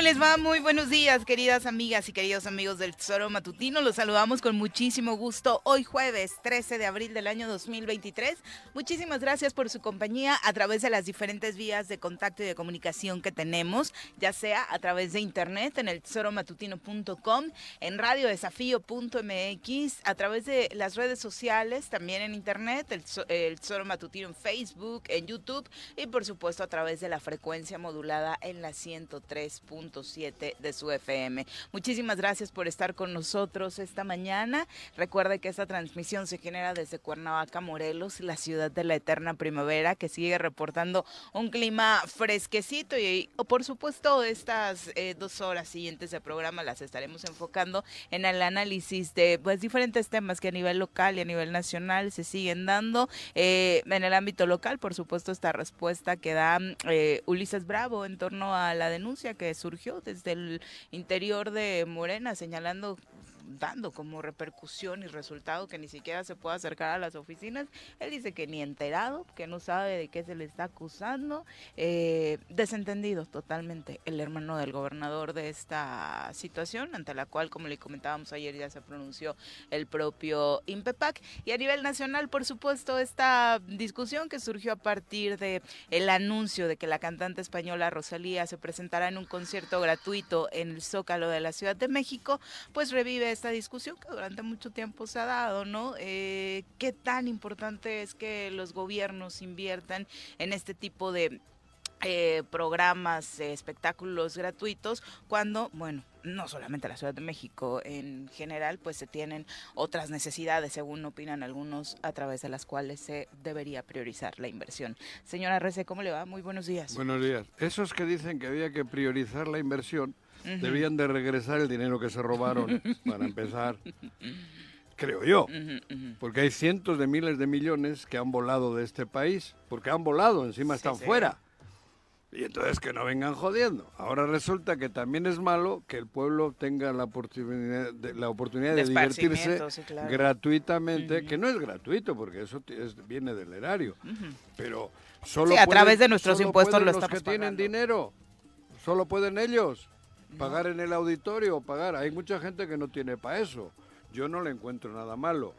¿Cómo les va? Muy buenos días, queridas amigas y queridos amigos del Tesoro Matutino. Los saludamos con muchísimo gusto hoy jueves 13 de abril del año 2023. Muchísimas gracias por su compañía a través de las diferentes vías de contacto y de comunicación que tenemos, ya sea a través de internet en el tesoromatutino.com, en radiodesafío.mx, a través de las redes sociales, también en internet, el, el Matutino en Facebook, en YouTube y por supuesto a través de la frecuencia modulada en la 103 3.7 de su FM. Muchísimas gracias por estar con nosotros esta mañana. Recuerde que esta transmisión se genera desde Cuernavaca, Morelos, la ciudad de la eterna primavera, que sigue reportando un clima fresquecito y, por supuesto, estas eh, dos horas siguientes de programa las estaremos enfocando en el análisis de pues diferentes temas que a nivel local y a nivel nacional se siguen dando. Eh, en el ámbito local, por supuesto, esta respuesta que da eh, Ulises Bravo en torno a la denuncia que surgió desde el interior de Morena, señalando dando como repercusión y resultado que ni siquiera se puede acercar a las oficinas. Él dice que ni enterado, que no sabe de qué se le está acusando. Eh, desentendido totalmente el hermano del gobernador de esta situación, ante la cual, como le comentábamos ayer, ya se pronunció el propio INPEPAC. Y a nivel nacional, por supuesto, esta discusión que surgió a partir de el anuncio de que la cantante española Rosalía se presentará en un concierto gratuito en el Zócalo de la Ciudad de México, pues revive esta discusión que durante mucho tiempo se ha dado, ¿no? Eh, ¿Qué tan importante es que los gobiernos inviertan en este tipo de eh, programas, espectáculos gratuitos, cuando, bueno, no solamente la Ciudad de México, en general, pues se tienen otras necesidades, según opinan algunos, a través de las cuales se debería priorizar la inversión. Señora Rece, ¿cómo le va? Muy buenos días. Buenos días. Esos que dicen que había que priorizar la inversión, debían de regresar el dinero que se robaron, para empezar. Creo yo, porque hay cientos de miles de millones que han volado de este país, porque han volado, encima están fuera. Y entonces que no vengan jodiendo. Ahora resulta que también es malo que el pueblo tenga la oportunidad de, la oportunidad de, divertirse gratuitamente, que no es gratuito porque eso viene del erario. Pero solo a través de nuestros impuestos lo los que tienen dinero. Solo pueden ellos pagar en el auditorio o pagar. Hay mucha gente que no tiene para eso. Yo no le encuentro nada malo.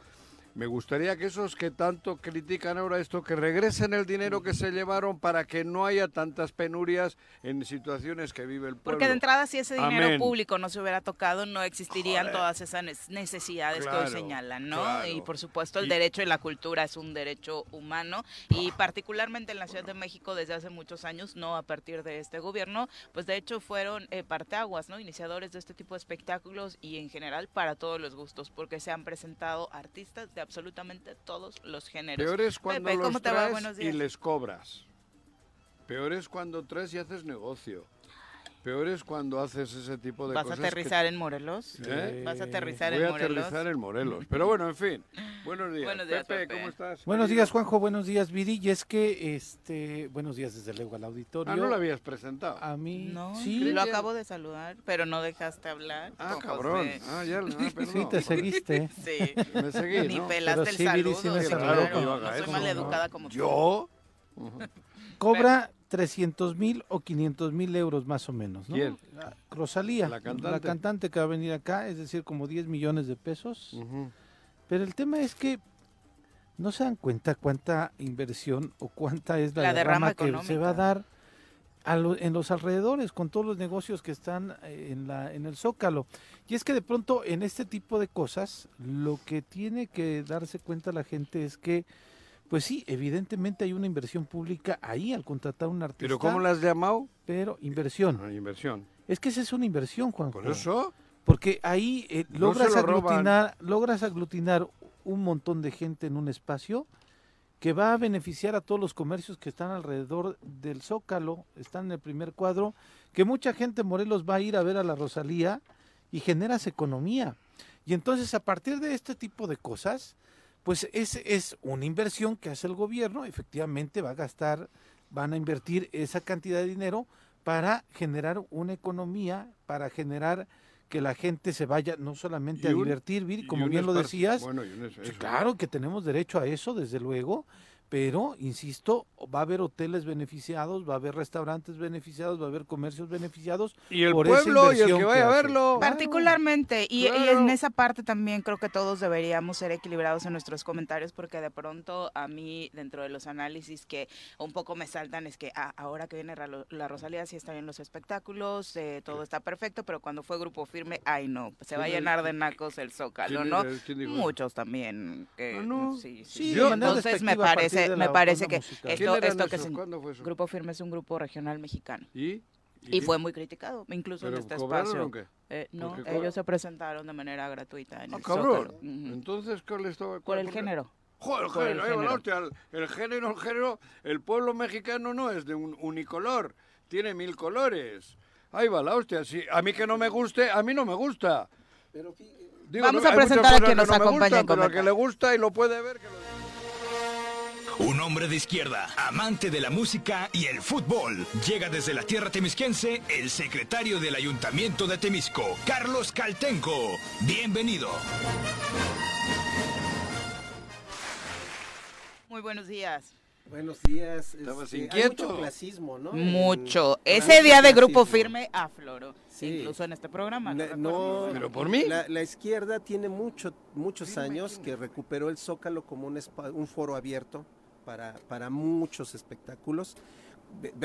Me gustaría que esos que tanto critican ahora esto, que regresen el dinero que se llevaron para que no haya tantas penurias en situaciones que vive el pueblo. Porque de entrada, si ese dinero público no se hubiera tocado, no existirían todas esas necesidades que hoy señalan, ¿no? Y por supuesto, el derecho y la cultura es un derecho humano y particularmente en la Ciudad de México desde hace muchos años, no a partir de este gobierno, pues de hecho fueron eh, parteaguas, ¿no? Iniciadores de este tipo de espectáculos y en general para todos los gustos, porque se han presentado artistas de de absolutamente todos los géneros. Peor es cuando Pepe, los traes y les cobras. Peor es cuando traes y haces negocio. Peor es cuando haces ese tipo de ¿Vas a cosas. que- aterrizar en Morelos? ¿Eh? ¿Vas a aterrizar Voy en a Morelos? aterrizar en Morelos. Pero bueno, en fin. Buenos días. Buenos días, Pepe, Pepe. ¿cómo estás? Buenos querido? días, Juanjo. Buenos días, Viri. Y es que, este, buenos días desde luego al auditorio. Ah, no lo habías presentado. A mí, No, sí, lo acabo de saludar, pero no dejaste hablar. Ah, cabrón. José. Ah, ya, ah, perdón. sí te seguiste. Sí. Me seguí, Ni ¿no? pelaste Pero el sí, saludo. sí me claro, no soy maleducada ¿no? tú. ¿Yo? Cobra 300 mil o 500 mil euros más o menos, ¿no? ¿Quién? Rosalía, La la cantante. cantante. que va a venir acá, es decir, como 10 millones de pesos. Pero el tema es que no se dan cuenta cuánta inversión o cuánta es la, La derrama derrama, que se va a dar a lo- en los alrededores con todos los negocios que están eh, en, la, en el Zócalo. Y es que de pronto en este tipo de cosas lo que tiene que darse cuenta la gente es que, pues sí, evidentemente hay una inversión pública ahí al contratar a un artista. ¿Pero cómo la has llamado? Pero inversión. Ah, inversión. Es que esa es una inversión, Juan. ¿Por eso? Porque ahí eh, No logras, lo roban. aglutinar, logras aglutinar un montón de gente en un espacio que va a beneficiar a todos los comercios que están alrededor del Zócalo, están en el primer cuadro, que mucha gente en Morelos va a ir a ver a la Rosalía y generas economía. Y entonces a partir de este tipo de cosas, pues es, es una inversión que hace el gobierno, efectivamente va a gastar, van a invertir esa cantidad de dinero para generar una economía, para generar que la gente se vaya no solamente Y a un- divertir, como un bien lo decías, Bueno, un eso. claro que tenemos derecho a eso, desde luego, pero, insisto, va a haber hoteles beneficiados, va a haber restaurantes beneficiados, va a haber comercios beneficiados. Y el por pueblo y el que vaya a verlo. Particularmente, y, y Claro. en esa parte también creo que todos deberíamos ser equilibrados en nuestros comentarios porque de pronto a mí dentro de los análisis que un poco me saltan es que ah, ahora que viene la Rosalía sí está bien los espectáculos, eh, todo está perfecto, pero cuando fue grupo firme, ay no, se va a ¿Quién es- llenar de nacos el zócalo, ¿Quién ¿no? Muchos también. que- Ah, no. Sí, sí, Entonces me partir parece, me parece que musical. ¿Quién esto, esto que es ¿Cuándo fue eso? Grupo Firme es un grupo regional mexicano. ¿Y? Y fue muy criticado, incluso en ¿Pero este espacio. o qué? Eh, no, cobran? ellos se presentaron de manera gratuita en Ah, el cabrón. Zócalo. Ujú. Entonces, ¿cuál estaba? Por el género. Joder, el Por el género, ahí va la género. hostia, el, el género, el género, el pueblo mexicano no es de un unicolor, tiene mil colores. Ahí va la hostia, sí, a mí que no me guste, a mí no me gusta. Digo, Vamos no- a presentar a quien nos no acompaña pero al que le gusta y lo puede ver, que lo Un hombre de izquierda, amante de la música y el fútbol. Llega desde la tierra temisquense el secretario del Ayuntamiento de Temisco, Carlos Caltenco. Bienvenido. Muy buenos días. Buenos días. Estabas este, hay inquieto. mucho clasismo, ¿no? Mucho. En- Ese mucho día de Grupo clasismo. Firme afloró. Sí. Incluso en este programa. Ne- ¿lo No? Pero por mí. La, la izquierda tiene mucho, muchos años que recuperó el Zócalo como un, un foro abierto para, para muchos espectáculos.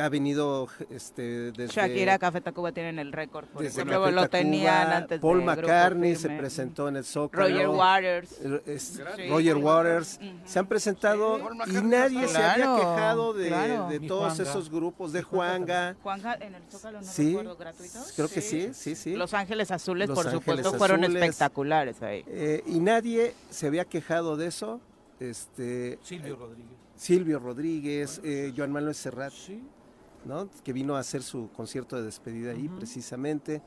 Ha venido este, desde... Shakira, Café Tacuba tienen el récord. Por desde ejemplo, Café lo Tacuba, tenían antes Paul de McCartney se presentó en el Zócalo. Roger Waters. Es- Sí. Roger Waters, se han presentado Sí. Y nadie se había quejado de, claro. de todos Juanga. esos grupos, de Juanga Juanga, en el Zócalo, no Sí, recuerdo, gratuitos. creo que sí, sí, sí. Los Ángeles Azules, Los por Ángeles supuesto, fueron espectaculares ahí. Eh, y nadie se había quejado de eso. Este, Silvio Rodríguez. Silvio Rodríguez, eh, Joan Manuel Serrat, Sí. ¿no? que vino a hacer su concierto de despedida ahí precisamente.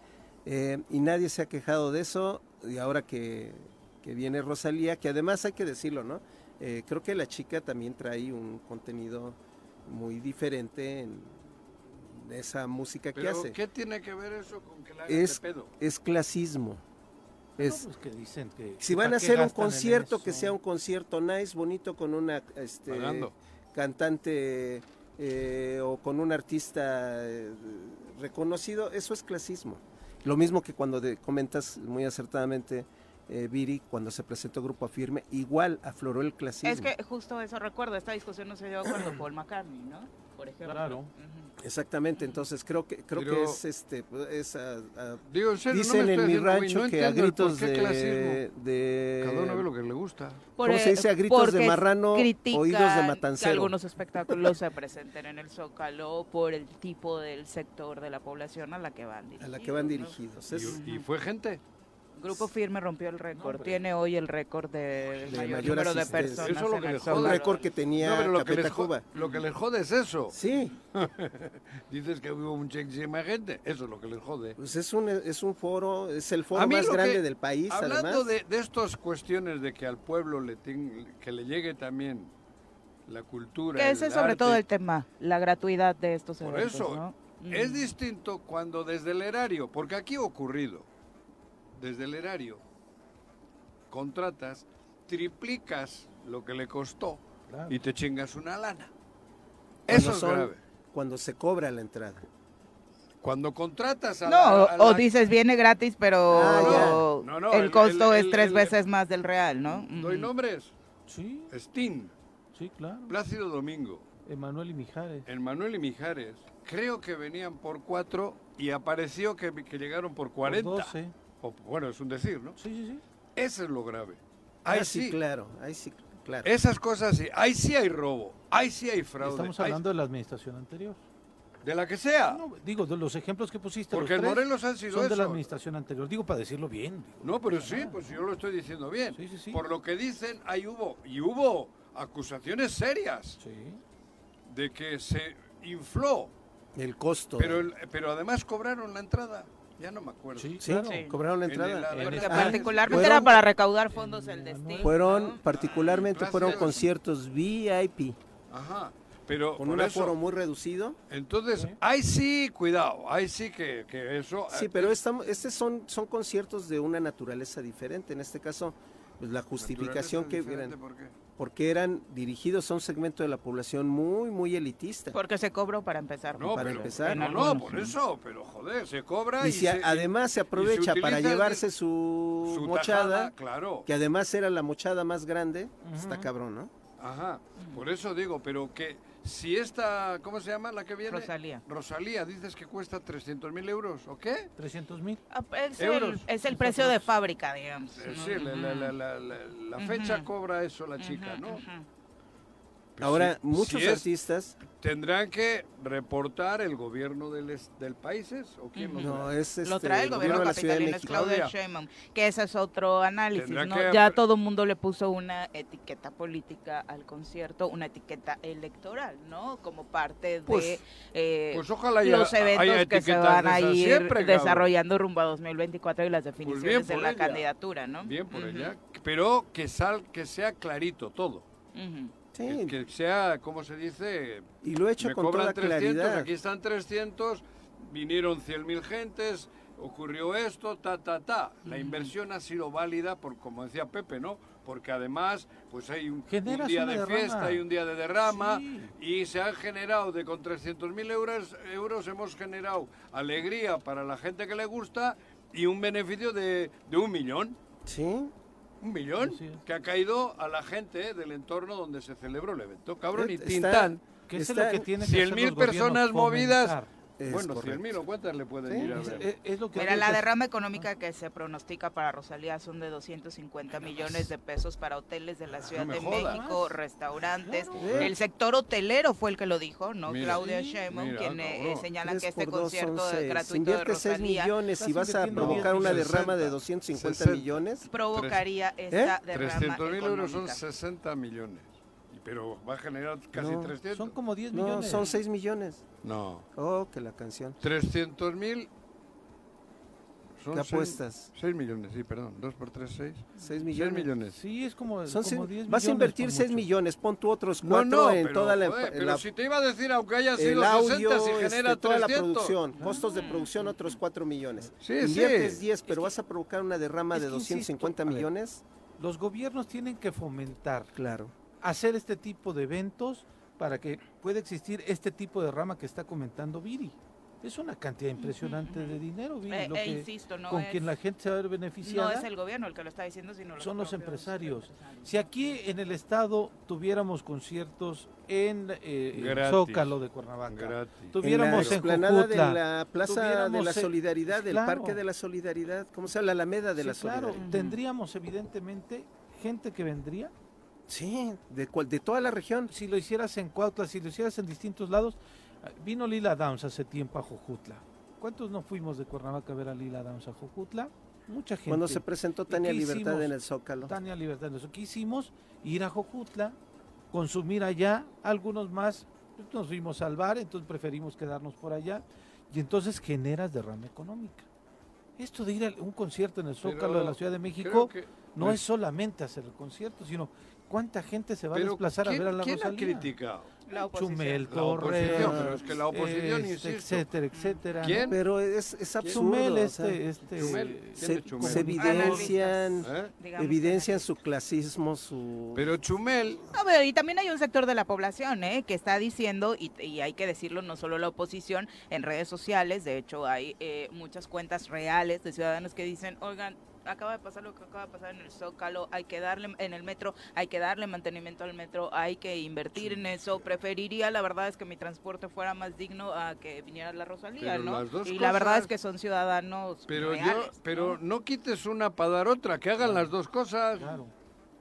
Eh, y nadie se ha quejado de eso. Y ahora que, que viene Rosalía, que además hay que decirlo, ¿no? Eh, creo que la chica también trae un contenido muy diferente en esa música que Pero, hace. ¿qué tiene que ver eso con que la hagan Es, de pedo? es clasismo. Es, No, pues que dicen que- Si van a hacer un concierto, que sea un concierto nice, bonito, con una este, Pagando. cantante eh, o con un artista eh, reconocido, eso es clasismo. Lo mismo que cuando de- comentas muy acertadamente, eh, Viri, cuando se presentó Grupo Firme, igual afloró el clasismo. Es que justo eso recuerdo, esta discusión no se dio cuando Paul McCartney, ¿no? Por ejemplo. Claro. Exactamente, entonces creo que creo Pero- que es este es, Digo, en serio, dicen en mi rancho no que a por gritos de, de Cada uno ve lo que le gusta. ¿Cómo se Por- dice? A gritos de marrano, oídos de Que matancero. algunos espectáculos se presenten en el Zócalo por el tipo del sector de la población a la que van dirigidos. a la que van dirigidos. Es- Y, y fue gente. Grupo Firme rompió el récord. Tiene hoy el récord de De mayor, mayor número de personas. Eso es lo que el le Un jode. Zócalo. récord que tenía No, pero lo que, les jo- Cuba. lo que les jode es eso. Sí, Dices que hubo muchísima gente. Eso es lo que les jode. pues es un, es un foro, es el foro más grande que- del país, Hablando además. de, de estas cuestiones de que al pueblo le ten- que le llegue también la cultura. Que ese es sobre arte, todo el tema, la gratuidad de estos Por eventos, eso, ¿no? Es Mm. distinto cuando desde el erario, porque aquí ha ocurrido, desde el erario, contratas, triplicas lo que le costó Claro. y te chingas una lana. Cuando Eso es son- grave. Cuando se cobra la entrada. Cuando contratas a No, la- o- dices viene gratis, pero Ah. No, no, el, el- costo el- es tres el- veces más del real, ¿no? Doy nombres. Sí, Sting, sí, claro. Plácido Domingo, Emanuel y Mijares. el Manuel y Mijares. Creo que venían por cuatro y apareció que, que llegaron por por 40. 12. O, bueno, es un decir, ¿no? Sí, sí, sí. Ese es lo grave. Ah, Ahí sí, sí, claro, ahí sí, claro. esas cosas sí. Ahí sí hay robo, ahí sí hay fraude. Estamos ahí- hablando de la administración anterior. de la que sea. No, digo, de los ejemplos que pusiste. Porque los tres Morelos han sido son de la eso. administración anterior. Digo, para decirlo bien. digo. No, pero sí, pues yo lo estoy diciendo bien. Sí, sí, sí. Por lo que dicen, ahí hubo, y hubo acusaciones serias Sí. de que se infló, El costo. pero, el- pero además cobraron la entrada. Ya no me acuerdo. Sí, Sí, claro. Sí. cobraron la En entrada. el- en Porque el- Ah, particularmente fueron- era para recaudar fondos el destino. Fueron, ¿no? particularmente Gracias. fueron conciertos VIP, Ajá. Pero con un eso, aforo muy reducido. entonces, ahí sí, cuidado, ahí sí que, que eso... Sí, eh, pero estamos, estos son, son conciertos de una naturaleza diferente. En este caso, pues la justificación que diferente, ¿por qué? Porque eran dirigidos a un segmento de la población muy, muy elitista. Porque se cobró para empezar. No, para pero, empezar. no, no, por eso, pero joder, se cobra y, Y se- además se aprovecha para llevarse su, su mochada, tajada, claro. que además era la mochada más grande, está Ujú. cabrón, ¿no? Ajá, por eso digo, pero que si esta, ¿cómo se llama la que viene? Rosalía. Rosalía, dices que cuesta 300 mil euros, ¿o qué? 300 mil. Ah, Es el, Euros. es el precio de fábrica, digamos. Eh, ¿no? Sí, la, la- la- la- la- la fecha cobra eso la chica, ¿no? Pues Ahora, muchos si es- artistas, ¿Tendrán que reportar el gobierno del, es- del país o quién lo no, trae? es este, Lo trae el gobierno de capitalino, es. Claudia. Sheinbaum, que ese es otro análisis, ¿no? que- Ya todo el mundo le puso una etiqueta política al concierto, una etiqueta electoral, ¿no? Como parte de Pues- eh, Pues ojalá haya, los eventos que se van a ir siempre, cabrón. Desarrollando rumbo a 2024 y las definiciones de la ella. candidatura, ¿no? Bien por ella, pero que sal, que sea clarito todo. Sí, Que, que sea, ¿cómo se dice? y lo he hecho Me con cobran toda 300, claridad. aquí están 300, vinieron 100.000 gentes, ocurrió esto, ta, ta, ta. La inversión ha sido válida, por como decía Pepe, ¿no? Porque además, pues hay un, un día de derrama. fiesta y un día de derrama, Sí. y se han generado, de con 300.000 euros, euros hemos generado alegría para la gente que le gusta y un beneficio de, de un millón. Sí, Un millón que ha caído a la gente del entorno donde se celebró el evento. Cabrón, y Tintán. Que es Está lo que en tiene que 100.000 hacer los gobiernos, personas movidas. Es bueno, correcto. 100.000 o cuántas le pueden Sí, ir a Es, ver. es- es lo que Mira, la derrama económica que se pronostica para Rosalía son de 250 millones de pesos para hoteles de la Ciudad me de. México, restaurantes. Claro. El sector hotelero fue el que lo dijo, ¿no? Mira. Claudia Sheinbaum, mira, quien eh, señala que este dos concierto seis. Si gratuito de inviertes 6 Rosalía millones y vas a provocar una derrama de 60, 250 60. millones, provocaría esta derrama 300 mil euros son económica. 60 millones. Pero va a generar casi No, 300. Son como 10 no, millones. son 6 millones. No, Oh, que la canción. 300 mil. Son ¿Qué seis- apuestas? 6 millones, sí, perdón. 2 por 3, 6. 6 6 millones. millones. Sí, es como, Son como seis- 10 vas a millones invertir por 6 mucho. millones, pon tú otros No, 4 no, en pero, toda la, joder, pero la- si te iba a decir, aunque haya sido el 60, audio, si este, genera toda la 300. producción, costos de producción otros 4 millones. Sí, Inviertes sí. 10, pero vas a provocar una derrama es de que 250 insisto, a ver. millones. Los gobiernos tienen que fomentar, Claro. Hacer este tipo de eventos para que pueda existir este tipo de rama que está comentando Viri. Es una cantidad impresionante de dinero, Viri, Eh, lo eh, que- insisto, no con es, quien la gente se va a ver no beneficiada. es el gobierno el que lo está diciendo, sino los son los empresarios. empresarios. Si aquí en el estado tuviéramos conciertos en eh. Zócalo de Cuernavaca, Gratis. tuviéramos en la en, de la Plaza de la Solidaridad, del claro. Parque de la Solidaridad, ¿cómo se llama? La Alameda de sí, la claro, Solidaridad. tendríamos evidentemente gente que vendría. Sí, de, cual- de toda la región. Si lo hicieras en Cuautla, si lo hicieras en distintos lados, vino Lila Downs hace tiempo a Jojutla. ¿Cuántos no fuimos de Cuernavaca a ver a Lila Downs a Jojutla? mucha gente. Cuando se presentó ¿Y Tania Libertad hicimos? en el Zócalo. Tania Libertad. Eso ¿Qué hicimos? Ir a Jojutla, consumir allá, algunos más pues, nos fuimos al bar, entonces preferimos quedarnos por allá y entonces generas derrama económica. Esto de ir a un concierto en el Zócalo de la Ciudad de México que- no pues, es solamente hacer el concierto, sino cuánta gente se va a desplazar a ¿quién- ver a la ¿Quién ha Rosalía. criticado? La oposición. Chumel, La oposición, Torres, pero es que la oposición, este, insisto. etcétera, etcétera. ¿Quién? ¿no? Pero es, es absurdo. Chumel, o este, sea, este, Chumel, ¿quién se, es Chumel? se evidencian, ¿Eh? evidencian su clasismo, su... Pero Chumel, No, pero y también hay un sector de la población ¿eh? que está diciendo, y, y hay que decirlo, no solo la oposición, en redes sociales, de hecho hay eh, muchas cuentas reales de ciudadanos que dicen, oigan, acaba de pasar lo que acaba de pasar en el Zócalo, hay que darle, en el metro, hay que darle mantenimiento al metro, hay que invertir en eso, preferiría, la verdad es que mi transporte fuera más digno a que viniera la Rosalía, Pero ¿no? las dos y la verdad es que son ciudadanos pero yo, pero ¿no? no quites una para dar otra, que hagan las dos cosas, Claro.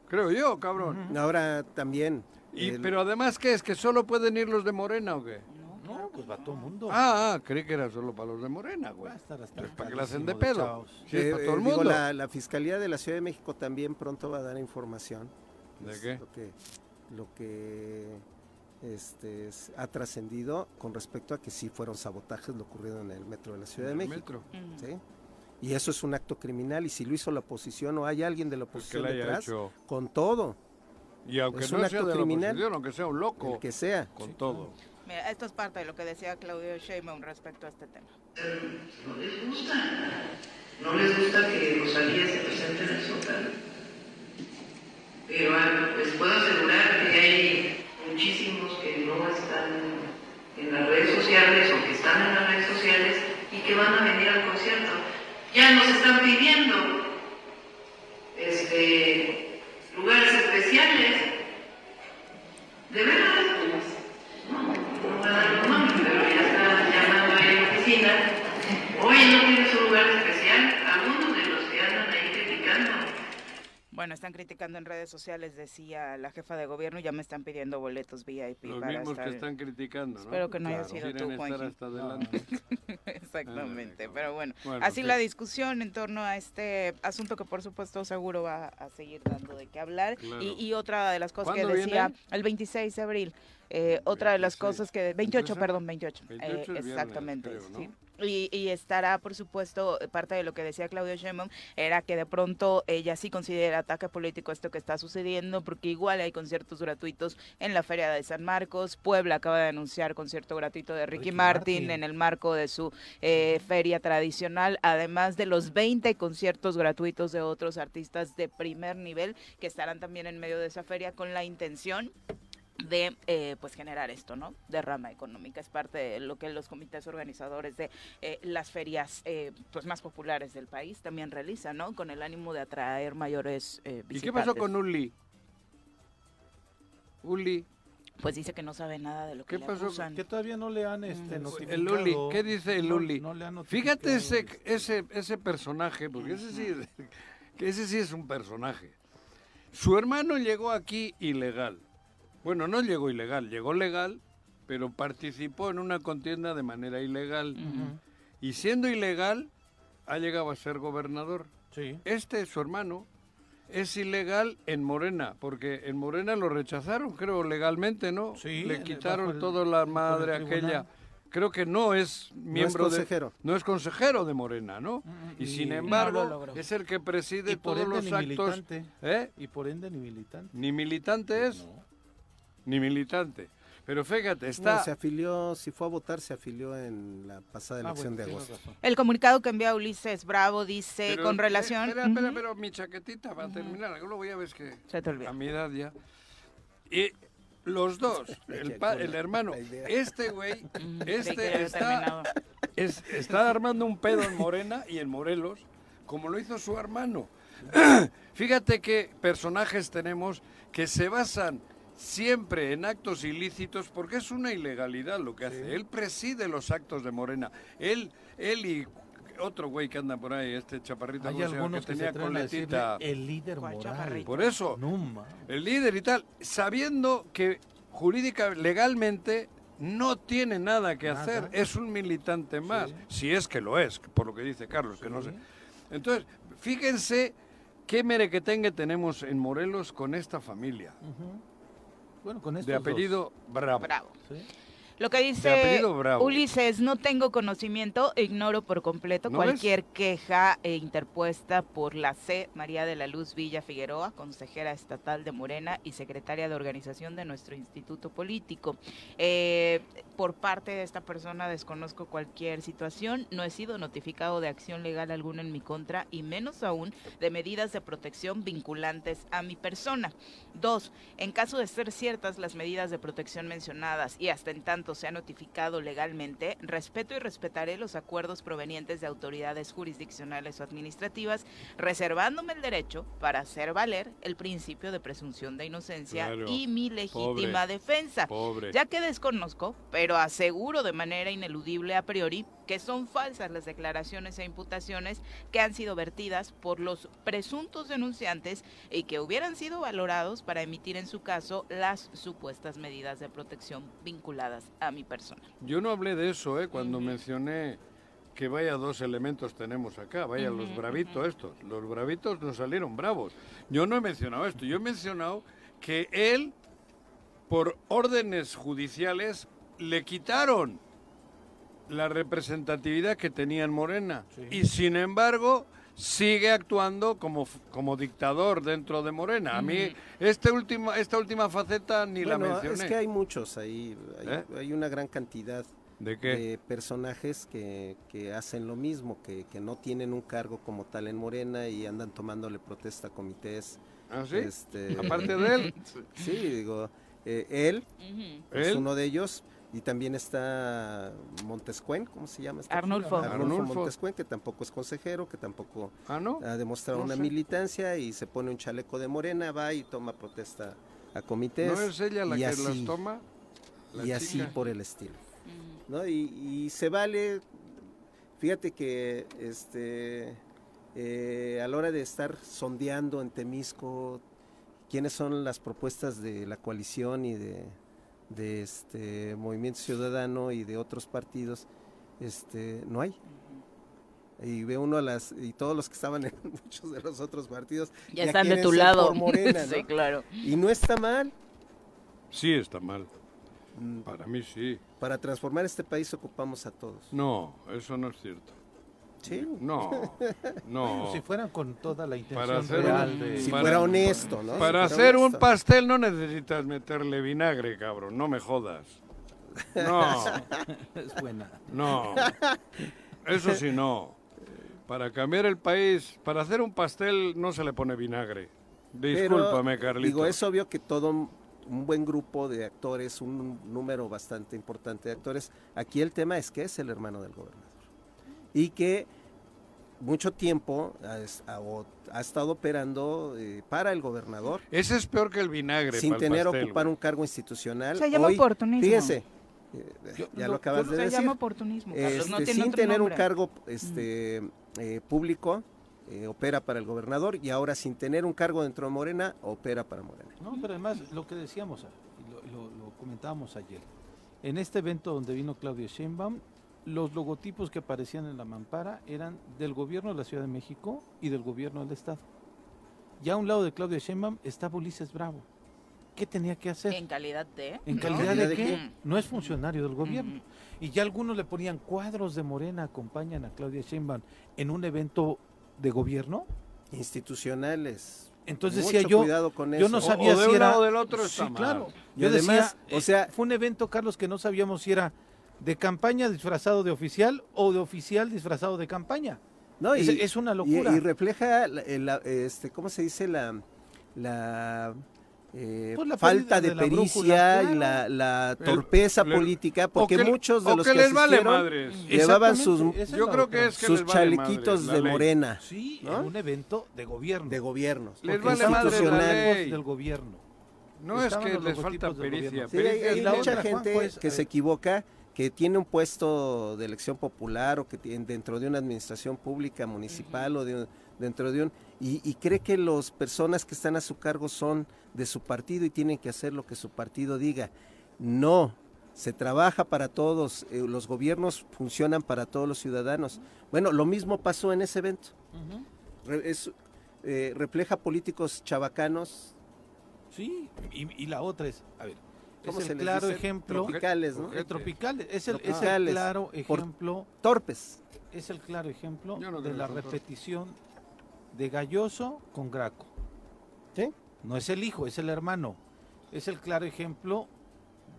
creo yo, cabrón. Ahora también... Y, el- pero además, ¿qué es? ¿Que solo pueden ir los de Morena o qué? No, pues va todo el mundo. Ah, ah, creí que era solo para los de Morena, va güey. a estar hasta Pues, ¿Para que la hacen de pedo? es eh, para todo el digo, mundo. la, la Fiscalía de la Ciudad de México también pronto va a dar información. ¿De qué? Lo que, lo que este, es- ha trascendido con respecto a que sí fueron sabotajes lo ocurrido en el metro de la Ciudad de el México. metro. ¿sí? Y eso es un acto criminal y si lo hizo la oposición o hay alguien de la Pues que oposición la detrás, hecho. con todo, Y aunque Es no un sea acto de la criminal. oposición, aunque sea un loco, el que sea. con todo. Mira, esto es parte de lo que decía Claudio Sheinbaum respecto a este tema. no les gusta. No les gusta que Rosalía se presente en el Zócalo. Pero ah, les puedo asegurar que hay muchísimos que no están en las redes sociales o que están en las redes sociales y que van a venir al concierto. Ya nos están pidiendo este, lugares especiales. De veras, no, no voy a dar los nombres, pero ya está llamando ahí a la oficina. Oye, ¿no tienes un lugar especial? Algunos de los que andan ahí criticando. Bueno, están criticando en redes sociales, decía la jefa de gobierno, ya me están pidiendo boletos VIP Los para mismos estar... que están criticando, ¿no? Espero que no haya Claro. sido Quieren tú, estar hasta adelante. Exactamente, Ándale, pero bueno, Bueno, así la discusión en torno a este asunto que por supuesto seguro va a seguir dando de qué hablar. Claro. Y, y otra de las cosas que ¿Cuándo decía viene? el 26 de abril, eh, otra de las 26. cosas que... 28, ¿Empieza? perdón, 28. 28 eh, es viernes, exactamente, creo, ¿no? sí. Y, y estará, por supuesto, parte de lo que decía Claudio Sheinbaum, era que de pronto ella sí considera ataque político esto que está sucediendo, porque igual hay conciertos gratuitos en la Feria de San Marcos. Puebla acaba de anunciar concierto gratuito de Ricky, Ricky Martin, Martin. en el marco de su eh, feria tradicional, además de los 20 conciertos gratuitos de otros artistas de primer nivel que estarán también en medio de esa feria con la intención de eh, pues generar esto, ¿no? Derrama económica. Es parte de lo que los comités organizadores de eh, las ferias eh, pues más populares del país también realizan, ¿no? Con el ánimo de atraer mayores eh, ¿Y qué pasó visitantes. con Uli? Uli, Pues dice que no sabe nada de lo que ¿Qué le pasó? acusan. Que todavía no le han este, Mm. notificado. el Uli, ¿qué dice el Uli? no le han Fíjate ese, ese, ese personaje, porque ese sí, es- que ese sí es un personaje. Su hermano llegó aquí ilegal. Bueno, no llegó ilegal, llegó legal, pero participó en una contienda de manera ilegal. Y siendo ilegal, ha llegado a ser gobernador. Sí. Este, su hermano, es ilegal en Morena, porque en Morena lo rechazaron, creo, legalmente, ¿no? Sí, Le quitaron el- toda la madre aquella. Creo que no es miembro consejero. de... No es consejero de Morena, ¿no? Mm, Y, y- sin No embargo, lo es el que preside Y por todos ende los ni actos. militante. ¿Eh? Y por ende ni militante. Ni militante es, No. Ni militante. Pero fíjate, No, está... se afilió, si fue a votar, se afilió en la pasada Ah, elección bueno, de agosto. El comunicado que envía Ulises Bravo dice Pero, con eh, relación... Espera, espera, Ujú. pero mi chaquetita va a terminar. Luego ya ves que... Se te olvida. A mi edad ya. Y los dos, el, pa- el hermano, este güey, este está, es- está armando un pedo en Morena y en Morelos, como lo hizo su hermano. Fíjate qué personajes tenemos que se basan siempre en actos ilícitos porque es una ilegalidad lo que hace. Él preside los actos de Morena. Él, él y otro güey que anda por ahí, este chaparrito Hay algunos que que tenía coletita. el líder ¿Cuál moral. chaparrito? Por eso, el líder y tal, sabiendo que jurídica, legalmente no tiene nada que Nada. hacer, es un militante más, Sí. si es que lo es, por lo que dice Carlos, que no sé. Entonces, fíjense qué merequetengue tenemos en Morelos con esta familia. Ujú. Bueno, con estos De dos. apellido Bravo. Bravo. Sí. Lo que dice. Ulises, no tengo conocimiento, ignoro por completo ¿No ves? cualquier queja eh, interpuesta por la C. María de la Luz Villa Figueroa, consejera estatal de Morena y secretaria de organización de nuestro instituto político. Eh, por parte de esta persona desconozco cualquier situación, no he sido notificado de acción legal alguna en mi contra y menos aún de medidas de protección vinculantes a mi persona. Dos, en caso de ser ciertas las medidas de protección mencionadas y hasta en tanto se ha notificado legalmente, respeto y respetaré los acuerdos provenientes de autoridades jurisdiccionales o administrativas, reservándome el derecho para hacer valer el principio de presunción de inocencia Claro. y mi legítima Pobre. defensa. Pobre. Ya que desconozco, pero aseguro de manera ineludible a priori que son falsas las declaraciones e imputaciones que han sido vertidas por los presuntos denunciantes y que hubieran sido valorados para emitir en su caso las supuestas medidas de protección vinculadas a mi persona. Yo no hablé de eso, ¿eh? Cuando mencioné que vaya dos elementos tenemos acá, vaya los bravitos estos. Los bravitos nos salieron bravos. Yo no he mencionado esto, yo he mencionado que él, por órdenes judiciales, le quitaron la representatividad que tenía en Morena. Sí. Y sin embargo, sigue actuando como, como dictador dentro de Morena. A mí, este último, esta última faceta ni la mencioné. es que hay muchos ahí, hay, ¿Eh? hay una gran cantidad ¿De qué? de personajes que, que hacen lo mismo, que, que no tienen un cargo como tal en Morena y andan tomándole protesta a comités. ¿Ah, sí? este, Aparte de él, Sí, digo, eh, él es él, uno de ellos y también está Montescuen, ¿cómo se llama? esta Arnulfo. Arnulfo Arnulfo. Montescuen, que tampoco es consejero, que tampoco ah, ¿no? ha demostrado No una sé. militancia y se pone un chaleco de Morena, va y toma protesta a comités. ¿No es ella la que así, las toma? La y así por el estilo. ¿no? Y, y se vale, fíjate que este eh, a la hora de estar sondeando en Temisco quiénes son las propuestas de la coalición y de, de este Movimiento Ciudadano y de otros partidos, este no hay. Y ve uno a las y todos los que estaban en muchos de los otros partidos Ya están de tu lado. por Morena, ¿no? sí, claro. Y no está mal. Sí, está mal. Mm, Para mí sí. Para transformar este país ocupamos a todos. No, eso no es cierto. Sí. No, no. Si fueran con toda la intención Para hacer real un- de... Si Para- fuera honesto, ¿no? Para Si hacer un pastel no necesitas meterle vinagre, cabrón. No me jodas. No, Es buena. no. Eso sí, no. Para cambiar el país, para hacer un pastel no se le pone vinagre. Pero, Discúlpame, Carlito. Digo, es obvio que todo un un buen grupo de actores, un número bastante importante de actores. Aquí el tema es que es el hermano del gobernador. Y que mucho tiempo ha, ha- estado operando eh, para el gobernador Ese es peor que el vinagre. sin tener pastel, ocupar un cargo institucional. Se llama Hoy, oportunismo. Fíjese, eh, Yo- ya lo- lo acabas de Se decir. llama oportunismo, Carlos, no Este, sin tener un cargo este, eh, público, eh, opera para el gobernador y ahora sin tener un cargo dentro de Morena, opera para Morena. No, pero además lo que decíamos, y lo, lo- lo comentábamos ayer, en este evento donde vino Claudio Sheinbaum, los logotipos que aparecían en la mampara eran del gobierno de la Ciudad de México y del gobierno del Estado. Ya a un lado de Claudio Sheinbaum estaba Ulises Bravo. ¿Qué tenía que hacer? En calidad de... ¿En ¿no? calidad ¿De de qué? No es funcionario del gobierno. Y ya algunos le ponían cuadros de Morena, acompañan a Claudia Sheinbaum en un evento de gobierno. Institucionales. Entonces Mucho decía yo, cuidado con yo no sabía o de si un era... lado del otro sí, está mal. claro. Y Yo además, decía, o sea- fue un evento, Carlos, que no sabíamos si era de campaña disfrazado de oficial o de oficial disfrazado de campaña. No, es, es una y- locura. Y, refleja, la- el- la- este, ¿cómo se dice? La, la, eh, Pues la falta de, pericia y claro. la, El- torpeza política, porque que, muchos de los que que, les vale asistieron madres. llevaban sus, Yo creo que es que sus les vale chalequitos madres de. Sí, morena, ¿no? en un evento de gobierno. de gobiernos. Les porque vale estaban madre los la institucionales. logotipos ley. del gobierno. No es que los les falta del pericia. gobierno. Sí, pericia hay, hay Y la mucha otra, gente Juanjo, es, que eh, se equivoca, que tiene un puesto de elección popular o que tiene dentro de una administración pública municipal o de un- dentro de un y, y cree que las personas que están a su cargo son de su partido y tienen que hacer lo que su partido diga. No, se trabaja para todos, eh, los gobiernos funcionan para todos los ciudadanos. Bueno, lo mismo pasó en ese evento. Re- es, eh, refleja políticos chabacanos, Sí, y, y la otra es, a ver, ¿cómo es se el claro dice? ejemplo, Tropicales, ¿no? el tropical, es el, es el Tropicales. claro Por- ejemplo, Torpes. es el claro ejemplo no de la repetición de Galloso con Graco. ¿Sí? No es el hijo, es el hermano. Es el claro ejemplo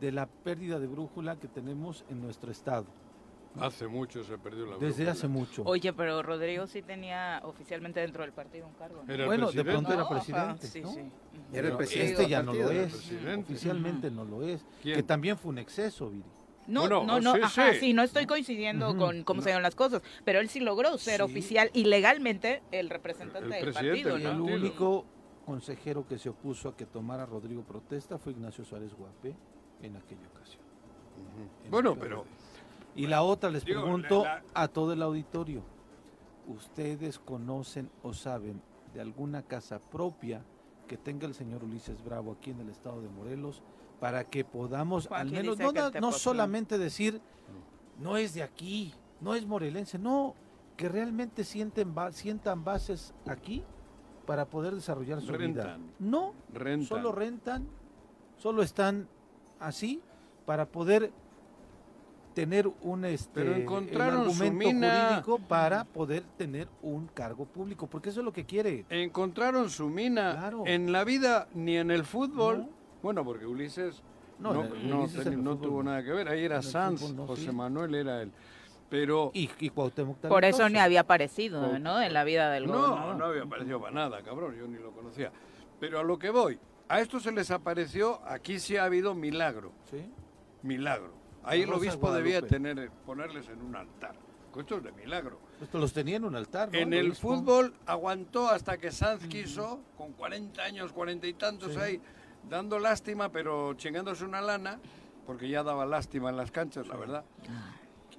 de la pérdida de brújula que tenemos en nuestro estado Hace mucho se perdió la desde brújula. hace mucho. Oye, pero Rodrigo sí tenía oficialmente dentro del partido un cargo. ¿no? Era bueno, de pronto era presidente, sí, ¿no? sí. Era el presidente este ya no lo es. Oficialmente no lo es. ¿Quién? Que también fue un exceso, Viri. No, Bueno, no, no, sí, ajá, sí. sí, no estoy coincidiendo con cómo se llaman las cosas, pero él sí logró ser Sí. oficial y legalmente el representante El del partido, ¿no? el partido. único consejero que se opuso a que tomara Rodrigo protesta fue Ignacio Suárez Guapé en aquella ocasión. en Bueno, pero Y la otra les Digo, pregunto la- a todo el auditorio, ¿ustedes conocen o saben de alguna casa propia que tenga el señor Ulises Bravo aquí en el estado de Morelos para que podamos al menos no, solamente decir no es de aquí, no es morelense, no, que realmente sienten ba- sientan bases aquí para poder desarrollar su vida. Rentan. No, rentan. solo rentan, solo están así para poder tener un este Pero el encontraron su argumento mina. jurídico para poder tener un cargo público, porque eso es lo que quiere. Encontraron su mina Claro. en la vida ni en el fútbol. No. Bueno, porque Ulises No, no, el- no Ulises ten- en el no fútbol tuvo nada que ver. Ahí era Sanz, fútbol no, José sí. Manuel era él. Pero Y, y Cuauhtémoc Por eso ni había aparecido. ¿no? En la vida del no, gobernador. no había aparecido para nada, cabrón, yo ni lo conocía. Pero a lo que voy, a esto se les apareció, aquí sí ha habido milagro, ¿Sí? milagro. Ahí el obispo debía tener, ponerles en un altar. Esto es de milagro. Esto los tenía en un altar. ¿no? En El obispo. fútbol aguantó hasta que Sanz quiso, con 40 años, 40 y tantos Sí. ahí, dando lástima, pero chingándose una lana, porque ya daba lástima en las canchas, la verdad.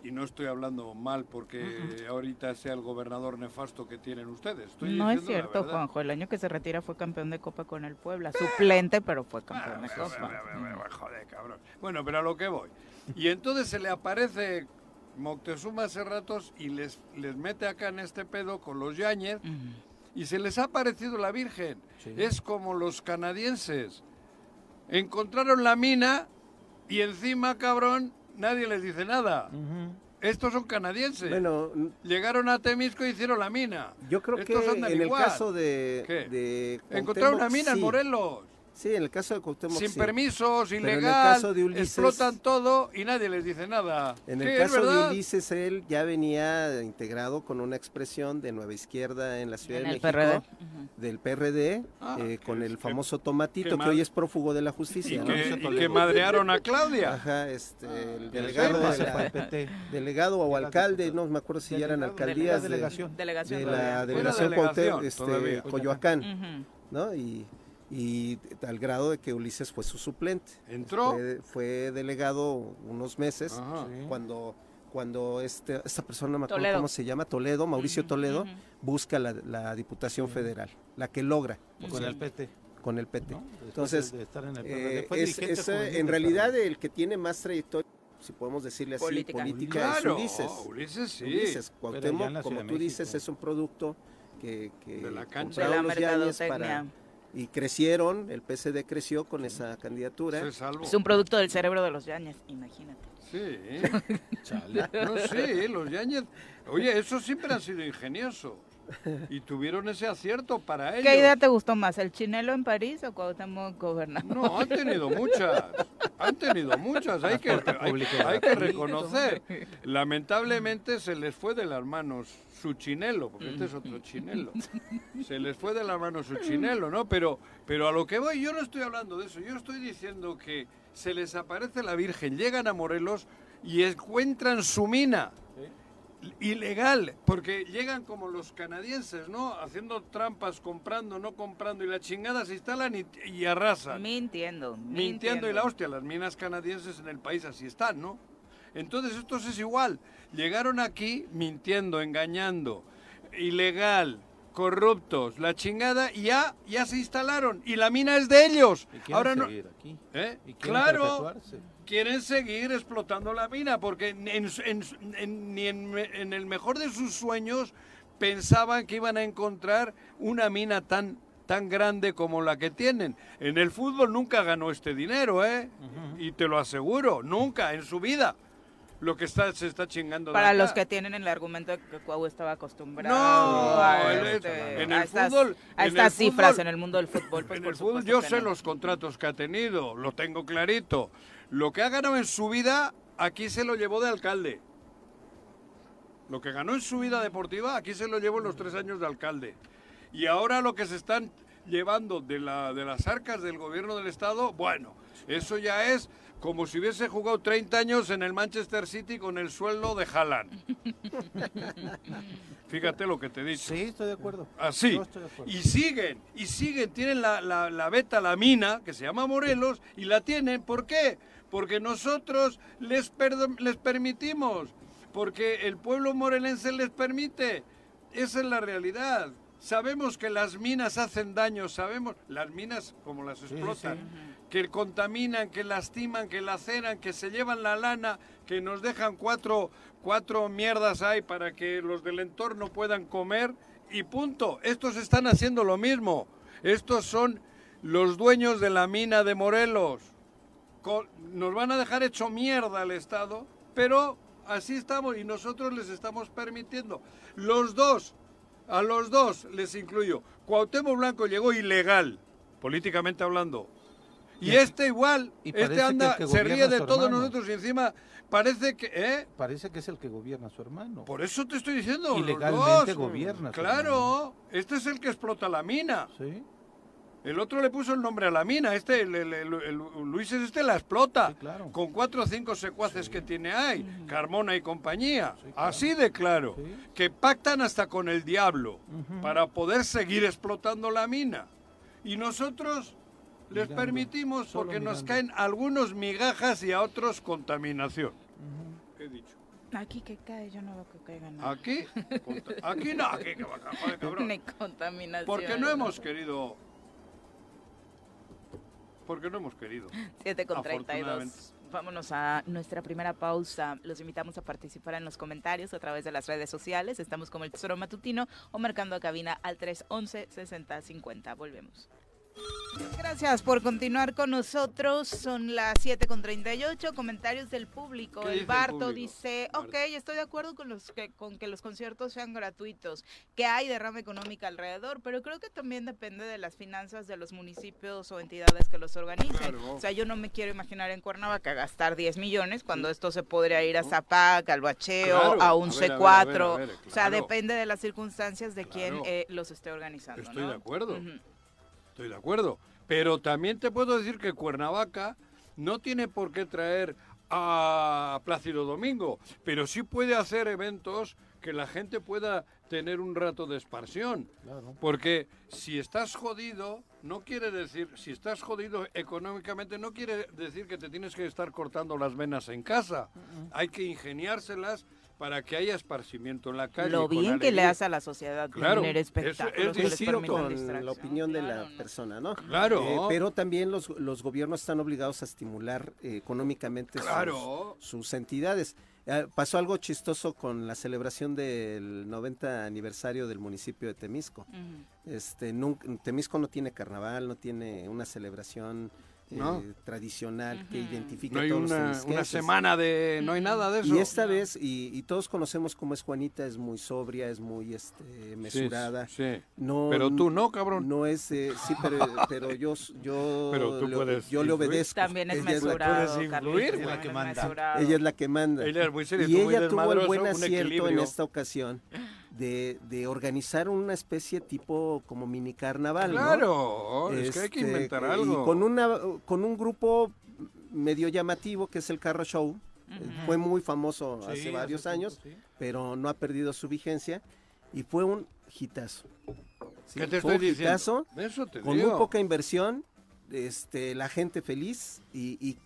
Y no estoy hablando mal porque ahorita sea el gobernador nefasto que tienen ustedes. Estoy No es cierto. Juanjo. El año que se retira fue campeón de Copa con el Puebla. Suplente, pero fue campeón de Ah, Copa. Joder, cabrón. Bueno, pero a lo que voy. Y entonces se le aparece Moctezuma hace ratos y les, les mete acá en este pedo con los Yáñez Ujú. y se les ha aparecido la Virgen. Sí. Es como los canadienses. Encontraron la mina y encima, cabrón, nadie les dice nada. Estos son canadienses. Bueno, Llegaron a Temisco y hicieron la mina. yo creo que Estos en el igual. caso de, de Encontraron una mina en. Morelos. Sí, en el caso de Cuauhtémoc sin sí. permisos, en el ilegal, caso de Ulises- explotan todo y nadie les dice nada. En el caso de. Ulises, él ya venía integrado con una expresión de nueva izquierda en la Ciudad En de el México, PRD. Del PRD, Ah, eh, que con es- el que- famoso Tomatito, que que, hoy es prófugo de la Y justicia. ¿no? que, ¿no? y que madrearon a Claudia. Ajá, este, el Ah, delegado, Después de la- delegado o alcalde, no me acuerdo si ya eran Delegado, alcaldías de, delegación. Delegación de la delegación la Cuauhtémoc, delegación este, todavía. Coyoacán. ¿no? Y, y al grado de que Ulises fue su suplente. Entró. Fue, fue delegado unos meses Ajá. Sí. cuando cuando este, esta persona, no me acuerdo Toledo. cómo se llama, Toledo, Mauricio Toledo, busca la, la Diputación Federal, la que logra Con el PT. con el PT. Entonces, de- de estar en el Eh, es, es, en realidad el que tiene más trayectoria, si podemos decirle así, Política. política, Claro, es Ulises. Ulises sí. Ulises, Cuauhtémoc, como tú dices, es un producto que, que De la cancha. De la mercadotecnia. para y crecieron, el PSD creció con esa candidatura. Se salvó. Es un producto del cerebro de los Yañez, imagínate. Sí. Chale. No, sí, los Yáñez. Oye, esos siempre han sido ingeniosos. Y tuvieron ese acierto para ellos. ¿Qué idea te gustó más, el chinelo en París o Cuauhtémoc gobernador? No, han tenido muchas. Han tenido muchas. Hay que, hay, hay que reconocer. Lamentablemente se les fue de las manos su chinelo, porque este es otro chinelo. Se les fue de las manos su chinelo, ¿no? Pero, pero a lo que voy, yo no estoy hablando de eso. Yo estoy diciendo que se les aparece la Virgen, llegan a Morelos y encuentran su mina ilegal, porque llegan como los canadienses, ¿no? Haciendo trampas, comprando, no comprando, y la chingada se instalan y, y arrasan. Mintiendo, Mintiendo y la hostia, las minas canadienses en el país así están, ¿no? Entonces estos es igual, llegaron aquí mintiendo, engañando, ilegal, corruptos, la chingada, y ya, ya se instalaron, y la mina es de ellos. Y quieren Ahora no... aquí. ¿Eh? Y quieren Claro, perpetuarse. Quieren seguir explotando la mina, porque en- en- en- ni en, en el mejor de sus sueños pensaban que iban a encontrar una mina tan tan grande como la que tienen. En el fútbol nunca ganó este dinero, ¿eh? Y te lo aseguro, nunca en su vida. Lo que está, se está chingando. de Para acá. los que tienen el argumento de que Cuau estaba acostumbrado No, a, este, en a el estas, fútbol- a en estas el cifras fútbol- en el mundo del fútbol. pues, En por el fútbol yo sé no. los contratos que ha tenido, lo tengo clarito. Lo que ha ganado en su vida, aquí se lo llevó de alcalde. Lo que ganó en su vida deportiva, aquí se lo llevó en los tres años de alcalde. Y ahora lo que se están llevando de, la, de las arcas del gobierno del Estado, bueno, eso ya es como si hubiese jugado 30 años en el Manchester City con el sueldo de Haaland. Fíjate lo que te he dicho. Sí, estoy de acuerdo. Así. Estoy de acuerdo. Y siguen, y siguen, tienen la, la, la beta, la mina, que se llama Morelos, y la tienen. ¿Por qué? Porque nosotros les, les permitimos, porque el pueblo morelense les permite. Esa es la realidad. Sabemos que las minas hacen daño, sabemos, las minas como las explotan, que contaminan, que lastiman, que laceran, que se llevan la lana, que nos dejan cuatro, cuatro mierdas ahí para que los del entorno puedan comer y punto. Estos están haciendo lo mismo. Estos son los dueños de la mina de Morelos. Nos van a dejar hecho mierda al Estado, pero así estamos y nosotros les estamos permitiendo. Los dos, a los dos les incluyo. Cuauhtémoc Blanco llegó ilegal, políticamente hablando. Y, Y- este igual, y este anda, que se ríe es de todos hermano. nosotros y encima parece que, ¿eh? Parece que es el que gobierna a su hermano. Por eso te estoy diciendo. los Ilegalmente dos. gobierna, Claro, este es el que explota la mina. Sí, El otro le puso el nombre a la mina. Este, el, el- el- el- Luis es este la explota. Sí, claro. Con cuatro o cinco secuaces que tiene ahí. Carmona y compañía. Así de claro. Sí. Que pactan hasta con el diablo para poder seguir explotando la mina. Y nosotros les Mirando, permitimos solo porque nos caen algunos migajas y a otros contaminación. He dicho. Aquí que cae, yo no veo que caiga nada. Aquí, conta- aquí no, aquí que va a cabrón. Ni contaminación. Porque no hemos querido. Porque no hemos querido. 7 con Afortunadamente. 32. Vámonos a nuestra primera pausa. Los invitamos a participar en los comentarios a través de las redes sociales. Estamos como el Tesoro Matutino o marcando a cabina al 311-6050. Volvemos. Gracias por continuar con nosotros. Son las 7 con 38. Comentarios del público. ¿Qué El Barto público? dice. Ok, estoy de acuerdo con, los que, con que los conciertos sean gratuitos, que hay derrama económica alrededor, pero creo que también depende de las finanzas de los municipios o entidades que los organicen. Claro. O sea, yo no me quiero imaginar en Cuernavaca gastar 10 millones cuando esto se podría ir a Zapac, al bacheo, Claro. a un A ver, a ver, C4. a ver, a ver, O sea, depende de las circunstancias de Claro. eh, los esté organizando. Estoy ¿no? de acuerdo. Estoy de acuerdo. Pero también te puedo decir que Cuernavaca no tiene por qué traer a Plácido Domingo, pero sí puede hacer eventos que la gente pueda tener un rato de expansión. claro. Porque si estás jodido, no quiere decir, si estás jodido económicamente, no quiere decir que te tienes que estar cortando las venas en casa. Hay que ingeniárselas para que haya esparcimiento en la calle. Lo bien que le hace a la sociedad Claro, tener espectáculos es que les Coincido permitan con la opinión de la persona, ¿no? Claro. Eh, pero también los, los gobiernos están obligados a estimular eh, económicamente sus- Claro. sus, entidades. Eh, pasó algo chistoso con la celebración del 90 aniversario del municipio de Temisco. Este, nunca- Temisco no tiene carnaval, no tiene una celebración eh, No. tradicional que Ujú. identifique No a hay todos los una, una temisquenses. semana de... No hay nada de eso. Y esta vez, y, y todos conocemos cómo es Juanita, es muy sobria, es muy este, mesurada. Sí, sí. No, Pero tú no, cabrón. No es, eh, sí, pero, pero yo, yo, Pero tú le, puedes yo le obedezco. También es Ella es la- mesurado, puedes Carlitos, influir, también es la que es manda. mesurado. ella es la que manda. Ella es muy seria, y tú muy ella tuvo el buen acierto en esta ocasión de, de organizar una especie tipo como mini carnaval, ¿no? Claro, es que hay que Este, inventar y algo. con, una, con un grupo medio llamativo que es el Carro Show. Eh, Fue muy famoso Sí, hace varios tiempo, años, sí. pero no ha perdido su vigencia y fue un hitazo. Sí, ¿Qué te fue estoy un diciendo? hitazo, eso te con digo. muy poca inversión, este, la gente feliz y, y,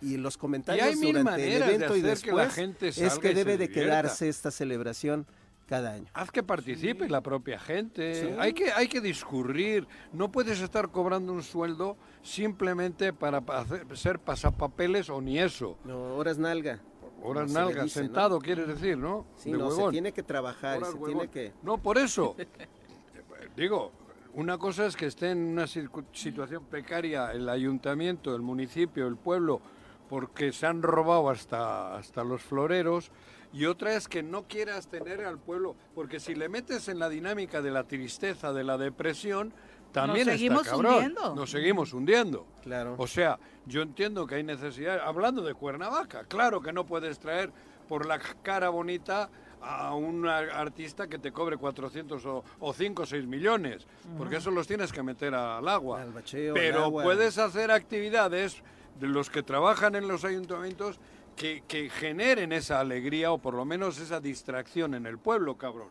y los comentarios Y durante el de evento y hacer que la después gente es que debe de quedarse esta celebración cada año. Haz que participe la propia gente. Sí. Hay, que, hay que discurrir. No puedes estar cobrando un sueldo simplemente para pa- hacer- ser pasapapeles o ni eso. No, horas nalga. Horas ¿no? sentado, quieres decir, ¿no? Sí, De no, se tiene que trabajar, Horas se huevón. tiene que... No, por eso. Digo, una cosa es que esté en una situación precaria el ayuntamiento, el municipio, el pueblo, porque se han robado hasta, hasta los floreros, y otra es que no quieras tener al pueblo, porque si le metes en la dinámica de la tristeza, de la depresión, también seguimos está cabrón. hundiendo. Nos seguimos hundiendo. Claro. O sea, yo entiendo que hay necesidad, hablando de Cuernavaca, claro que no puedes traer por la cara bonita a un ar- artista que te cobre 400 o, o 5 o 6 millones, porque eso los tienes que meter al agua. Al bacheo, al Pero agua. puedes hacer actividades de los que trabajan en los ayuntamientos que, generen esa alegría o por lo menos esa distracción en el pueblo, cabrón.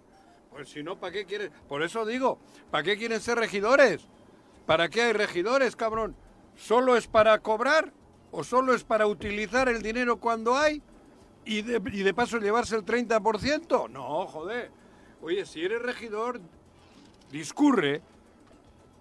Pues si no, ¿para qué quieren? Por eso digo, ¿para qué quieren ser regidores? ¿Para qué hay regidores, cabrón? ¿Solo es para cobrar o solo es para utilizar el dinero cuando hay y de, y de paso llevarse el 30%? No, joder. Oye, si eres regidor, discurre,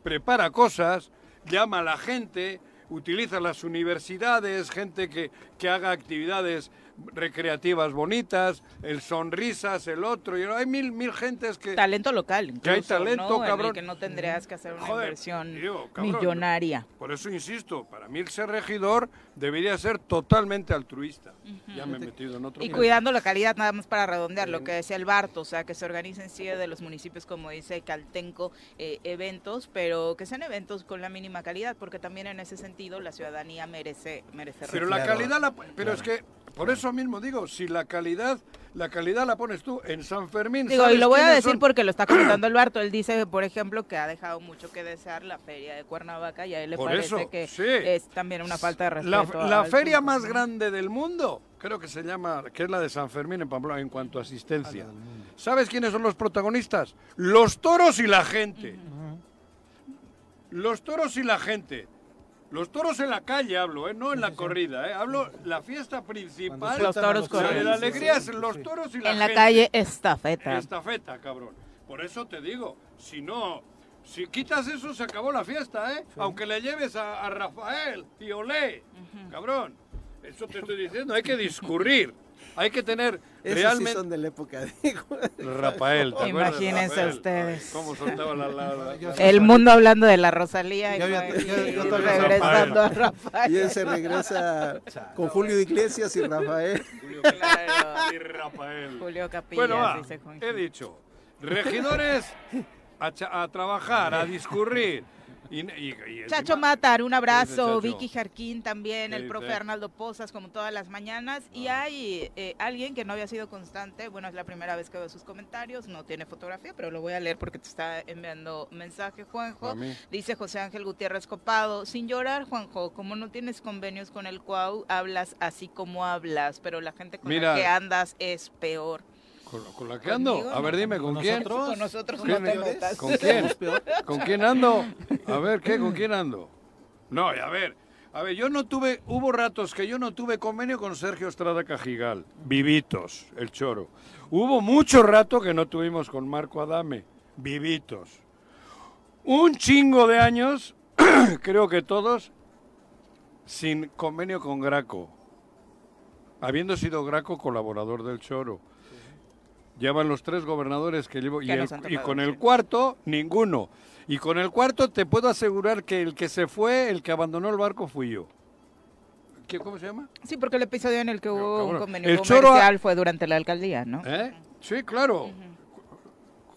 prepara cosas, llama a la gente, utiliza las universidades, gente que, que haga actividades recreativas bonitas, el sonrisas, el otro, y hay mil, mil gentes que... Talento local, Que hay incluso, talento, ¿no? En el cabrón. que no tendrías que hacer una Joder, inversión digo, cabrón, millonaria. Por eso insisto, para mí el ser regidor debería ser totalmente altruista. Ya me he metido en otro... Y cuidando la calidad, nada más para redondear lo que decía el Barto, o sea, que se organicen sí de los municipios, como dice Caltenco, eh, eventos, pero que sean eventos con la mínima calidad, porque también en ese sentido la ciudadanía merece, merece Pero la calidad la... Pero es que, por eso mismo digo, si la calidad, la calidad la pones tú en San Fermín... Digo, y ¿sabes lo voy a decir son? porque lo está comentando el Barto. Él dice, por ejemplo, que ha dejado mucho que desear la feria de Cuernavaca y a él le Por parece eso, que sí. es también una falta de respeto. la feria público, más ¿no? grande del mundo, creo que se llama, que es la de San Fermín en Pamplona en cuanto a asistencia. ¿Sabes quiénes son los protagonistas? Los toros y la gente. Los toros y la gente. Los toros en la calle hablo, ¿eh? no en la corrida, ¿eh? hablo la fiesta principal. Los toros corren. la alegría es los toros y la En la gente. calle estafeta. Estafeta, cabrón. Por eso te digo, si no, si quitas eso se acabó la fiesta, ¿eh? Aunque le lleves a, a Rafael y Olé, cabrón. Eso te estoy diciendo, hay que discurrir. Hay que tener Esos realmente... sí son de la época de... Rafael, ¿te acuerdas de Imagínense Rafael? ustedes. ¿Cómo soltaba la la- Yo- El mundo hablando de la Rosalía y, Yo- yo- y yo- yo regresando a Y Rafael. él se regresa con Julio Iglesias y Rafael. Julio Claro. y Rafael. Julio Capillas, Bueno, va, dice Juan. he dicho, regidores a trabajar, a discurrir. Y, y- y Chacho encima- Matar, un abrazo. Vicky Jarquín también, ¿Qué el profe? Arnaldo Pozas, como todas las mañanas. Y hay eh, alguien que no había sido constante. Bueno, es la primera vez que veo sus comentarios. No tiene fotografía, pero lo voy a leer porque te está enviando mensaje, Juanjo. Dice José Ángel Gutiérrez Copado, sin llorar, Juanjo, como no tienes convenios con el CUAU, hablas así como hablas, pero la gente con Mira. la que andas es peor. ¿Con, con la que ando? A ver, no. dime, ¿con ¿Con quién? nosotros? Con nosotros ¿Con no te metas. ¿Con quién? ¿Con quién ando? A ver, ¿qué? ¿Con quién ando? No, a ver, a ver, yo no tuve, hubo ratos que yo no tuve convenio con Sergio Estrada Cajigal, vivitos, el choro. Hubo mucho rato que no tuvimos con Marco Adame, vivitos. Un chingo de años, creo que todos, sin convenio con Graco, habiendo sido Graco colaborador del choro. Ya van los tres gobernadores que llevo y, el- con el cuarto ninguno. Y con el cuarto te puedo asegurar que el que se fue, el que abandonó el barco fui yo. ¿Qué- ¿Cómo se llama? Sí, porque el episodio en el que hubo un convenio El choro comercial fue durante la alcaldía, ¿no? ¿Eh? Sí, claro.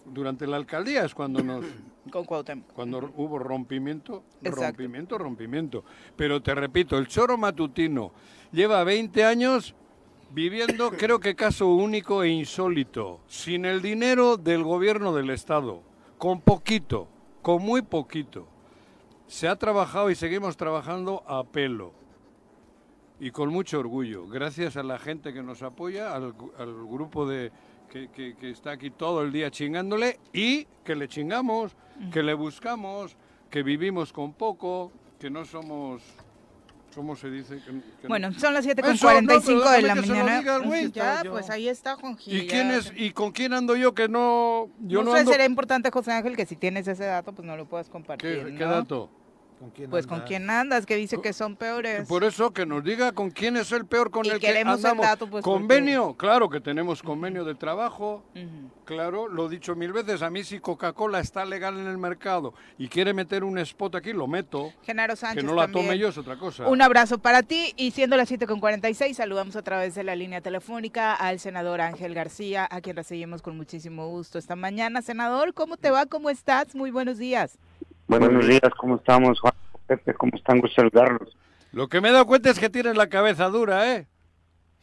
Durante la alcaldía es cuando nos Con Cuauhtémoc. cuando hubo rompimiento, Exacto. rompimiento, rompimiento. Pero te repito, el choro matutino lleva 20 años viviendo, creo que caso único e insólito, sin el dinero del gobierno del Estado, con poquito, con muy poquito. Se ha trabajado y seguimos trabajando a pelo y con mucho orgullo, gracias a la gente que nos apoya, al, grupo de que está aquí todo el día chingándole y que le chingamos, que le buscamos, que vivimos con poco, que no somos, ¿cómo se dice? Que- que no- Bueno, son las 7 con Eso, no, 45 pero de déjame la mañana. güey. ya, Yo. pues ahí está, Juanji. ¿Y quién es y con quién ando yo que no yo no, no, sé, ando será importante, José Ángel, que si tienes ese dato, pues no lo puedas ¿Qué, compartir. qué ¿no? dato? ¿Con quién Pues con quién andas, que dice que son peores. Por eso que nos diga con quién es el peor con Y el que queremos el dato, pues, porque- convenio, claro que tenemos convenio de trabajo. Claro, lo he dicho mil veces, a mí si Coca-Cola está legal en el mercado y quiere meter un spot aquí, lo meto. Genaro Sánchez Que no la también. tome yo es otra cosa. Un abrazo para ti y siendo las 7 con 46 saludamos a través de la línea telefónica al senador Ángel García, a quien recibimos con muchísimo gusto esta mañana. Senador, ¿cómo te va? ¿Cómo estás? Muy buenos días. Buenos días, ¿cómo estamos, Juan? Pepe, ¿cómo están? Gusto saludarlos. Lo que me he dado cuenta es que tienes la cabeza dura, ¿eh?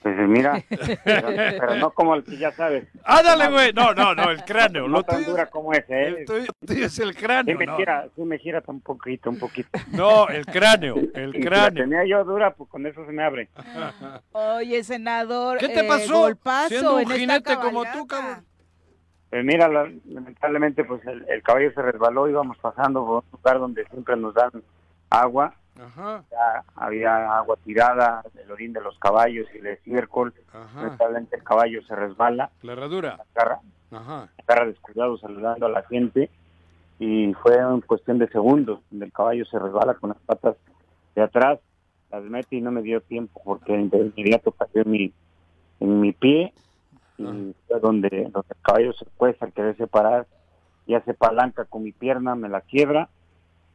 Pues mira, pero, pero no como el que ya sabes. ¡Ándale, güey! No, no, no, el cráneo. No Lo tan tuyo, dura como ese, el ¿eh? tuyo- tuyo es el Sí cráneo. me No, gira, sí me gira un poquito, un poquito. no, el cráneo, el Y si la cráneo. tenía yo dura, pues con eso se me abre. Oye, senador, ¿Qué te eh, pasó? golpazo Siendo un en esta jinete como tú, cabrón. Pues mira, la- lamentablemente, pues el, el caballo se resbaló, íbamos pasando por un lugar donde siempre nos dan agua. Ajá, Ya había agua tirada, el orín de los caballos y el estiércol. Lamentablemente el caballo se resbala, La herradura. agarra, Ajá. agarra descuidado saludando a la gente y fue en cuestión de segundos donde el caballo se resbala con las patas de atrás, las mete y no me dio tiempo porque de inmediato cayó en mi, en mi pie y donde, donde el caballo se cuesta al querer separar y hace palanca con mi pierna, me la quiebra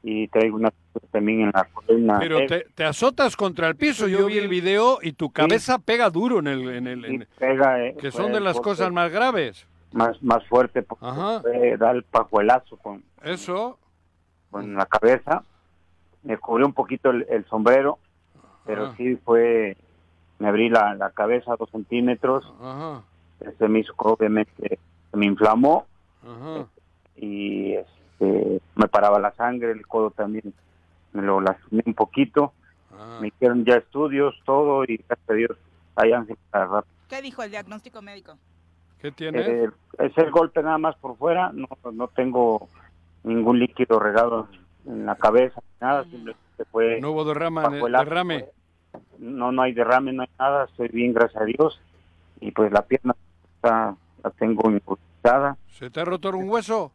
y traigo una también en la columna. Pero Eh, te, te azotas contra el piso. Yo vi el video y tu cabeza pega duro en el... En el y en- pega, eh, que fue son de las golpe cosas más graves. más, más fuerte porque dar el pajuelazo con, Eso. con la cabeza. Me cubrió un poquito el, el sombrero, pero Ajá. sí fue, me abrí la, la cabeza dos centímetros, Ajá. Se me hizo, obviamente, se me inflamó Ajá. y este, me paraba la sangre, el codo también me lo lastimé un poquito, Ah. me hicieron ya estudios, todo y gracias a Dios, hay ángeles para rato. ¿Qué dijo el diagnóstico médico? ¿Qué tienes? Eh, es el golpe nada más por fuera, no, no tengo ningún líquido regado en la cabeza, nada, simplemente fue... no hubo derrama, bajo el derrame. no, no hay derrame, no hay nada, estoy bien, gracias a Dios. Y pues la pierna está, la tengo impulsada. ¿Se te ha roto un hueso?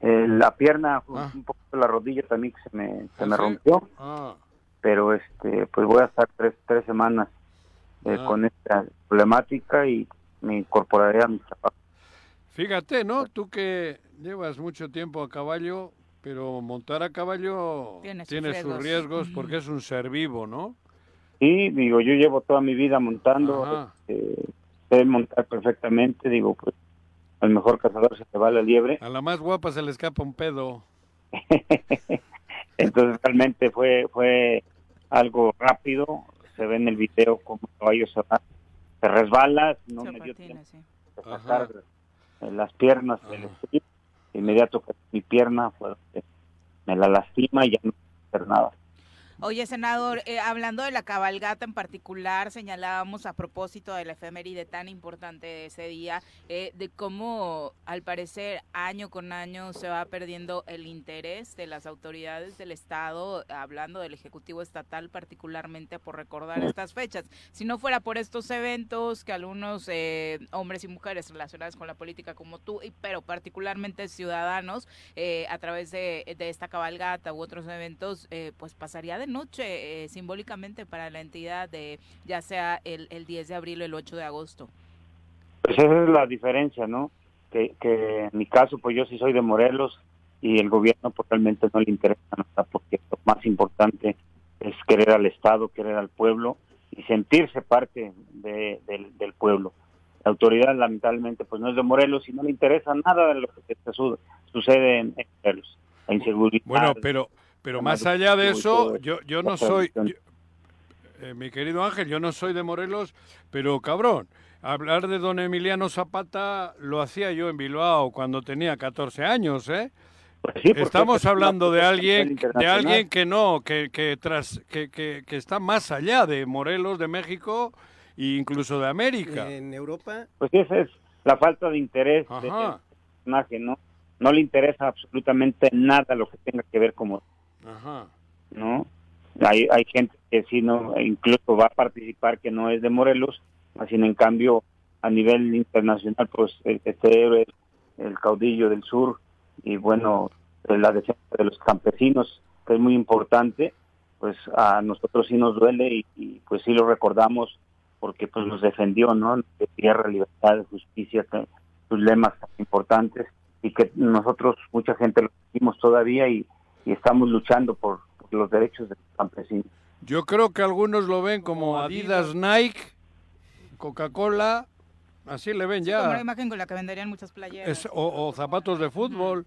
Eh, la pierna, Ah. un poco la rodilla también que se me, se ¿Ah, me sí? rompió, Ah. pero este pues voy a estar tres, tres semanas eh, Ah. con esta problemática y me incorporaré a mi trabajo. Fíjate, ¿no? Tú que llevas mucho tiempo a caballo, pero montar a caballo Tiene tiene, sus sus riesgos. riesgos porque es un ser vivo, ¿no? Y digo, yo llevo toda mi vida montando, Ajá. Sé montar perfectamente, digo, pues al mejor cazador se le va la liebre. A la más guapa se le escapa un pedo. Entonces realmente fue fue algo rápido, se ve en el video como el caballo se va, se resbala, no Se me dio patina, tiempo sí. de sacar eh, las piernas del inmediato que mi pierna fue donde me la lastima y ya no puedo hacer nada. Oye, senador, eh, hablando de la cabalgata en particular, señalábamos a propósito de la efeméride tan importante de ese día, eh, de cómo al parecer año con año se va perdiendo el interés de las autoridades del Estado, hablando del Ejecutivo Estatal particularmente por recordar estas fechas. Si no fuera por estos eventos que algunos eh, hombres y mujeres relacionados con la política como tú, y, pero particularmente ciudadanos, eh, a través de, de esta cabalgata u otros eventos, pues pasaría de noche eh, simbólicamente para la entidad de ya sea el, el 10 de abril o el 8 de agosto. Pues esa es la diferencia, ¿no? Que, que en mi caso, pues yo sí soy de Morelos y el gobierno pues realmente no le interesa nada porque lo más importante es querer al Estado, querer al pueblo y sentirse parte de- del, del pueblo. La autoridad lamentablemente pues no es de Morelos y no le interesa nada de lo que sucede en, en Morelos. La inseguridad. Bueno, pero pero más allá de eso, yo, yo no soy, yo- eh, mi querido Ángel, yo no soy de Morelos, pero cabrón, hablar de don Emiliano Zapata lo hacía yo en Bilbao cuando tenía 14 años, ¿eh? Pues sí, Estamos hablando de alguien, de alguien que no, que, que, tras, que, que, que está más allá de Morelos, de México e incluso de América. En Europa, Pues esa es la falta de interés de- del Ajá, personaje, ¿no? No le interesa absolutamente nada lo que tenga que ver como, ¿no? Hay, hay gente que sí, no, incluso va a participar que no es de Morelos, así en cambio a nivel internacional, pues este héroe, el caudillo del sur y bueno, la defensa de los campesinos, que es muy importante, pues a nosotros sí nos duele y, pues sí lo recordamos porque pues nos defendió, ¿no? De tierra, libertad, justicia, sus lemas tan importantes y que nosotros, mucha gente lo seguimos todavía y, estamos luchando por, los derechos de los campesinos. Yo creo que algunos lo ven como Adidas, Nike, Coca-Cola, así le ven ya. como la imagen con la que venderían muchas playeras. o, zapatos de fútbol.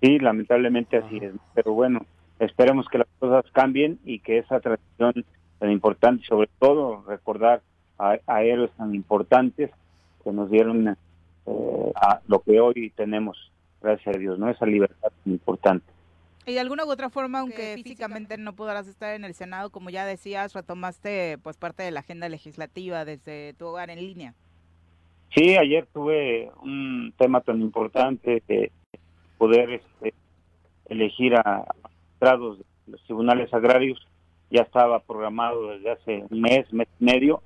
Sí, lamentablemente así es. Pero bueno, esperemos que las cosas cambien y que esa tradición tan importante, sobre todo recordar a, a héroes tan importantes que nos dieron eh, a lo que hoy tenemos, gracias a Dios, ¿no? Esa libertad tan importante. Y de alguna u otra forma, aunque físicamente no podrás estar en el Senado, como ya decías, retomaste pues parte de la agenda legislativa desde tu hogar en línea. Sí, ayer tuve un tema tan importante de poder este, elegir a magistrados de los tribunales agrarios. Ya estaba programado desde hace un mes, mes y medio,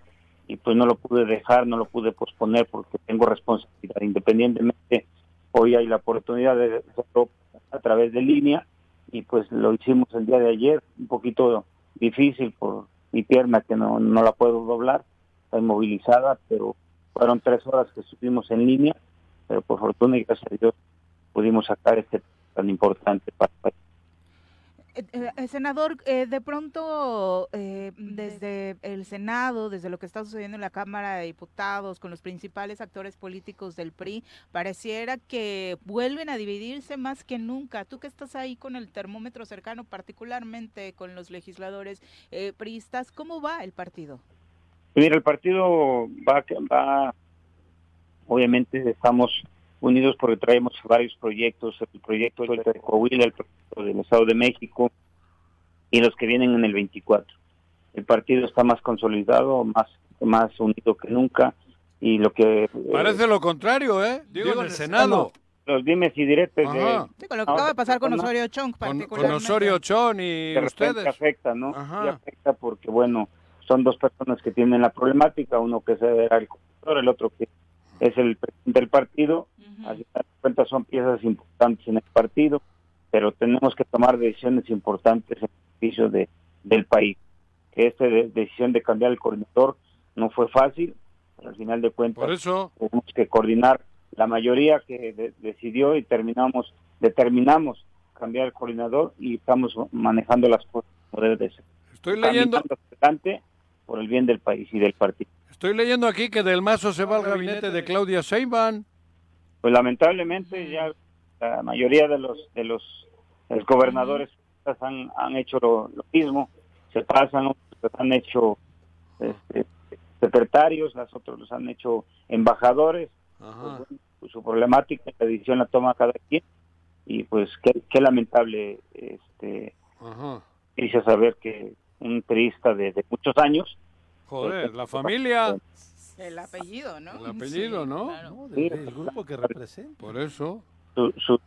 y pues no lo pude dejar, no lo pude posponer porque tengo responsabilidad. Independientemente, hoy hay la oportunidad de hacerlo a través de línea y pues lo hicimos el día de ayer, un poquito difícil por mi pierna que no, no la puedo doblar, está inmovilizada, pero fueron tres horas que estuvimos en línea, pero por fortuna y gracias a Dios pudimos sacar este tan importante para el país. Eh, eh, eh, senador, de pronto desde el Senado, desde lo que está sucediendo en la Cámara de Diputados, con los principales actores políticos del PRI, pareciera que vuelven a dividirse más que nunca. Tú que estás ahí con el termómetro cercano, particularmente con los legisladores priistas, ¿cómo va el partido? Mira, el partido va, va obviamente estamos unidos porque traemos varios proyectos, el proyecto de Coahuila, el proyecto del Estado de México y los que vienen en el 24. El partido está más consolidado, más, más unido que nunca y lo que... Eh, Parece lo contrario, ¿eh? Digo, en el Senado. Los dimes y directos Sí, con lo que acaba de pasar con Osorio Chong, particularmente. Con, Osorio Chong y de ustedes. afecta, ¿no? Y afecta porque, bueno, son dos personas que tienen la problemática, uno que es el conductor, el otro que es el presidente del partido, así que cuentas son piezas importantes en el partido, pero tenemos que tomar decisiones importantes en beneficio de, del país. Que esta decisión de cambiar el coordinador no fue fácil, pero al final de cuentas Por eso... tenemos que coordinar la mayoría que decidió y terminamos, determinamos cambiar el coordinador y estamos manejando las cosas como debe de ser. Estoy leyendo... Adelante por el bien del país y del partido. Estoy leyendo aquí que Del Mazo se va al gabinete de Claudia Sheinbaum. Pues lamentablemente ya la mayoría de los de los, gobernadores han, han hecho lo, mismo, se pasan, otros han hecho este, secretarios, las otros los han hecho embajadores. Pues, pues, su problemática, la decisión la toma cada quien. Y pues qué, lamentable este dice saber que un periodista de muchos años Joder, la familia. El apellido, ¿no? El apellido, ¿no? el grupo que representa. Por eso. Su, su,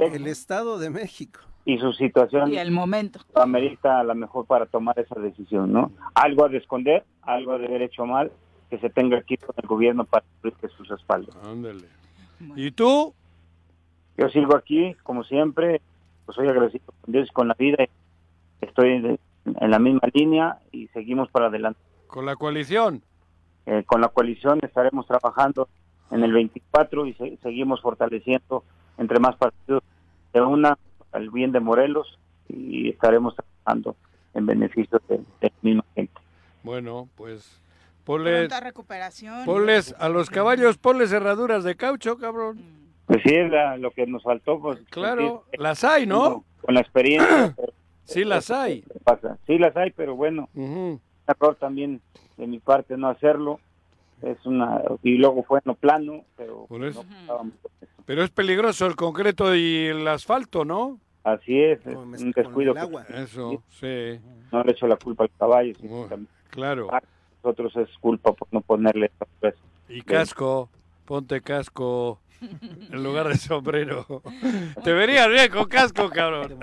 El Estado de México. Y su situación. Y el momento. Amerita a lo mejor para tomar esa decisión, ¿no? Algo a de esconder, algo de haber hecho mal, que se tenga aquí con el gobierno para que sus espaldas. Ándale. ¿Y tú? Yo sigo aquí, como siempre, pues soy agradecido con Dios y con la vida. Estoy en la misma línea y seguimos para adelante. ¿Con la coalición? Eh, con la coalición estaremos trabajando en el 24 y seguimos fortaleciendo entre más partidos de una al bien de Morelos y estaremos trabajando en beneficio de, la misma gente. Bueno, pues ponles, recuperación. ponles a los caballos, ponles cerraduras de caucho, cabrón. Pues sí, es lo que nos faltó. Pues, claro, las hay, ¿no? Con la experiencia. Sí las hay. Pasa. Sí las hay, pero bueno, uh error también de mi parte no hacerlo. Es una y luego fue en lo plano, pero pero es peligroso el concreto y el asfalto, ¿no? Así es, un descuido. Eso, sí. No le echo la culpa al caballo. claro. Nosotros es culpa por no ponerle. Y casco, ponte casco en lugar de sombrero. Te verías bien con casco, cabrón.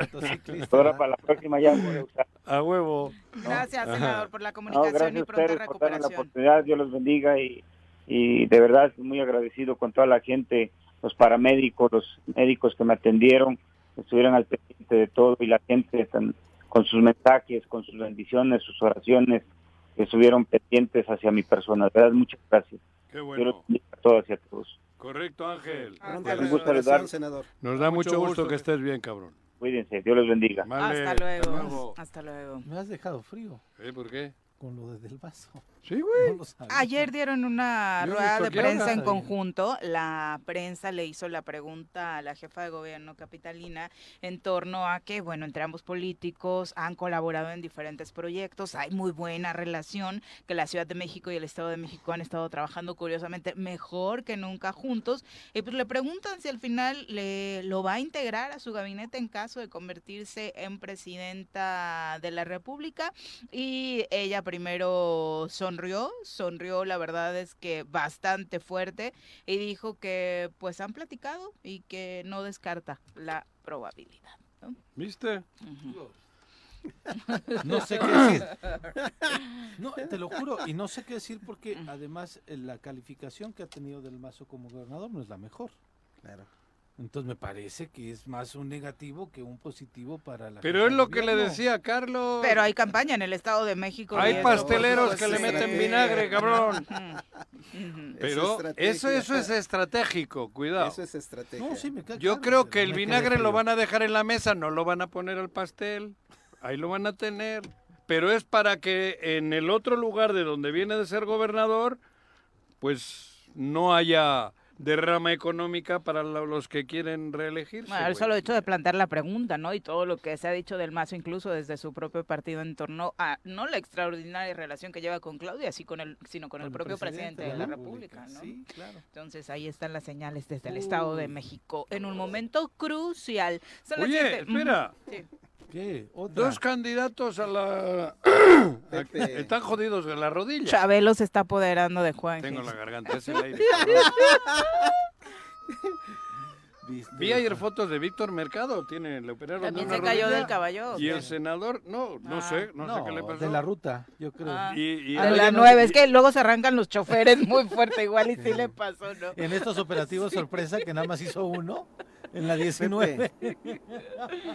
Ahora para la próxima ya voy a usar. A huevo. Gracias, senador, por la comunicación y pronta recuperación. Por la oportunidad, Dios los bendiga y, y de verdad muy agradecido con toda la gente, los paramédicos, los médicos que me atendieron, estuvieron al pendiente de todo y la gente tan- con sus mensajes, con sus bendiciones, sus oraciones, que estuvieron pendientes hacia mi persona. De verdad, muchas gracias. Qué bueno. bendiga a todos y a todos. Correcto, Ángel. Pronta Un gusto senador. Nos da Mucho mucho gusto gusto que que estés bien, cabrón. Cuídense, Dios los bendiga. Vale, hasta luego. luego. Hasta luego. Me has dejado frío ¿Eh, ¿Por qué? Con lo de del vaso. Sí, güey. No. Ayer dieron una Yo rueda de prensa en conjunto. La prensa le hizo la pregunta a la jefa de gobierno capitalina en torno a que, bueno, entre ambos políticos han colaborado en diferentes proyectos. Hay muy buena relación, que la Ciudad de México y el Estado de México han estado trabajando curiosamente mejor que nunca juntos. Y pues le preguntan si al final le, lo va a integrar a su gabinete en caso de convertirse en presidenta de la República. Y ella primero sonrió, sonrió la verdad es que bastante fuerte y dijo que pues han platicado y que no descarta la probabilidad. ¿no? ¿Viste? No sé qué decir. No, te lo juro, y no sé qué decir porque además eh, la calificación que ha tenido del Mazo como gobernador no es la mejor. Claro. Entonces me parece que es más un negativo que un positivo para la Pero es lo que le decía Carlos. Pero hay campaña en el Estado de México. Hay eso, pasteleros que le meten vinagre, cabrón. Pero estrategia. eso, eso es estratégico, cuidado. Eso es estrategia. No, sí, Yo claro, creo que el vinagre lo van a dejar en la mesa, no lo van a poner al pastel. Ahí lo van a tener. Pero es para que en el otro lugar de donde viene de ser gobernador, pues no haya derrama económica para lo- los que quieren reelegirse. Bueno, el solo hecho de plantear la pregunta, ¿no? Y todo lo que se ha dicho del Mazo, incluso desde su propio partido, en torno a no la extraordinaria relación que lleva con Claudia, sí con el, sino con, el propio presidente, de la República, ¿no? Sí, claro. Entonces ahí están las señales desde el Estado de México en un momento crucial. Son Oye, siete- espera. Sí. ¿Qué? Otra. Dos candidatos a la... Pepe. Están jodidos de la rodilla. Chabelo se está apoderando de Juan. Tengo la garganta, es el aire. Vi ayer fotos de Víctor Mercado, tiene, le operaron de También una se cayó rodilla. del caballo. Y el senador, no, no Ah. sé, no, sé qué le pasó. de la ruta, yo creo. Ah, Y, y- de Ah, no, la no- nueve, es que luego se arrancan los choferes muy fuerte, igual y sí le pasó, ¿no? En estos operativos sorpresa que nada más hizo uno en la 19.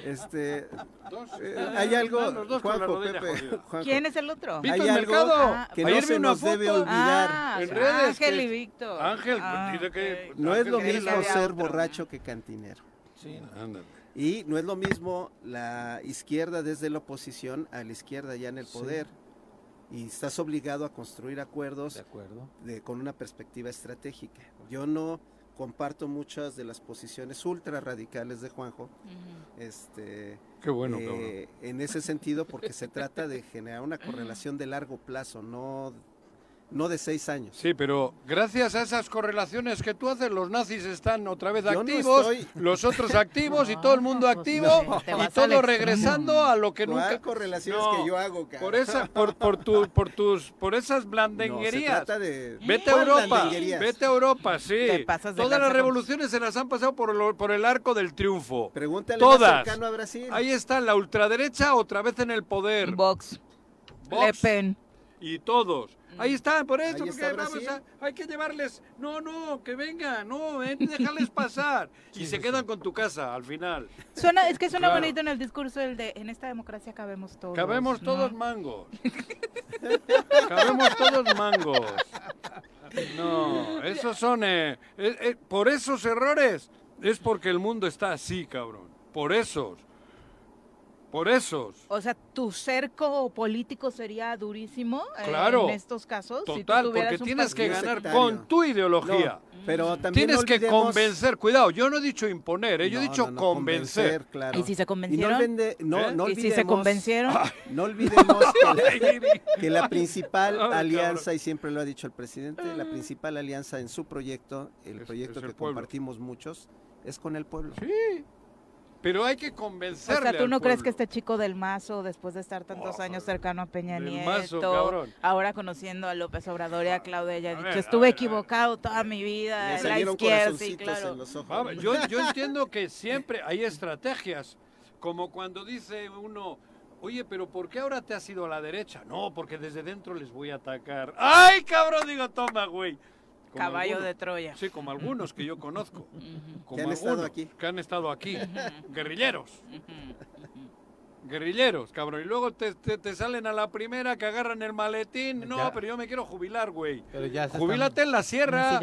Este, dos, eh, ah, hay algo, con la Juanjo, Pepe. Juanjo, ¿Quién es el otro? Víctor hay algo Mercado. Ah, que Ayer no se nos debe olvidar. Ah, En redes Ángel que- y Víctor. Ángel, Ah, dice que- ok. No es lo mismo ser otro. borracho que cantinero. Sí, Ándale. Y no es lo mismo la izquierda desde la oposición a la izquierda ya en el Sí. poder. Y estás obligado a construir de acuerdos acuerdo. de- con una perspectiva estratégica. Yo no comparto muchas de las posiciones ultra radicales de Juanjo. Este, Qué bueno, eh, en ese sentido, porque se trata de generar una correlación de largo plazo, no, no de seis años. Sí, pero gracias a esas correlaciones que tú haces, los nazis están otra vez Yo no activos, estoy- los otros activos y todo el mundo pues activo no, y todo regresando a lo que ¿Cuál nunca correlaciones No, que yo hago, cara? por esa por por tu, por tus por esas No, se blandenguerías. trata de... Vete a ¿Cuál Europa, vete a Europa, sí. Te pasas de Todas las con- revoluciones se las han pasado por, lo- por el arco del triunfo. Pregúntale Todas. más cercano a Brasil. Ahí está la ultraderecha otra vez en el poder. Vox, Vox Le Pen. y todos. Ahí están, por eso, porque está vamos a, hay que llevarles, no, no, que vengan, no, ven, déjales pasar. y se quedan con tu casa al final. Suena, es que suena Claro. bonito en el discurso el de en esta democracia cabemos todos. Cabemos ¿no? todos mangos. Cabemos todos mangos. No, esos son, eh, eh, eh, por esos errores es porque el mundo está así, cabrón. Por esos. Por esos. O sea, tu cerco político sería durísimo eh, Claro. en estos casos. si tú Total, porque tienes que ganar sectario. con tu ideología. No, pero también Tienes no que convencer, cuidado, yo no he dicho imponer, eh, yo he dicho no, no, convencer. claro. ¿Y si se Y no, convencieron? olvide- no, ¿Eh? no ¿Y si se olvidemos- convencieron? No olvidemos que la, que la principal Ay, alianza, y siempre lo ha dicho el presidente, la principal alianza en su proyecto, el Es- proyecto es que compartimos muchos, es con el pueblo. Sí, pero hay que O convencerle sea, ¿tú no crees que este chico del Mazo, después de estar tantos Oh, años cercano a Peña Nieto, Mazo, ahora conociendo a López Obrador y a Claudia, ya ha dicho, ver, estuve ver, equivocado toda mi vida, en la izquierda, sí, claro. en los ojos. Ah, yo, yo entiendo que siempre hay estrategias, como cuando dice uno, oye, pero ¿por qué ahora te has ido a la derecha? No, porque desde dentro les voy a atacar. ¡Ay, cabrón! Digo, toma, güey. Caballo algunos. de Troya. Sí, como algunos que yo conozco. Como Que han estado algunos aquí. Que han estado aquí. Guerrilleros. Guerrilleros, cabrón. Y luego te, te- te salen a la primera que agarran el maletín. No, Ya. pero yo me quiero jubilar, güey. Pero ya se Jubílate en la sierra.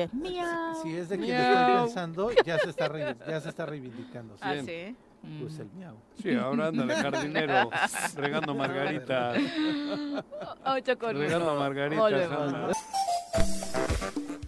Si es de quien estoy pensando, ya se está, re- ya se está reivindicando. sí. Ah, sí. Pues el miau. Sí, ahora anda de jardinero regando margaritas. 8 con Regando margaritas.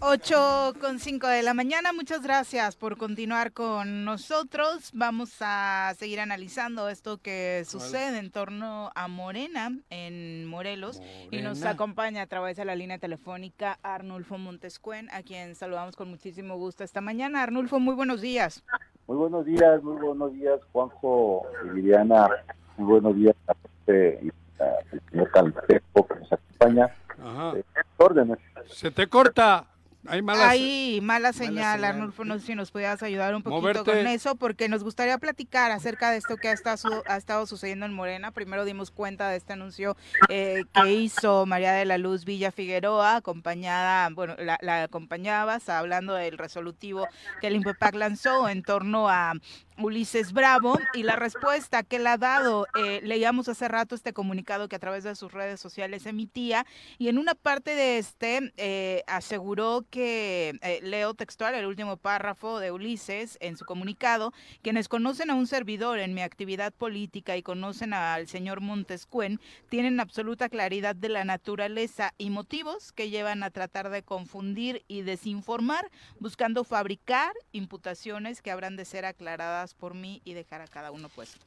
Volvemos. anda. 8 con 5 de la mañana. Muchas gracias por continuar con nosotros. Vamos a seguir analizando esto que sucede en torno a Morena en Morelos. Y nos acompaña a través de la línea telefónica Arnulfo Montescuen, a quien saludamos con muchísimo gusto esta mañana. Arnulfo, muy buenos días. Muy buenos días, muy buenos días, Juanjo y Liliana. Muy buenos días a usted y al señor Caltejo que nos acompaña. Ajá. Eh, órdenes. Se te corta. Hay malas. Hay mala señal, señal. Arnulfo, no sé si nos pudieras ayudar un poquito Moverte. con eso, porque nos gustaría platicar acerca de esto que ha estado, su- ha estado sucediendo en Morena. Primero dimos cuenta de este anuncio eh, que hizo María de la Luz Villa Figueroa, acompañada, bueno, la, la acompañabas hablando del resolutivo que el INPEPAC lanzó en torno a Ulises Bravo y la respuesta que él ha dado, eh, leíamos hace rato este comunicado que a través de sus redes sociales emitía y en una parte de este eh, aseguró que, eh, leo textual el último párrafo de Ulises en su comunicado, quienes conocen a un servidor en mi actividad política y conocen al señor Montescuen, tienen absoluta claridad de la naturaleza y motivos que llevan a tratar de confundir y desinformar, buscando fabricar imputaciones que habrán de ser aclaradas por mí y dejar a cada uno pues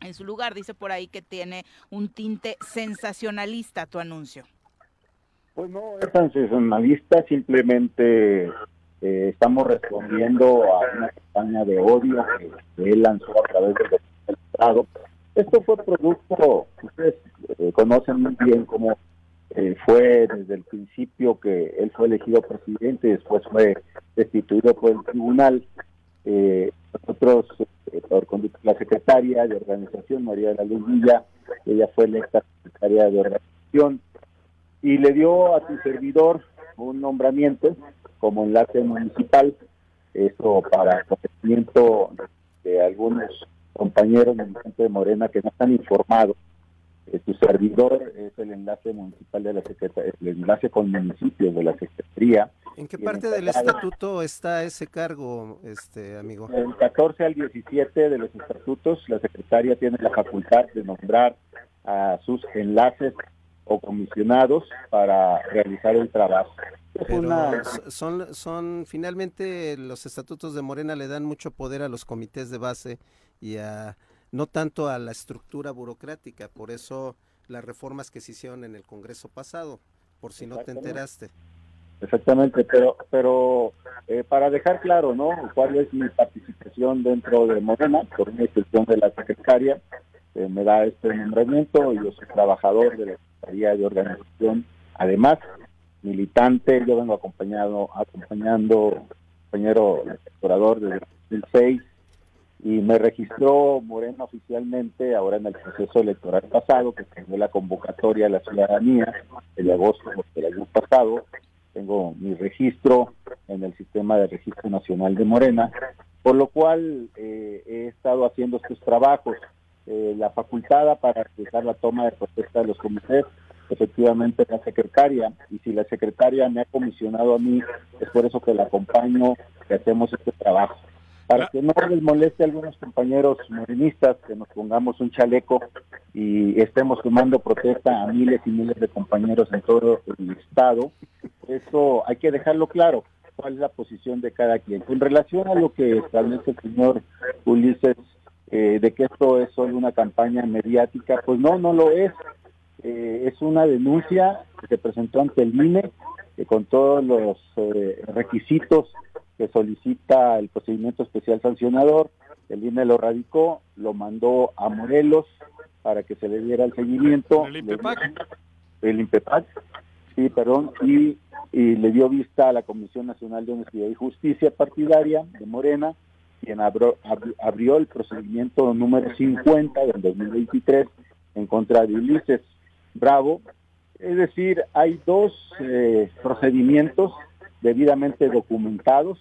en su lugar. Dice por ahí que tiene un tinte sensacionalista tu anuncio. Pues no es sensacionalista, simplemente eh, estamos respondiendo a una campaña de odio que, él lanzó a través del Estado. Esto fue producto, ustedes eh, conocen muy bien cómo eh, fue desde el principio que él fue elegido presidente y después fue destituido por el tribunal. Eh, nosotros, eh, por conducta la secretaria de organización, María de la Luz Villa, ella fue electa secretaria de organización y le dio a tu servidor un nombramiento como enlace municipal, eso para conocimiento de algunos compañeros de Morena que no están informados. Eh, tu servidor es el enlace municipal de la secretaría, el enlace con municipios de la secretaría. ¿En qué parte del estatuto está ese cargo, este amigo? Del 14 al 17 de los estatutos, la secretaria tiene la facultad de nombrar a sus enlaces o comisionados para realizar el trabajo. Pero una- so- son, son, finalmente los estatutos de Morena le dan mucho poder a los comités de base y a, no tanto a la estructura burocrática, por eso las reformas que se hicieron en el Congreso pasado, por si no te enteraste. Exactamente, pero pero eh, para dejar claro, ¿no? ¿Cuál es mi participación dentro de Morena? Por una instrucción de la secretaria, eh, me da este nombramiento, yo soy trabajador de la Secretaría de Organización, además militante, yo vengo acompañado acompañando compañero electorador desde el 2006 y me registró Morena oficialmente ahora en el proceso electoral pasado, que tengo la convocatoria a la ciudadanía el agosto del año pasado, tengo mi registro en el sistema de registro nacional de Morena, por lo cual eh, he estado haciendo estos trabajos. Eh, la facultada para realizar la toma de protesta de los comités, efectivamente la secretaria, y si la secretaria me ha comisionado a mí, es por eso que la acompaño, que hacemos este trabajo. Para que no les moleste a algunos compañeros morenistas que nos pongamos un chaleco y estemos tomando protesta a miles y miles de compañeros en todo el estado, eso hay que dejarlo claro, cuál es la posición de cada quien. En relación a lo que establece el señor Ulises, eh, de que esto es solo una campaña mediática, pues no, no lo es. Eh, es una denuncia que se presentó ante el INE eh, con todos los eh, requisitos que solicita el procedimiento especial sancionador. El INE lo radicó, lo mandó a Morelos para que se le diera el seguimiento. ¿El INPEPAC? El INPEPAC, sí, perdón, y, y le dio vista a la Comisión Nacional de Honestidad y Justicia Partidaria de Morena, quien abrió, abri- abrió el procedimiento número 50 del 2023 en contra de Ulises Bravo. Es decir, hay dos eh, procedimientos debidamente documentados,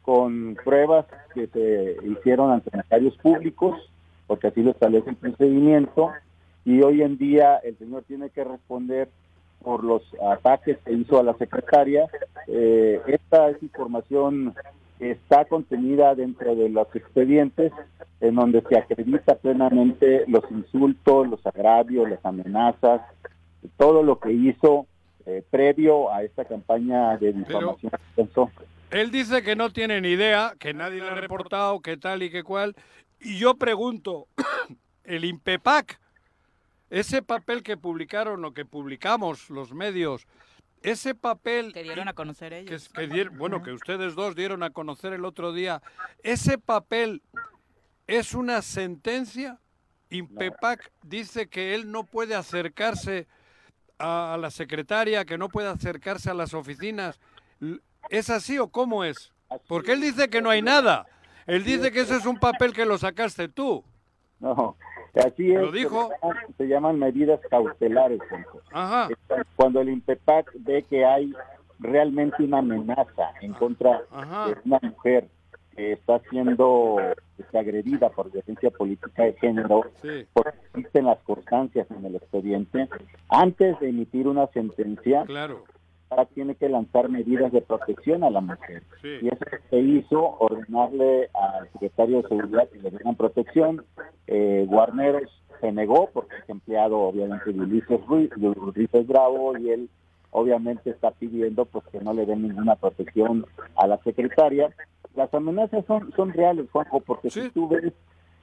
con pruebas que se hicieron ante notarios públicos, porque así lo establece el procedimiento, y hoy en día el señor tiene que responder por los ataques que hizo a la secretaria. Eh, esta es información está contenida dentro de los expedientes en donde se acredita plenamente los insultos, los agravios, las amenazas, todo lo que hizo eh, previo a esta campaña de difamación. Él dice que no tiene ni idea, que nadie le ha reportado, que tal y que cual. Y yo pregunto, el INPEPAC, ese papel que publicaron o que publicamos los medios, ese papel... Que dieron a conocer ellos. Que, bueno, que ustedes dos dieron a conocer el otro día, ese papel es una sentencia. INPEPAC dice que él no puede acercarse a la secretaria, que no puede acercarse a las oficinas. ¿Es así o cómo es? Porque él dice que no hay nada. Él dice que ese es un papel que lo sacaste tú. No, así es. ¿Lo dijo? Se llaman, medidas cautelares. Ajá. Cuando el INPEPAC ve que hay realmente una amenaza en contra de una mujer que está siendo este, agredida por violencia política de género, porque existen las constancias en el expediente, antes de emitir una sentencia, claro tiene que lanzar medidas de protección a la mujer. Y eso se hizo, ordenarle al secretario de Seguridad que le dieran protección. Eh, Guarneros se negó porque es empleado obviamente de Ulises, Ruiz, de Ulises Bravo y él obviamente está pidiendo pues que no le den ninguna protección a la secretaria. Las amenazas son, son reales, Juanjo, porque si tú ves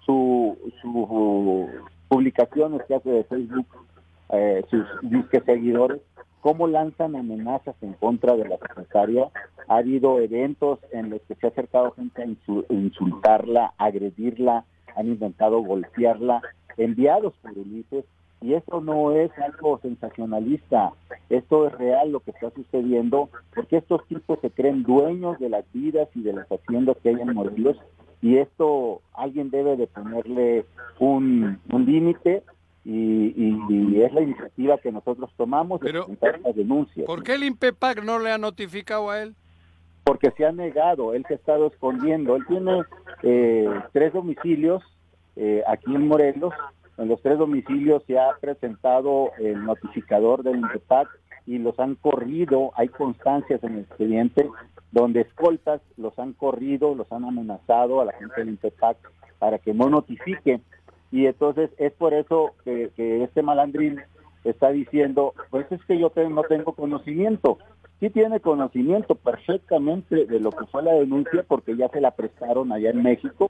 su, su publicaciones que hace de Facebook, eh, sus disques seguidores, cómo lanzan amenazas en contra de la secretaria. Ha habido eventos en los que se ha acercado gente a insultarla, agredirla, han intentado golpearla, enviados por Ulises, y esto no es algo sensacionalista, esto es real lo que está sucediendo, porque estos tipos se creen dueños de las vidas y de las haciendas que hay en Morelos, y esto alguien debe de ponerle un, un límite y, es la iniciativa que nosotros tomamos de presentar la denuncia. ¿Por qué el INPEPAC no le ha notificado a él? Porque se ha negado, él se ha estado escondiendo. Él tiene eh, tres domicilios eh, aquí en Morelos. En los tres domicilios se ha presentado el notificador del INPEPAC y los han corrido. Hay constancias en el expediente donde escoltas los han corrido, los han amenazado a la gente del INPEPAC para que no notifique y entonces es por eso que, este malandrín está diciendo, pues es que yo no tengo conocimiento. Sí tiene conocimiento perfectamente de lo que fue la denuncia porque ya se la prestaron allá en México,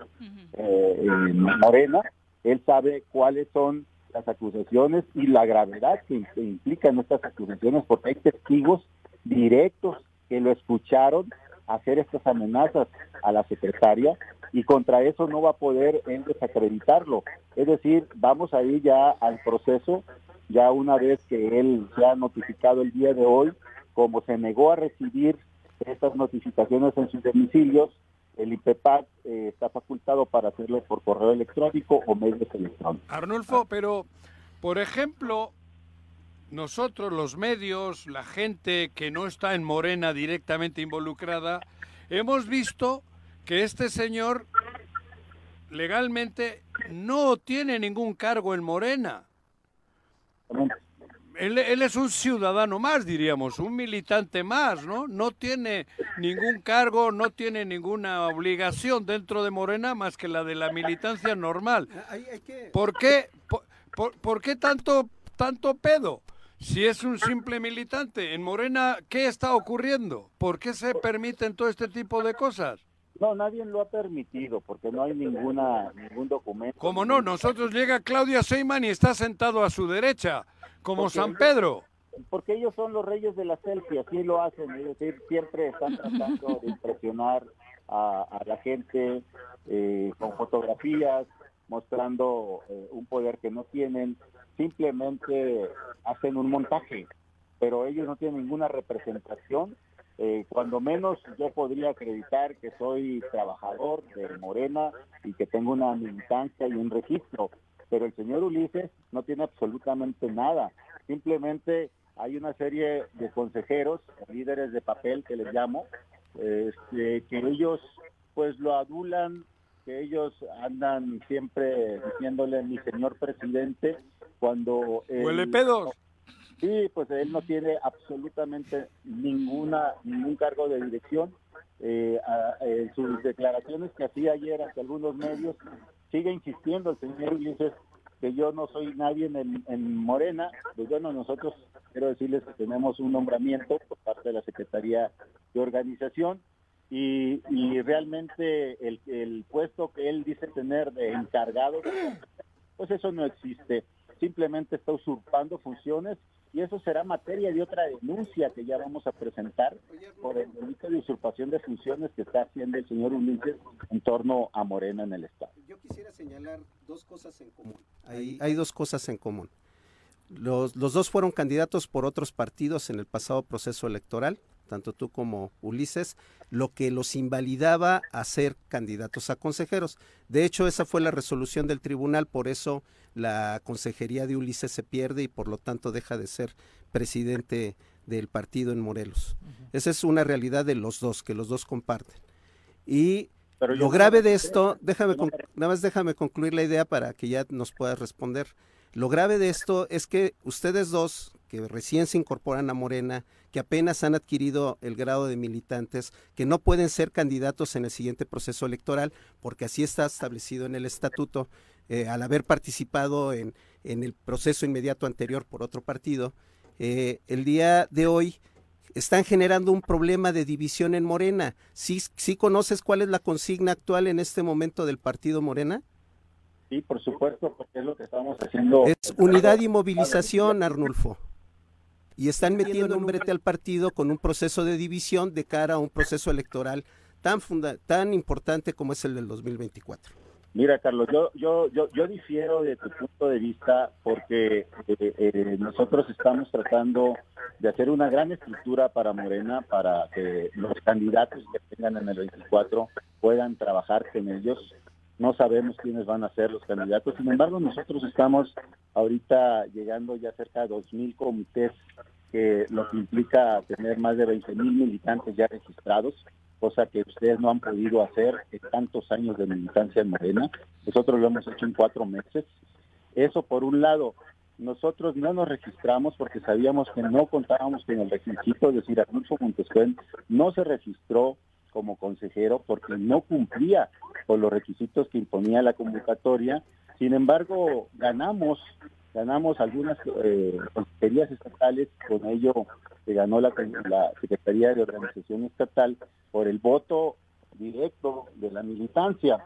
eh, en Morena. Él sabe cuáles son las acusaciones y la gravedad que, que implican estas acusaciones porque hay testigos directos que lo escucharon hacer estas amenazas a la secretaria y contra eso no va a poder él desacreditarlo. Es decir, vamos a ir ya al proceso, ya una vez que él se ha notificado el día de hoy, como se negó a recibir estas notificaciones en sus domicilios, el IPEPAC eh, está facultado para hacerlo por correo electrónico o medios electrónicos. Arnulfo, pero, por ejemplo, nosotros, los medios, la gente que no está en Morena directamente involucrada, hemos visto que este señor legalmente no tiene ningún cargo en Morena. Él, es un ciudadano más, diríamos, un militante más, ¿no? No tiene ningún cargo, no tiene ninguna obligación dentro de Morena más que la de la militancia normal. ¿Por qué, por, qué tanto, tanto pedo? Si es un simple militante, en Morena, ¿qué está ocurriendo? ¿Por qué se permiten todo este tipo de cosas? No, nadie lo ha permitido porque no hay ninguna ningún documento. ¿Cómo no? Nosotros llega Claudia Seyman y está sentado a su derecha, como San Pedro. Porque ellos son los reyes de la selfie, así lo hacen, es decir, siempre están tratando de impresionar a, la gente eh, con fotografías, mostrando eh, un poder que no tienen, simplemente hacen un montaje, pero ellos no tienen ninguna representación eh, cuando menos yo podría acreditar que soy trabajador de Morena y que tengo una militancia y un registro, pero el señor Ulises no tiene absolutamente nada, simplemente hay una serie de consejeros, líderes de papel que les llamo, este, que ellos pues lo adulan, que ellos andan siempre diciéndole mi señor presidente cuando... Huele pedos. Sí, pues él no tiene absolutamente ninguna ningún cargo de dirección. Eh, en sus declaraciones que hacía ayer ante algunos medios, sigue insistiendo el señor Ulises que yo no soy nadie en, en Morena. Pues bueno, nosotros quiero decirles que tenemos un nombramiento por parte de la Secretaría de Organización y, y realmente el, el puesto que él dice tener de encargado, pues eso no existe. Simplemente está usurpando funciones y eso será materia de otra denuncia que ya vamos a presentar por el delito de usurpación de funciones que está haciendo el señor Ulises en torno a Morena en el Estado. Yo quisiera señalar dos cosas en común. Hay, hay dos cosas en común. Los, los dos fueron candidatos por otros partidos en el pasado proceso electoral, tanto tú como Ulises, lo que los invalidaba a ser candidatos a consejeros. De hecho, esa fue la resolución del tribunal, por eso la consejería de Ulises se pierde y por lo tanto deja de ser presidente del partido en Morelos. Esa es una realidad de los dos, que los dos comparten. Y lo grave de esto, déjame, nada más déjame concluir la idea para que ya nos puedas responder. Lo grave de esto es que ustedes dos, que recién se incorporan a Morena, que apenas han adquirido el grado de militantes, que no pueden ser candidatos en el siguiente proceso electoral, porque así está establecido en el estatuto, eh, al haber participado en, en, el proceso inmediato anterior por otro partido, eh, el día de hoy están generando un problema de división en Morena. ¿Sí, ¿Sí conoces cuál es la consigna actual en este momento del partido Morena? Sí, por supuesto, porque es lo que estamos haciendo. Es unidad y movilización, Arnulfo. Y están metiendo un brete al partido con un proceso de división de cara a un proceso electoral tan, funda tan importante como es el del 2024. Mira, Carlos, yo, yo, yo, yo difiero de tu punto de vista porque eh, eh, nosotros estamos tratando de hacer una gran estructura para Morena, para que los candidatos que tengan en el 24 puedan trabajar con ellos no sabemos quiénes van a ser los candidatos. Sin embargo, nosotros estamos ahorita llegando ya cerca de 2.000 comités, que lo que implica tener más de 20.000 militantes ya registrados, cosa que ustedes no han podido hacer en tantos años de militancia en Morena. Nosotros lo hemos hecho en cuatro meses. Eso por un lado. Nosotros no nos registramos porque sabíamos que no contábamos con el requisito, es decir, Arnulfo Montescuen no se registró como consejero porque no cumplía con los requisitos que imponía la convocatoria. Sin embargo, ganamos, ganamos algunas eh, consejerías estatales, con ello se ganó la, la Secretaría de Organización Estatal por el voto directo de la militancia.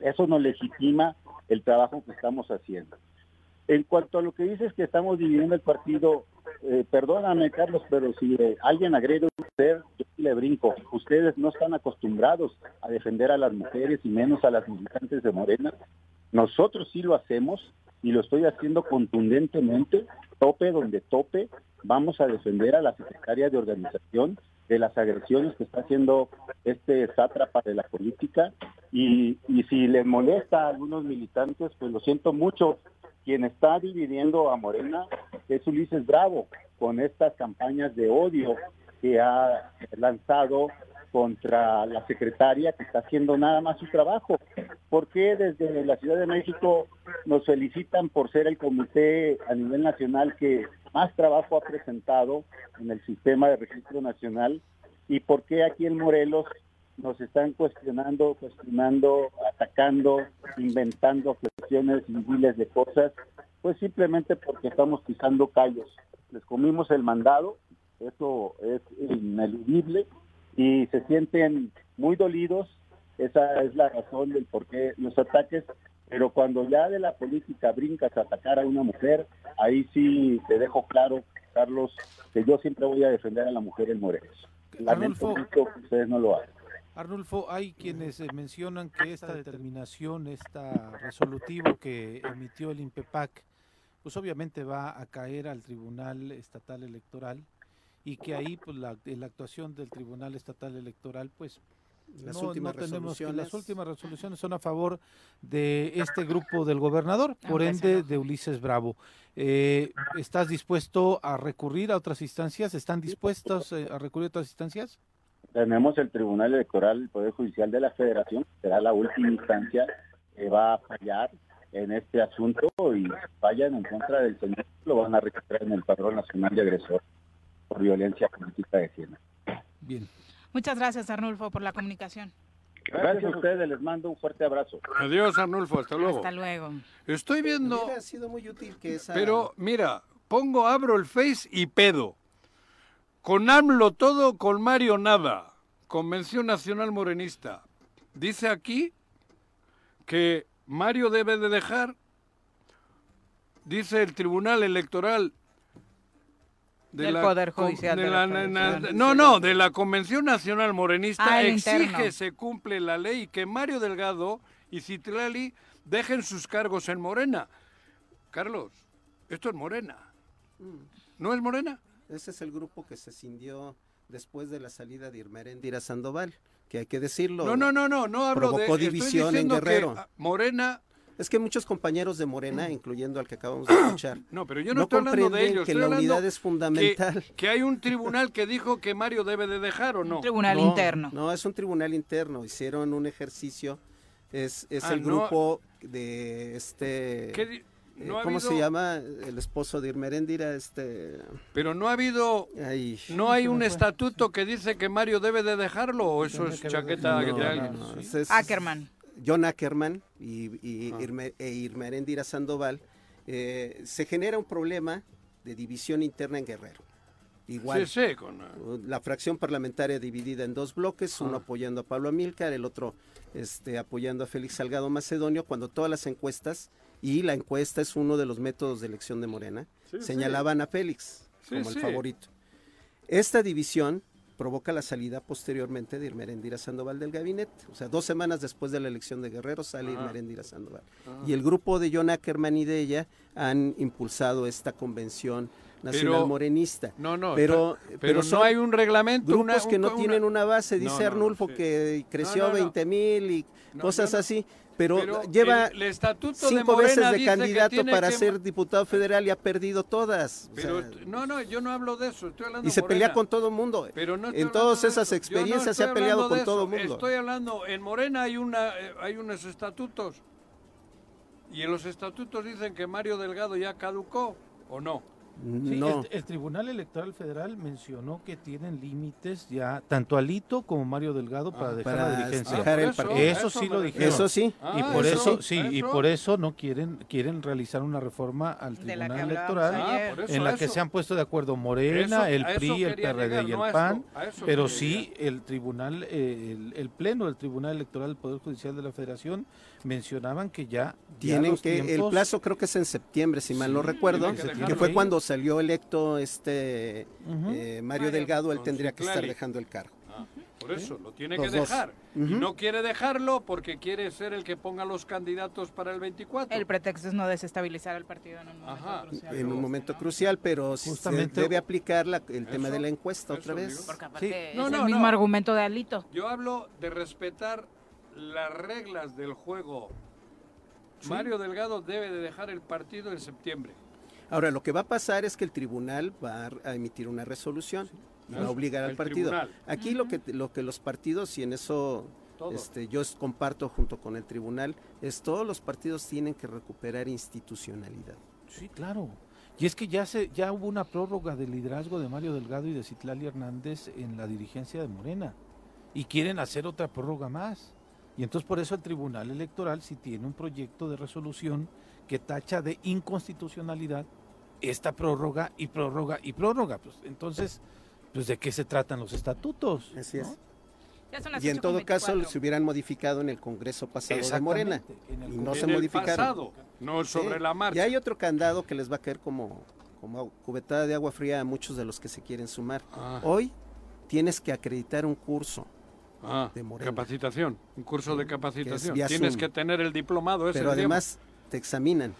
Eso nos legitima el trabajo que estamos haciendo. En cuanto a lo que dices que estamos dividiendo el partido, eh, perdóname Carlos, pero si eh, alguien agrede a usted, yo le brinco. Ustedes no están acostumbrados a defender a las mujeres y menos a las militantes de Morena. Nosotros sí lo hacemos y lo estoy haciendo contundentemente, tope donde tope. Vamos a defender a la secretaria de organización de las agresiones que está haciendo este sátrapa de la política y, y si les molesta a algunos militantes, pues lo siento mucho, quien está dividiendo a Morena es Ulises Bravo con estas campañas de odio que ha lanzado contra la secretaria que está haciendo nada más su trabajo. ¿Por qué desde la Ciudad de México nos felicitan por ser el comité a nivel nacional que más trabajo ha presentado en el sistema de registro nacional? ¿Y por qué aquí en Morelos nos están cuestionando, cuestionando, atacando, inventando cuestiones y miles de cosas, pues simplemente porque estamos pisando callos. Les comimos el mandado, eso es ineludible y se sienten muy dolidos, esa es la razón del por qué los ataques, pero cuando ya de la política brincas a atacar a una mujer, ahí sí te dejo claro, Carlos, que yo siempre voy a defender a la mujer en Morelos. Lamento que ustedes no lo hagan. Arnulfo, hay quienes mencionan que esta determinación, esta resolutivo que emitió el INPEPAC, pues obviamente va a caer al Tribunal Estatal Electoral y que ahí pues la, la actuación del Tribunal Estatal Electoral pues Las no, últimas no tenemos que resoluciones. las últimas resoluciones son a favor de este grupo del gobernador, por Aunque se ende de Ulises Bravo. Eh, ¿Estás dispuesto a recurrir a otras instancias? ¿Están dispuestos eh, a recurrir a otras instancias? Tenemos el Tribunal Electoral, el Poder Judicial de la Federación, será la última instancia que va a fallar en este asunto y fallan en contra del señor, lo van a registrar en el Padrón Nacional de Agresor por violencia política de género. Bien. Muchas gracias, Arnulfo, por la comunicación. Gracias a ustedes, les mando un fuerte abrazo. Adiós, Arnulfo, hasta luego. Hasta luego. Estoy viendo, Hubiera sido muy útil que esa... pero mira, pongo, abro el Face y pedo. Con AMLO todo, con Mario nada. Convención Nacional Morenista. Dice aquí que Mario debe de dejar, dice el Tribunal Electoral Del Poder Judicial de la no, no, de la Convención Nacional Morenista Ah, exige interno. se cumple la ley y que Mario Delgado y Citlali dejen sus cargos en Morena. Carlos, esto es Morena. ¿No es Morena? Ese es el grupo que se cindió después de la salida de Irmerendira Sandoval, que hay que decirlo. No, no, no, no, no hablo de Provocó estoy división en que, Guerrero. Morena, Es que muchos compañeros de Morena, incluyendo al que acabamos de escuchar, no, pero yo no, no estoy hablando de comprenden ellos, que estoy la hablando unidad es que- fundamental. Que, hay un tribunal que dijo que Mario debe de dejar o no. Tribunal No, interno. No, es un tribunal interno. Hicieron un ejercicio. Es, es Ah, el no. grupo de este. ¿Qué di- eh, ha ¿Cómo se llama? El esposo de Irmerendira. Este. Pero no ha habido Ay, ¿No hay un fue. estatuto que dice que Mario debe de dejarlo o eso es que chaqueta no, alguien? no, no, Sí. Ackerman. John Ackerman y, y Ah. Irme- e Irmerendira Sandoval. eh, se genera un problema de división interna en Guerrero. Igual. Sí, sí, con, la fracción parlamentaria dividida en dos bloques, uno Ah. apoyando a Pablo Amílcar, el otro este, apoyando a Félix Salgado Macedonio, cuando todas las encuestas, y la encuesta es uno de los métodos de elección de Morena, Sí, señalaban a Félix como el favorito. Esta división provoca la salida posteriormente de Irmerendira Sandoval del gabinete. O sea, dos semanas después de la elección de Guerrero sale. Irmerendira Sandoval. Ah. Y el grupo de John Ackerman y de ella han impulsado esta convención nacional Pero- morenista. No, no, pero, pero, pero no hay un reglamento. grupos una- que no una- tienen una base, dice No, no, no, Arnulfo sí. que creció no. 20 mil y cosas así, pero, pero lleva el, el estatuto de cinco Morena veces de candidato para que- ser diputado federal y ha perdido todas. O Pero sea, no, no, yo no hablo de eso, estoy hablando y se de pelea Morena. con todo el mundo. Pero no en todas esas no experiencias se ha peleado con todo el mundo. Estoy hablando, en Morena hay una eh, hay unos estatutos. Y en los estatutos dicen que Mario Delgado ya caducó o no. Sí, no, el, el Tribunal Electoral Federal mencionó que tienen límites ya tanto Alito como Mario Delgado para Ah, dejar para la dirigencia. dejar el Eso, partido. Eso eso sí lo dijeron. eso sí. Ah, y por eso eso, sí, y por eso no quieren quieren realizar una reforma al Tribunal Electoral. Ah, en la que eso. se han puesto de acuerdo Morena, Eso- el PRI, el PRD llegar, y el PAN, pero sí el Tribunal, eh, el, el Pleno del Tribunal Electoral del Poder Judicial de la Federación mencionaban que ya, ya Tienen los que, el tiempos- plazo creo que es en septiembre, si mal no Sí, recuerdo, tienen que que, fue ahí. cuando salió electo este Ujú. eh, Mario Mario. Delgado, él tendría que estar dejando el cargo. Ah, por eso, lo tiene Los que dos. dejar. Y Ujú. no quiere dejarlo porque quiere ser el que ponga los candidatos para el 24. El pretexto es no desestabilizar al partido en un momento Ajá. crucial. En un ¿no? momento crucial, pero se Justamente- debe aplicar la- el tema Eso, de la encuesta eso otra vez. digo. Porque aparte Sí. es No, el no, mismo no. argumento de Alito. Yo hablo de respetar las reglas del juego. Mario Delgado debe de dejar el partido en septiembre. Ahora, lo que va a pasar es que el tribunal va a- emitir una resolución y va a Eso, obligar al el partido. tribunal. Aquí lo que lo que los partidos y en eso Todo. este, yo comparto junto con el tribunal es todos los partidos tienen que recuperar institucionalidad. Sí, claro. Y es que ya se ya hubo una prórroga del liderazgo de Mario Delgado y de Citlali Hernández en la dirigencia de Morena. Y quieren hacer otra prórroga más. Y entonces por eso el Tribunal Electoral si tiene un proyecto de resolución que tacha de inconstitucionalidad esta prórroga y prórroga y prórroga. Pues entonces, pues de qué se tratan los estatutos. Así es. Y en 8 todo caso 24. se hubieran modificado en el Congreso pasado de Morena. En el y no Congreso. se en modificaron. el pasado, no sobre Sí. la marcha. Y hay otro candado que les va a caer como, como cubetada de agua fría a muchos de los que se quieren sumar. Ah, Hoy tienes que acreditar un curso, ah, de Morena. capacitación, un curso de capacitación. Tienes Zoom. que tener el diplomado ese. pero digamos. además te examinan.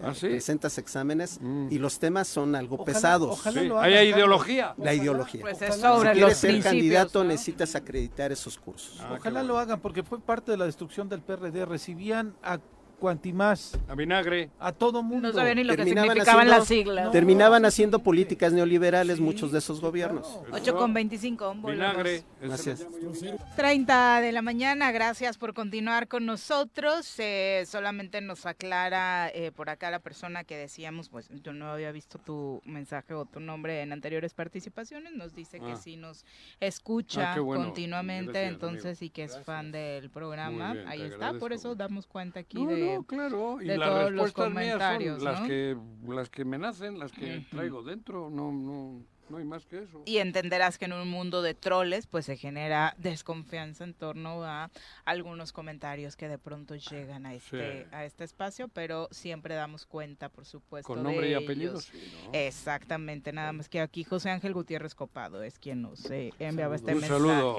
¿Ah, sí? presentas exámenes Mm. y los temas son algo Ojalá- pesados. ojalá Sí, hay ideología. La ideología. Pues Ojalá- es sobre si quieres ser candidato ¿no? necesitas acreditar esos cursos. Ah, Ojalá bueno. lo hagan porque fue parte de la destrucción del PRD. Recibían a cuantimás, A vinagre. a todo mundo. No sabía ni lo que Terminaban significaban haciendo- las siglas. No. Terminaban haciendo políticas neoliberales Sí, muchos de esos gobiernos. claro. 8 con 25, volvemos. Vinagre. Gracias. le llamo yo. 30 de la mañana, gracias por continuar con nosotros. Eh, solamente nos aclara eh, por acá la persona que decíamos, pues yo no había visto tu mensaje o tu nombre en anteriores participaciones, nos dice que Ah. sí nos escucha Ah, bueno. continuamente, Gracias, entonces amigo. y que es Gracias. fan del programa. Bien, Ahí está, por eso damos cuenta aquí No, de... no, claro. Y de las todos los respuestas mías son las ¿no? que las que me nacen, las que traigo dentro. No, no, no hay más que eso. Y entenderás que en un mundo de troles, pues se genera desconfianza en torno a algunos comentarios que de pronto llegan a este, Sí. a este espacio, pero siempre damos cuenta, por supuesto. Con nombre de y apellido, sí, ¿no? Exactamente, nada más que aquí José Ángel Gutiérrez Copado es quien nos eh, enviaba este Un mensaje. saludo,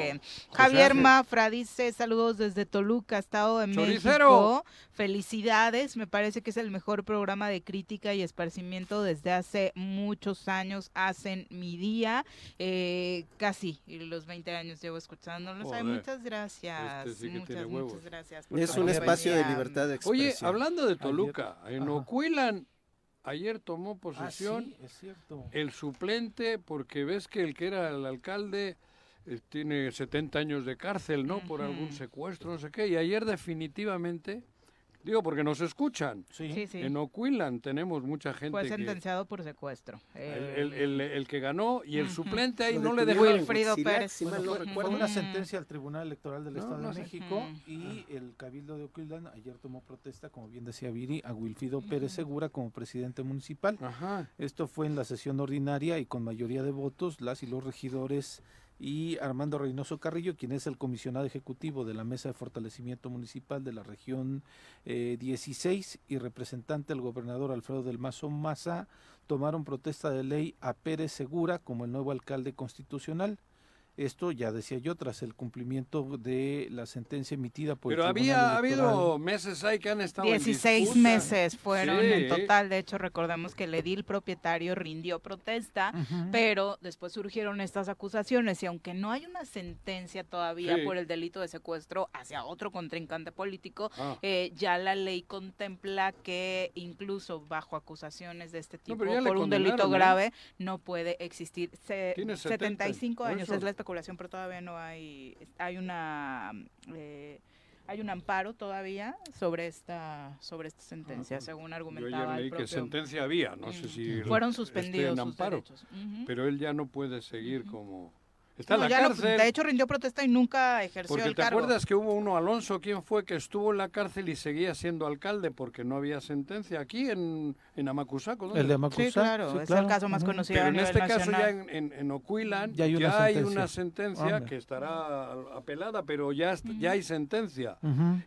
Javier. Mafra dice saludos desde Toluca, Estado de ¡Choricero! México. Felicidades, me parece que es el mejor programa de crítica y esparcimiento desde hace muchos años. Hacen mi día, eh, casi y los 20 años llevo escuchándolos. Ay, muchas gracias, este sí que tiene muchas, muchas gracias. por Es un espacio de libertad de expresión. Oye, hablando de Toluca, en. Ocuilan ayer tomó Ah, posesión sí, el suplente porque ves que el que era el alcalde eh, tiene 70 años de cárcel, ¿no? Por algún secuestro, no sé qué. Y ayer definitivamente, digo porque nos escuchan, Sí. Sí, sí. en Ocuilan tenemos mucha gente Fue que... sentenciado por secuestro. El, Eh, el- el- el que ganó y el suplente ahí no le en Wilfrido Pérez. si Fue- una sentencia al Tribunal Electoral del No, Estado no de. México y el Cabildo de Oquildan ayer tomó protesta, como bien decía Viri, a Wilfido Pérez Segura como presidente municipal. Ajá. Esto fue en la sesión ordinaria y con mayoría de votos, las y los regidores y Armando Reynoso Carrillo, quien es el comisionado ejecutivo de la Mesa de Fortalecimiento Municipal de la región eh, 16 y representante del gobernador Alfredo del Mazo Maza, tomaron protesta de ley a Pérez Segura como el nuevo alcalde constitucional. Esto, ya decía yo, tras el cumplimiento de la sentencia emitida por Pero el había Tribunal habido Electoral. meses ahí que han estado en 16 disputa. meses fueron en total. De hecho, recordemos que el edil propietario rindió protesta, pero después surgieron estas acusaciones y aunque no hay una sentencia todavía Sí. por el delito de secuestro hacia otro contrincante político, Ah. eh, ya la ley contempla que incluso bajo acusaciones de este tipo, por un delito ¿eh? grave, no puede existir. Se- Tiene 70, 75 por años es la especulación, pero todavía no hay, hay una... eh, hay un amparo todavía sobre esta sobre esta sentencia, según Yo argumentaba el que propio- sentencia había, no sé si... Fueron esté suspendidos en sus amparo, derechos. Ujú. pero él ya no puede seguir como... Está No, en la cárcel. de hecho, rindió protesta y nunca ejerció Porque el te cargo. acuerdas que hubo uno, Alonso, ¿quién fue? Que estuvo en la cárcel y seguía siendo alcalde porque no había sentencia aquí en, en Amacuzaco. ¿dónde? El de Amacuzac, Sí, claro, sí, es el caso más conocido Pero a en nivel este caso ya en, en, en Ocuilan Ya hay una sentencia. una sentencia Hombre. que estará apelada, pero ya, est- ya hay sentencia.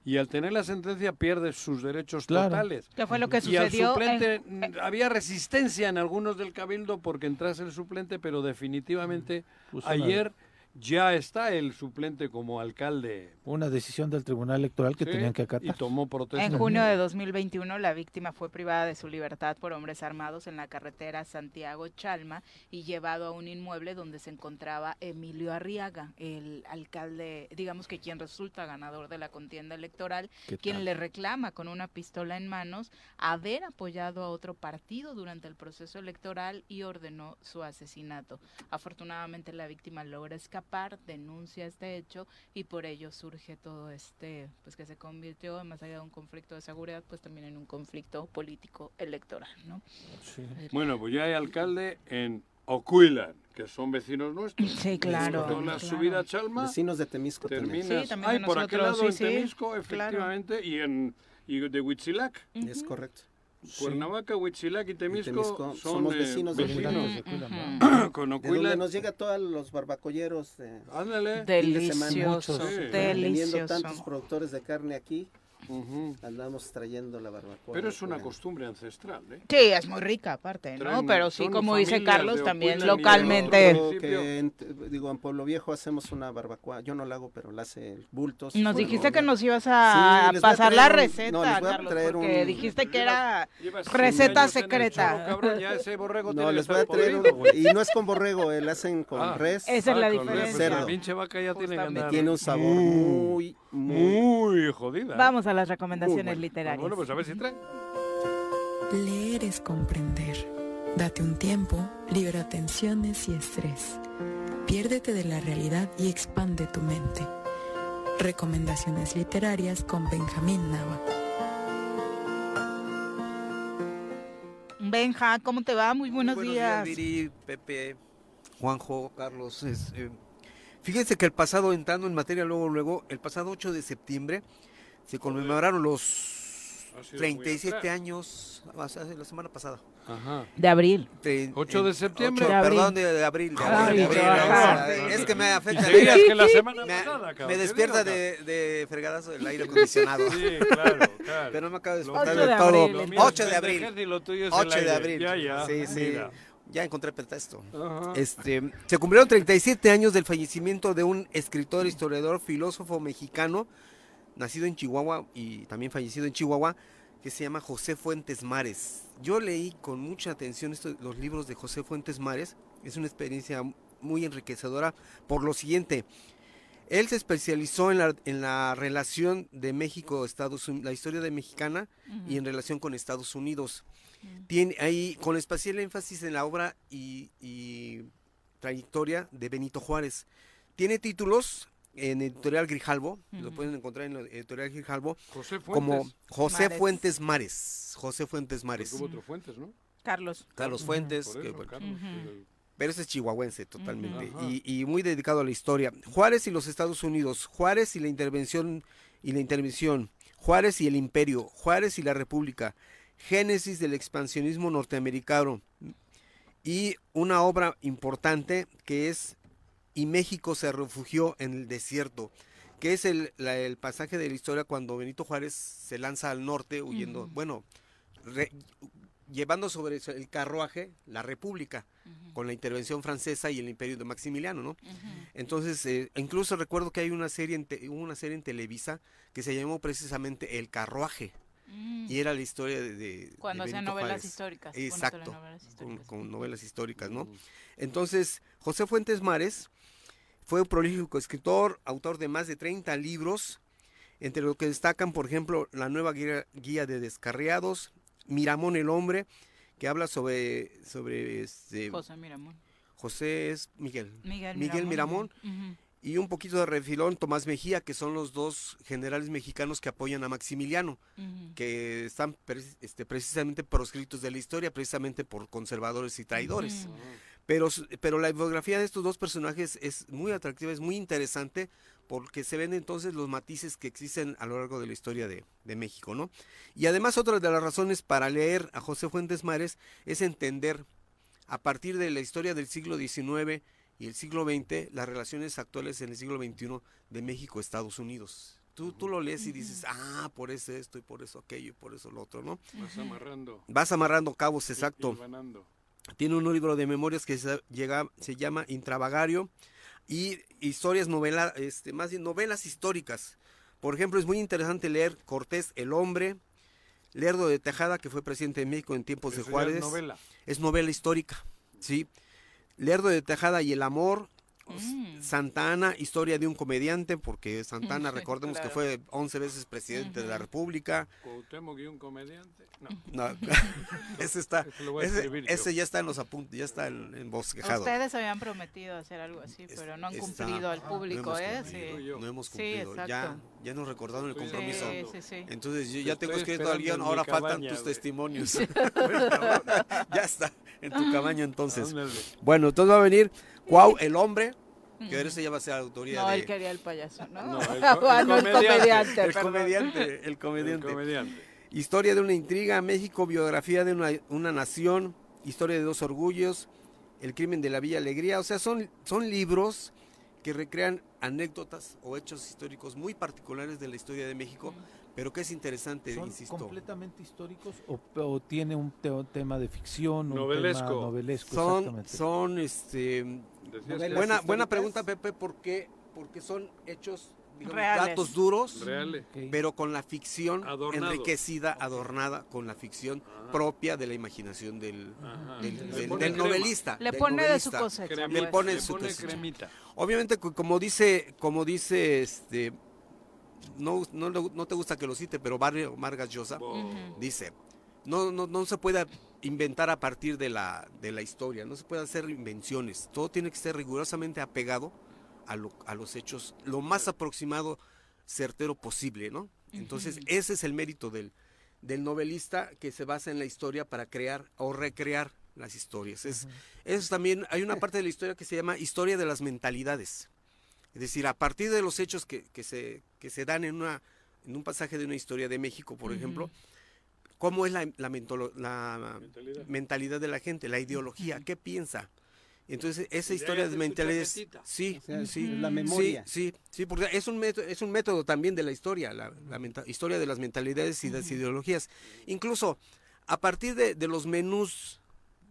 Y al tener la sentencia pierde sus derechos Claro. totales. ¿Qué fue lo que Y al sucedió? suplente en- mm, había resistencia en algunos del cabildo porque entrase el suplente, pero definitivamente ayer ya está el suplente como alcalde. Una decisión del Tribunal Electoral que Sí, tenían que Y acatar. tomó protesta. En junio de 2021, la víctima fue privada de su libertad por hombres armados en la carretera Santiago-Chalma y llevado a un inmueble donde se encontraba Emilio Arriaga, el alcalde, digamos que quien resulta ganador de la contienda electoral, ¿Qué quien le reclama con una pistola en manos haber apoyado a otro partido durante el proceso electoral y ordenó su asesinato. Afortunadamente la víctima logra escapar, denuncia este hecho y por ello surge todo este, pues que se convirtió, más allá de un conflicto de seguridad, pues también en un conflicto político electoral, ¿no? Sí. Bueno, pues ya hay alcalde en Ocuilan, que son vecinos nuestros. Sí, claro. Con la claro. subida a Chalma Vecinos de Temisco terminas. también. Sí, también Ay, por aquel lado sí, en sí, Temisco, claro. efectivamente, y en y de Huitzilac. Es Ujú. correcto. Cuernavaca, Huitzilac y Temisco, Temisco, son somos eh, vecinos de vecinos. De. ¿no? Con De donde nos llega todos los barbacolleros. eh, Ándale. fin de Sí. vendiendo delicioso. tantos productores de carne aquí. Ujú. Andamos trayendo la barbacoa. Pero es una Puebla. costumbre ancestral, ¿eh? Sí, es muy rica aparte, ¿no? Traen- Pero sí, como dice Carlos, también localmente. Que en- digo, en Pueblo Viejo hacemos una barbacoa. Yo no la hago, pero la hace el Bultos. Nos Bueno, dijiste que nos ibas Sí, a les voy a pasar la traer un- receta, no, les voy a Carlos, traer porque un- dijiste que era Llevas receta 100 años en el secreta. choro, cabrón, ya ese borrego No, tiene les voy a traer güey. Y no es con borrego, eh, la hacen con Ah. res. Esa es la Ah, diferencia. pues La Cerdo. pinche vaca ya tiene que Tiene un sabor muy, muy, jodida. ¿eh? Vamos a las recomendaciones literarias. Bueno, pues a ver si trae. Leer es comprender. Date un tiempo, libera tensiones y estrés. Piérdete de la realidad y expande tu mente. Recomendaciones literarias con Benjamín Nava. Benja, ¿cómo te va? Muy buenos, Buenos días. Viri, Pepe, Juanjo, Carlos. es, eh, fíjense que el pasado, entrando en materia luego, luego, el pasado 8 de septiembre se conmemoraron los Ha sido muy 37 atrás. años, la semana pasada. Ajá. De abril. Tre- 8 de septiembre. ocho- De abril. perdón, de, de abril. De Ay, abril, de abril, sea, es que me Y afecta. seguías que la semana me, pasada, cabrón. me despierta de, de fregadazo del aire acondicionado. Sí, claro, claro. Pero no me acabo de despertar mío- de Ocho de todo. abril, Lo entonces. mío es 8 de abril. pendejez y lo tuyo es el 8 de abril. Ya, ya. Sí, sí. mira. Ya encontré pretexto. Ajá. Este, se cumplieron 37 años del fallecimiento de un escritor, historiador, filósofo mexicano, nacido en Chihuahua y también fallecido en Chihuahua, que se llama José Fuentes Mares. Yo leí con mucha atención estos, los libros de José Fuentes Mares. Es una experiencia muy enriquecedora por lo siguiente. Él se especializó en la, en la relación de México-Estados Unidos, la historia de mexicana y en relación con Estados Unidos. Tiene ahí, con especial énfasis en la obra y, y trayectoria de Benito Juárez. Tiene títulos en editorial Grijalvo, lo pueden encontrar en editorial Grijalvo, José Fuentes. como José Mares. Fuentes Mares. José Fuentes Mares. Porque hubo otro Fuentes, ¿no? Carlos. Carlos Fuentes, Por que, eso, bueno, Carlos. Pero ese es chihuahuense totalmente y, y muy dedicado a la historia. Juárez y los Estados Unidos, Juárez y la intervención y la intervención, Juárez y el imperio, Juárez y la república, génesis del expansionismo norteamericano y una obra importante que es Y México se refugió en el desierto, que es el, la- el pasaje de la historia cuando Benito Juárez se lanza al norte huyendo, bueno, re- llevando sobre el carruaje la república con la intervención francesa y el imperio de Maximiliano, ¿no? Entonces, eh, incluso recuerdo que hay una serie, en te- una serie en Televisa que se llamó precisamente El Carruaje Mm. y era la historia de, de- Cuando hacían novelas históricas. Exacto, con, históricas. con novelas históricas, ¿no? Entonces, José Fuentes Mares fue un prolífico escritor, autor de más de 30 libros, entre los que destacan, por ejemplo, La nueva guía, guía de descarriados, Miramón el hombre, que habla sobre, sobre este, José Miramón. José es Miguel, Miguel, Miguel Miramón, Ujú. Y un poquito de refilón Tomás Mejía, que son los dos generales mexicanos que apoyan a Maximiliano, que están pre- este, precisamente proscritos de la historia, precisamente por conservadores y traidores. Pero, pero la biografía de estos dos personajes es muy atractiva, es muy interesante, porque se ven entonces los matices que existen a lo largo de la historia de, de México, ¿no? Y además otra de las razones para leer a José Fuentes Mares es entender a partir de la historia del siglo XIX y el siglo XX las relaciones actuales en el siglo XXI de México-Estados Unidos. Tú, tú lo lees y dices, ah, por eso esto y por eso aquello y por eso lo otro, ¿no? Vas amarrando. Vas amarrando cabos, exacto. Tiene un libro de memorias que se, llega, se llama Intravagario y historias novelas, este, más bien novelas históricas. Por ejemplo, es muy interesante leer Cortés el hombre, Lerdo de Tejada, que fue presidente de México en tiempos Eso de Juárez. es novela. Es novela histórica, ¿sí? Lerdo de Tejada y el amor, Mm. Santa Ana, historia de un comediante, porque Santa Ana, Sí, recordemos que fue 11 veces presidente de la. República. Cuauhtémoc y un comediante. No. No, ese está, Ese ya está en los apuntes, ya está en, en bosquejado. Ustedes habían prometido hacer algo así, Es- pero no han está- cumplido al no público, hemos ¿eh? cumplido, Sí. yo. No hemos Sí, cumplido. ya, ya nos recordaron el compromiso. Sí, esperando. sí, sí. Entonces yo ya tengo escrito al guion, ahora faltan tus güey. testimonios. Ya está, en tu cabaña entonces. Ándale. Bueno, entonces va a venir Cuau, el hombre, que ahora se ya va a ser autoría No, de... él quería el payaso, ¿no? No, el co- Ah, el no, el comediante. comediante, el comediante, el comediante. comediante. Historia de una intriga, México, biografía de una, una nación, historia de dos orgullos, el crimen de la Villa Alegría. O sea, son, son libros que recrean anécdotas o hechos históricos muy particulares de la historia de México, pero que es interesante, ¿Son insisto. completamente históricos o, o tiene un te- tema de ficción? un Novelesco. tema novelesco, Son, exactamente. son, este, Novelas buena, buena pregunta, Pepe, ¿por qué? Porque son hechos, digamos, Reales. datos duros, Reales. Pero con la ficción enriquecida, adornada con la ficción propia de la imaginación del, del, novelista. Le del pone de su cosecha. Cremita, Le pone le su pone cosecha. cremita. Obviamente, como dice, como dice, este, no, no, te gusta que lo cite, pero Barrio Vargas Llosa dice, no, no, no se puede inventar a partir de la, de la historia, no se puede hacer invenciones, todo tiene que ser rigurosamente apegado a, lo- a los hechos, lo más aproximado, certero posible, ¿no? Entonces, ese es el mérito del, del novelista que se basa en la historia para crear o recrear las historias. Es, eso también, hay una parte de la historia que se llama historia de las mentalidades. Es decir, a partir de los hechos que, que se, que se dan en, una, en un pasaje de una historia de México, por ejemplo, cómo es la, la mentolo- la Mentalidad. mentalidad de la gente, la ideología, qué piensa. Entonces, esa historia de mentalidades, sí, O sea, sí, la memoria. Sí, sí, sí, porque es un método, es un método también de la historia, la, la menta- historia de las mentalidades y de las ideologías. Incluso a partir de, de los menús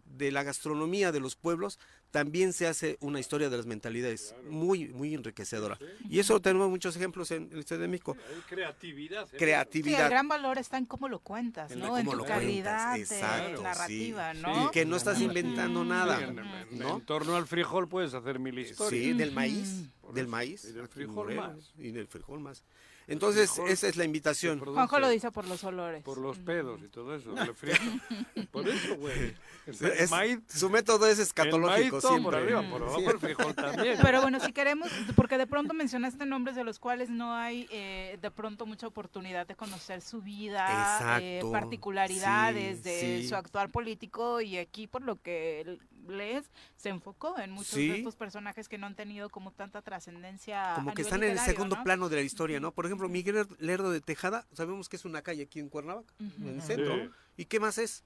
de la gastronomía de los pueblos, también se hace una historia de las mentalidades muy, muy enriquecedora. Y eso tenemos muchos ejemplos en el Estado de México. Hay creatividad. ¿eh? Sí, el Creatividad. gran valor está en cómo lo cuentas, En ¿no? la En cómo tu calidad de exacto, narrativa, sí. ¿no? Y que no estás inventando nada. Sí, en, en- ¿no? en torno al frijol puedes hacer mil historias. Sí, del maíz, Por del maíz. Y del frijol más. Y del frijol más. Entonces, esa es la invitación. Juanjo lo dice por los olores. Por los pedos y todo eso. Por eso, güey. El Es- maíz, su método es el maíz escatológico siempre. por arriba, por abajo el frijol también. Pero bueno, si queremos, porque de pronto mencionaste nombres de los cuales no hay eh, de pronto mucha oportunidad de conocer su vida, eh, particularidades sí, de sí. su actuar político y aquí por lo que lees se enfocó en muchos Sí. de estos personajes que no han tenido como tanta trascendencia. Como a que nivel están en el segundo ¿no? plano de la historia, ¿no? Por ejemplo, Miguel Lerdo de Tejada, sabemos que es una calle aquí en Cuernavaca, en el centro. Sí. ¿Y qué más es?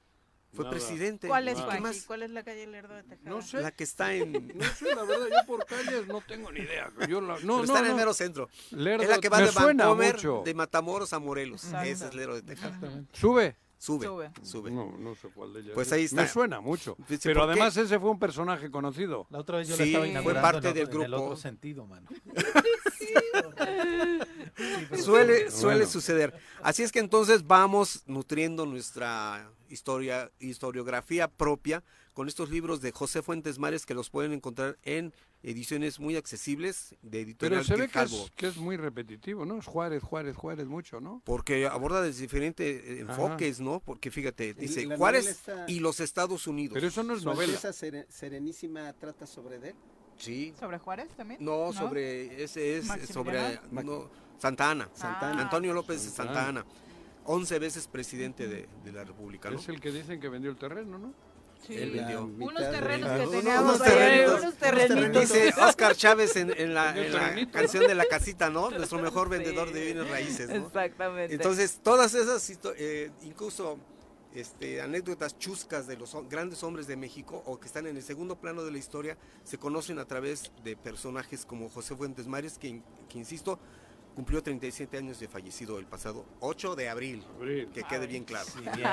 Fue Nada. presidente. ¿Cuál es. ¿Cuál es la calle Lerdo de Tejada? No sé. La que está en... No sé, la verdad, yo por calles no tengo ni idea. Yo la- no, pero no, está en el mero centro. Lerdo, es la que va me de mucho. de Matamoros a Morelos. Exacto. Ese es Lerdo de Tejada. Sube. Sube, Sube. sube. No, no sé cuál de ellas. Pues es. ahí está. Me suena mucho. Pero además ese fue un personaje conocido. La otra vez yo Sí, la estaba fue parte en, del otro, en el grupo. otro sentido, mano. Suele, suele Bueno. suceder. Así es que entonces vamos nutriendo nuestra historia, historiografía propia con estos libros de José Fuentes Mares que los pueden encontrar en ediciones muy accesibles de Pero editorial se ve que es, que es muy repetitivo, ¿no? Es Juárez, Juárez, Juárez, mucho, ¿no? Porque aborda desde diferentes eh, Ajá. enfoques, ¿no? Porque fíjate, dice la Juárez está- y los Estados Unidos. Pero eso no es novela. Sere- Serenísima trata sobre él. Sí. ¿Sobre Juárez también? No, sobre ese es sobre ¿Maximiliano? no, Santa Ana. Santa Ah. Ana. Antonio López de Santa Santa Ana. 11 veces presidente de, de la República, ¿no? Es el que dicen que vendió el terreno, ¿no? Sí. Él vendió. Unos terrenos que teníamos unos terrenitos. Dice Oscar Chávez en, en la, en la canción de la casita, ¿no? Nuestro mejor vendedor de bienes raíces, ¿no? Exactamente. Entonces, todas esas, eh, incluso este, anécdotas chuscas de los grandes hombres de México o que están en el segundo plano de la historia, se conocen a través de personajes como José Fuentes Mares, que, que, insisto, cumplió 37 años de fallecido el pasado 8 de abril. Abril. Que quede bien claro. Sí, bien.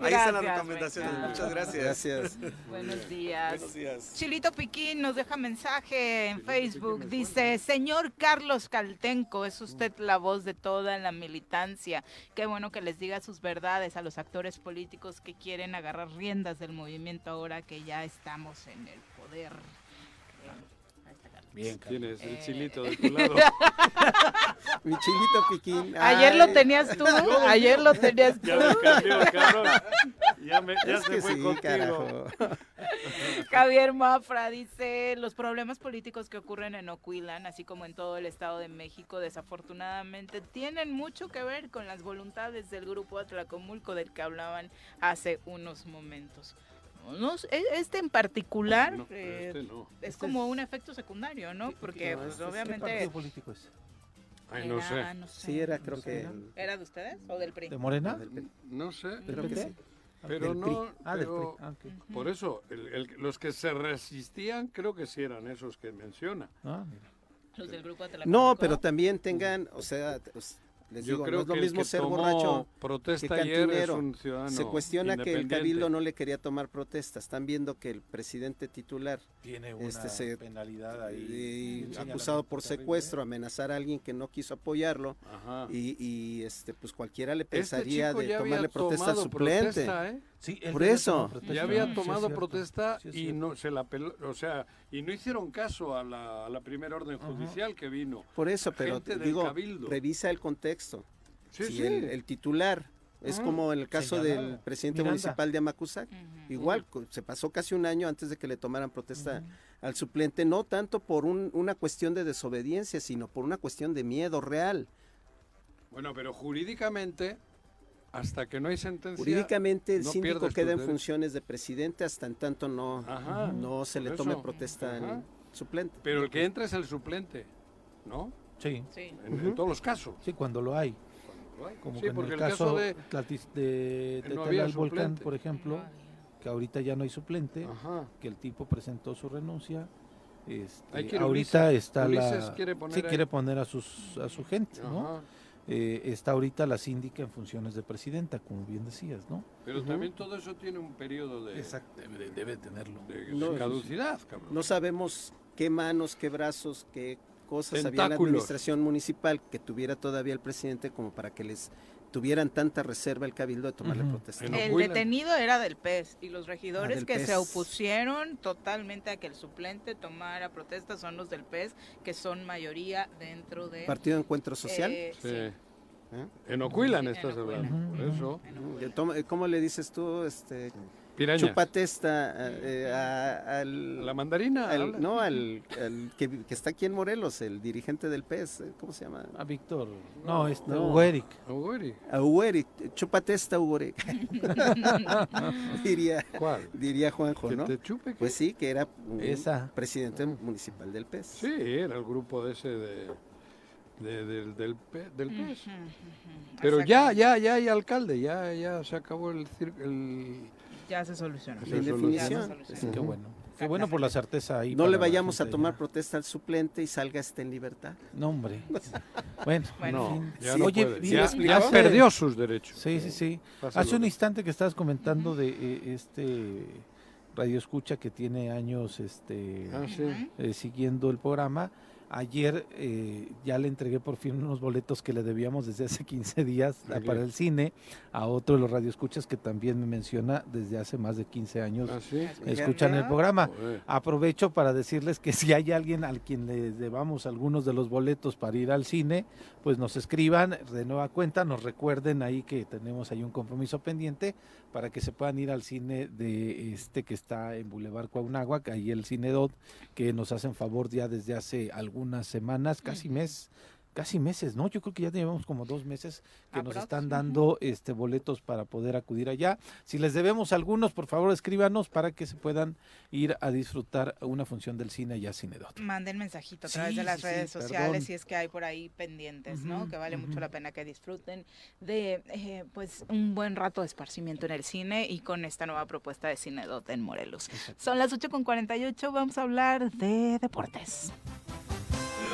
Ahí están las recomendaciones. venga. Muchas gracias. Gracias. Buenos días. Buenos días. Chilito Piquín nos deja mensaje en Facebook. Dice, señor Carlos Caltenco, es usted la voz de toda la militancia. Qué bueno que les diga sus verdades a los actores políticos que quieren agarrar riendas del movimiento ahora que ya estamos en el poder. Bien. Tienes el Eh. chilito de tu lado. Mi chilito piquín. Ayer lo tenías tú, ayer lo tenías tú. Ya me cambió, cabrón. Ya, me, ya Es se que fue sí, contigo. carajo. Javier Mafra dice, los problemas políticos que ocurren en Ocuilan, así como en todo el Estado de México, desafortunadamente tienen mucho que ver con las voluntades del grupo Atlacomulco del que hablaban hace unos momentos. No e- este en particular No, eh, este no. es como un efecto secundario, ¿no? Porque no, pues, este es- ¿Qué obviamente... partido político es? Ay, no era- sé. no sé. Sí, era creo que... ¿Era de ustedes o del PRI? ¿De Morena? No sé. Creo que PT? sí. Pero Del no. Ah, del pero PRI. Ah. Por eso, el- el- los que se resistían, creo que sí eran esos que menciona. Ah, mira. Los del grupo No, pero también tengan, o sea, les Yo digo, creo no es lo que mismo que ser borracho protesta que ayer es cantinero. un ciudadano Se cuestiona que el cabildo no le quería tomar protesta. Están viendo que el presidente titular Tiene una este, se- penalidad ahí. y un acusado por terrible, secuestro, amenazar a alguien que no quiso apoyarlo Ajá. y, y, este pues cualquiera le Este pensaría de tomarle protesta al suplente. protesta, ¿eh? Sí, él Por eso. Ya había tomado protesta Sí, y no se la peló, o sea, y no hicieron caso a la, a la primera orden judicial que vino. Por eso, pero digo, cabildo. revisa el contexto. Sí, si sí. El, el titular es Ah, como en el caso del presidente Miranda. municipal de Amacuzac, igual se pasó casi un año antes de que le tomaran protesta al suplente, no tanto por un- una cuestión de desobediencia, sino por una cuestión de miedo real. Bueno, pero jurídicamente, hasta que no hay sentencia. Jurídicamente el no síndico queda en derechos. funciones de presidente hasta en tanto no, Ajá, no se le tome eso. protesta Ajá. al suplente. Pero el que entra es el suplente, ¿no? Sí, Sí. En, todos los casos. sí, cuando lo hay. Como Sí, que en el el caso, caso de- de, de no Volcán, por ejemplo, que ahorita ya no hay suplente, Ajá. que el tipo presentó su renuncia. Este, ahorita Ulises- está Ulises la quiere poner sí ahí. quiere poner a sus a su gente, ¿no? Eh, está ahorita la síndica en funciones de presidenta, como bien decías, ¿no? Pero también todo eso tiene un periodo de, Exacto, debe, debe tenerlo. de No, caducidad, cabrón. No sabemos qué manos, qué brazos, qué cosas había en la administración municipal que tuviera todavía el presidente como para que les tuvieran tanta reserva el cabildo de tomarle Ujú. protesta. El detenido era del PES y los regidores Ah, del que se PES. opusieron totalmente a que el suplente tomara protesta son los del PES, que son mayoría dentro de... Partido de Encuentro Social. eh, Sí. ¿eh? En Ocuilan estás hablando. Por eso. ¿Cómo le dices tú? Este, Piraña. chúpate esta eh, a- al, La mandarina. al- no, al, al que, que está aquí en Morelos, el dirigente del PES, eh, ¿cómo se llama? A Víctor, no, este No. Hugo Eric. Oh, güey. A Ugüeri, chúpate esta diría, ¿Cuál? diría Juanjo, ¿Que ¿no? te chupe? qué? Pues sí, que era un Esa. presidente municipal del PES. Sí, era el grupo de ese de, de- del, del, P- del PES. Pero ya, ya, ya hay alcalde, ya, ya se acabó el, el Ya se solucionó. Sí, En eso lo definición, solucionó. Qué Ujú. bueno. Qué bueno por la certeza ahí. no le la vayamos a tomar ya. protesta al suplente y salga este en libertad. No, hombre. Bueno, Bueno, ya Sí, no Oye, puede. ¿sí Ya, perdió sus derechos. Sí, sí, sí. Pásalo. Hace un instante que estabas comentando de eh, este radio escucha que tiene años este Ah, sí. Eh, siguiendo el programa. Ayer eh, ya le entregué por fin unos boletos que le debíamos desde hace 15 días ¿A para el cine a otro de los radioescuchas que también me menciona desde hace más de 15 años. Ah, sí. Escuchan el programa. Joder. Aprovecho para decirles que si hay alguien al quien le debamos algunos de los boletos para ir al cine, pues nos escriban de nueva cuenta, nos recuerden ahí que tenemos ahí un compromiso pendiente para que se puedan ir al cine de este que está en Boulevard Cuauhnáhuac, ahí el Cine Dot, que nos hacen favor ya desde hace algunas semanas, casi mes, casi meses, ¿no? Yo creo que ya llevamos como dos meses que nos están dando este boletos para poder acudir allá. Si les debemos algunos, por favor escríbanos para que se puedan ir a disfrutar una función del cine allá Cinedot. Manden mensajito a través Sí, de las sí, sí, redes perdón. sociales si es que hay por ahí pendientes, ¿no? Que vale mucho la pena que disfruten de eh, pues un buen rato de esparcimiento en el cine y con esta nueva propuesta de Cinedot en Morelos. Son las 8 con 48, vamos a hablar de deportes.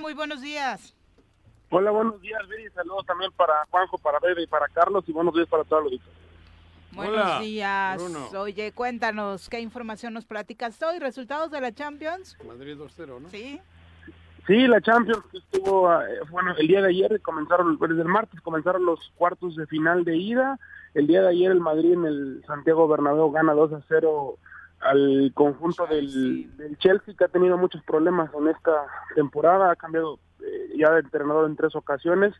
Muy buenos días. Hola, buenos días, Viri. Saludos también para Juanjo, para Bebe y para Carlos. Y buenos días para todos los Buenos Hola, días. Bruno. Oye, cuéntanos, ¿qué información nos platicas hoy? ¿Resultados de la Champions? Madrid 2-0, ¿no? Sí. Sí, la Champions que estuvo, eh, bueno, el día de ayer comenzaron, desde el martes comenzaron los cuartos de final de ida. El día de ayer el Madrid en el Santiago Bernabéu gana 2 a 0 al conjunto del, del Chelsea que ha tenido muchos problemas en esta temporada, ha cambiado eh, ya de entrenador en tres ocasiones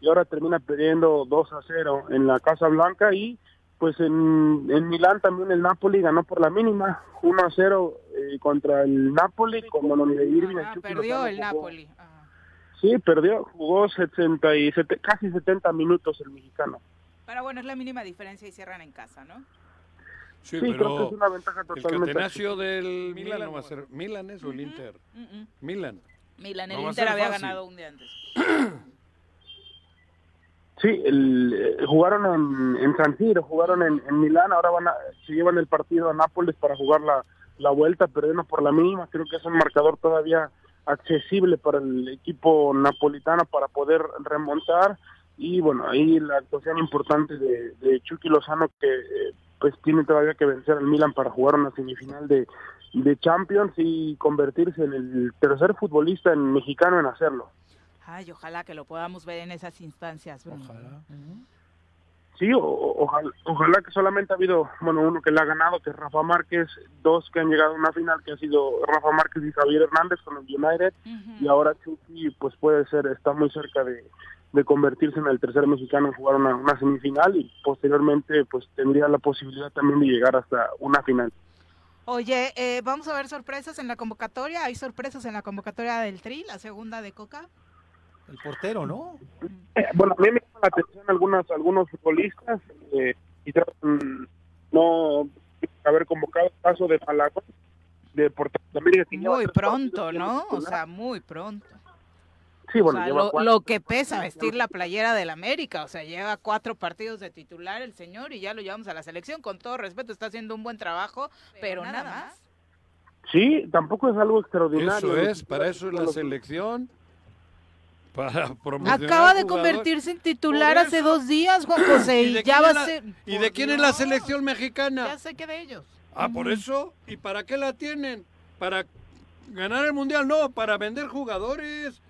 y ahora termina perdiendo 2 a 0 en la Casa Blanca y pues en, en Milán también el Napoli ganó por la mínima 1 a 0 eh, contra el Napoli como donde Irving Ah, el perdió Lozano el jugó- Napoli. Ah. Sí, perdió, jugó 70 y casi 70 minutos el mexicano. Pero bueno, es la mínima diferencia y cierran en casa, ¿no? Sí, Sí, creo pero que es una ventaja el totalmente catenaccio del Milan no va a ser... ¿Milan es o el Inter? Milan. Milan, el No Inter había fácil. ganado un día antes. Sí, el, eh, jugaron en, en San Siro, jugaron en, en Milán, ahora van a, se llevan el partido a Nápoles para jugar la, la vuelta, perdieron por la mínima, creo que es un marcador todavía accesible para el equipo napolitano para poder remontar y bueno, ahí la actuación importante de, de Chucky Lozano que eh, pues tiene todavía que vencer al Milan para jugar una semifinal de, de Champions y convertirse en el tercer futbolista en mexicano en hacerlo. Ay, ojalá que lo podamos ver en esas instancias, Bruno. Sí, o- o- ojalá, ojalá que solamente ha habido, bueno, uno que le ha ganado, que es Rafa Márquez, dos que han llegado a una final, que ha sido Rafa Márquez y Javier Hernández con el United, y ahora Chucky, pues puede ser, está muy cerca de, de convertirse en el tercer mexicano en jugar una, una semifinal y posteriormente, pues tendría la posibilidad también de llegar hasta una final. Oye, eh, vamos a ver sorpresas en la convocatoria. ¿Hay sorpresas en la convocatoria del Tri, la segunda de Coca? El portero, ¿no? Eh, bueno, a mí me llama la atención algunas, algunos futbolistas, eh, quizás mm, no haber convocado el caso de Malagón, de América. lleva Muy pronto, ¿no? O sea, muy pronto. Sí, bueno, O sea, lleva lo, cuatro. lo que pesa vestir la playera del América, o sea, lleva cuatro partidos de titular el señor y ya lo llevamos a la selección. Con todo respeto, está haciendo un buen trabajo, pero, nada más. Sí, tampoco es algo extraordinario. Eso es, para eso es la selección. Para promocionar Acaba de convertirse en titular hace dos días, Juan José, ¿Y ya quién va es a la- ser... ¿Y de quién es la selección mexicana? Ya sé que de ellos. Ah, por eso. ¿Y para qué la tienen? ¿Para ganar el mundial? No, para vender jugadores.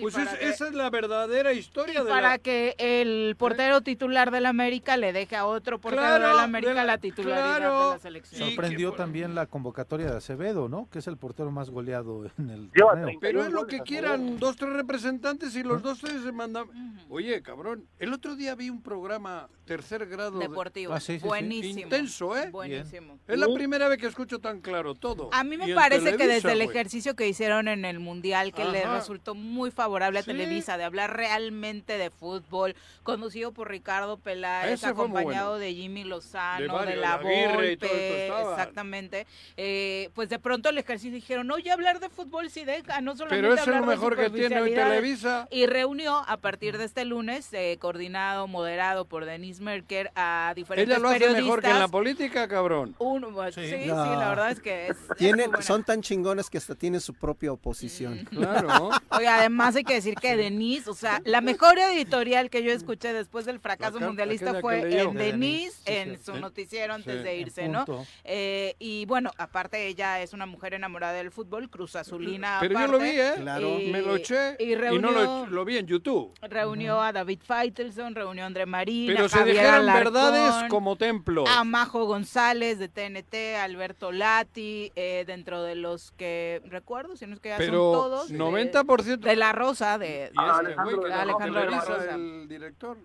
Pues para es- que- esa es la verdadera historia de Para la... que el portero titular del América le deje a otro portero Claro, del América de la- la titularidad claro. de la selección. Sorprendió también la convocatoria de Acevedo, ¿no? Que es el portero más goleado en el Lleva torneo. Pero es lo que quieran dos, tres representantes y los dos, tres se mandan... Oye, cabrón, el otro día vi un programa tercer grado... de- Deportivo. Ah, sí, sí, sí. Buenísimo. Intenso, ¿eh? Buenísimo. Es la primera vez que escucho tan claro todo. A mí me Y parece que desde el ejercicio que hicieron en el Mundial, que le resultó muy favorable a Sí. Televisa, de hablar realmente de fútbol, conducido por Ricardo Peláez, acompañado bueno. de Jimmy Lozano, De la de Aguirre y todo esto Volpe, exactamente. Eh, pues de pronto el ejercicio dijeron, oye, hablar de fútbol sí deja, no solamente Pero eso es hablar lo de mejor que tiene hoy superficialidades". Televisa. Y reunió a partir de este lunes, eh, coordinado, moderado por Denise Merker, a diferentes Ella lo hace periodistas. mejor que en la política, cabrón. Uno, pues, sí, sí, No. la verdad es que es, es Tienen, son tan chingones que hasta tienen su propia oposición. Claro. Oye, además hay que decir que Denise, o sea, la mejor editorial que yo escuché después del fracaso mundialista fue en De Denise, sí, en sí. su Sí. noticiero antes Sí. de irse, ¿no? Eh, y bueno, aparte ella es una mujer enamorada del fútbol, Cruz Azulina Pero yo aparte, lo vi, ¿eh? Claro. Y- Me lo eché y y, no lo, lo vi en YouTube. Reunió a David Faitelson, reunió a André Marín, Pero a se Javier dijeron Alarcón, verdades como templo. a Majo González de TNT, Alberto Lati, eh, dentro de los que recuerdo, si no es que ya Pero son todos. de- 90%. De, la Rosa, de, Y este güey que de Alejandro de la Televisa, Rosa. el director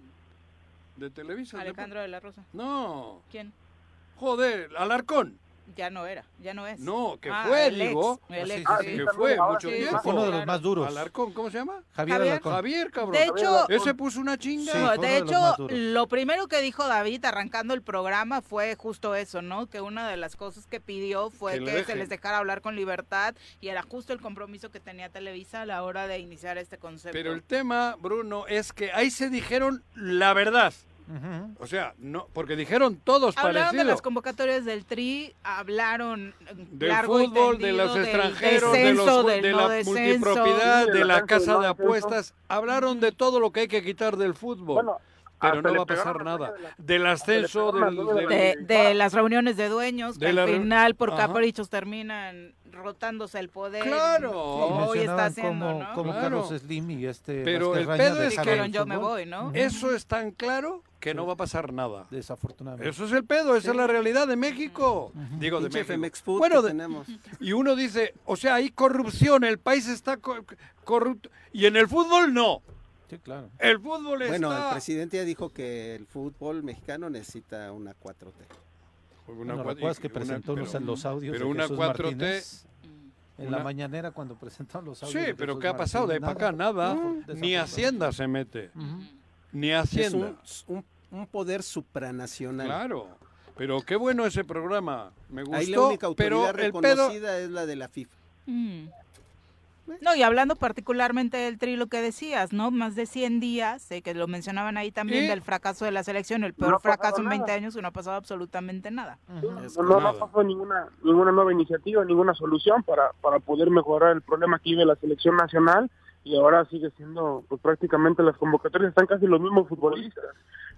de Televisa. de- Alejandro de la Rosa. No, ¿Quién? joder, Alarcón. Ya no era, ya no es. No, que Ah, fue, el ex, digo. el Ah, ex, sí, sí. Que fue mucho sí, tiempo. Fue uno de los más duros. Alarcón, ¿cómo se llama? Javier, Javier. Alarcón. Javier, cabrón. De hecho, Ese puso una chinga. No, de hecho, lo primero que dijo David arrancando el programa fue justo eso, ¿no? Que una de las cosas que pidió fue Que se les dejara hablar con libertad y era justo el compromiso que tenía Televisa a la hora de iniciar este concepto. Pero el tema, Bruno, es que ahí se dijeron la verdad. O sea, no, porque dijeron todos Hablaron de las convocatorias del Tri, hablaron Del largo fútbol, de los del extranjeros, de, descenso, los, del de no la descenso. multipropiedad, de la casa de apuestas. Hablaron de todo lo que hay que quitar del fútbol. Bueno, pero no va a pasar nada. de Del ascenso, del, de del- de, de las reuniones de dueños, que De la al final por Ajá. caprichos terminan rotándose el poder. Claro. como hoy está Mencionaban haciendo, como, ¿no? como Claro. Carlos Slim y este Pero el pedo es que- yo me voy, ¿no? Eso es tan claro que no va a pasar nada. Desafortunadamente. Eso es el pedo, esa es la realidad de México. Digo, de Pinche México. Femex Food Bueno, de- tenemos. y uno dice, o sea, hay corrupción, el país está co- corrupto. Y en el fútbol no. Sí, claro. El fútbol Bueno, el está... presidente ya dijo que el fútbol mexicano necesita una 4T. Una Bueno, cuat- ¿Recuerdas que una- pero- los audios pero de una Jesús 4T Martínez? en Una- la mañanera cuando presentaron los audios. Sí, de pero Jesús ¿qué ha pasado? De ahí para acá nada. Ni. Hacienda se mete. Ni Es Hacienda. un, un- un poder supranacional. Claro. Pero qué bueno ese programa. Me gustó. Ahí la única pero autoridad el pedo. reconocida es la de la FIFA. Mm. No, y hablando particularmente del tri, lo que decías, ¿no? Más de 100 días, eh, que lo mencionaban ahí también, ¿Y? del fracaso de la selección, el No peor ha pasado fracaso en 20 nada. años y no ha pasado absolutamente nada. No, no, no pasó ninguna ninguna nueva iniciativa, ninguna solución para, para poder mejorar el problema que vive la selección nacional y ahora sigue siendo, pues prácticamente las convocatorias están casi los mismos futbolistas.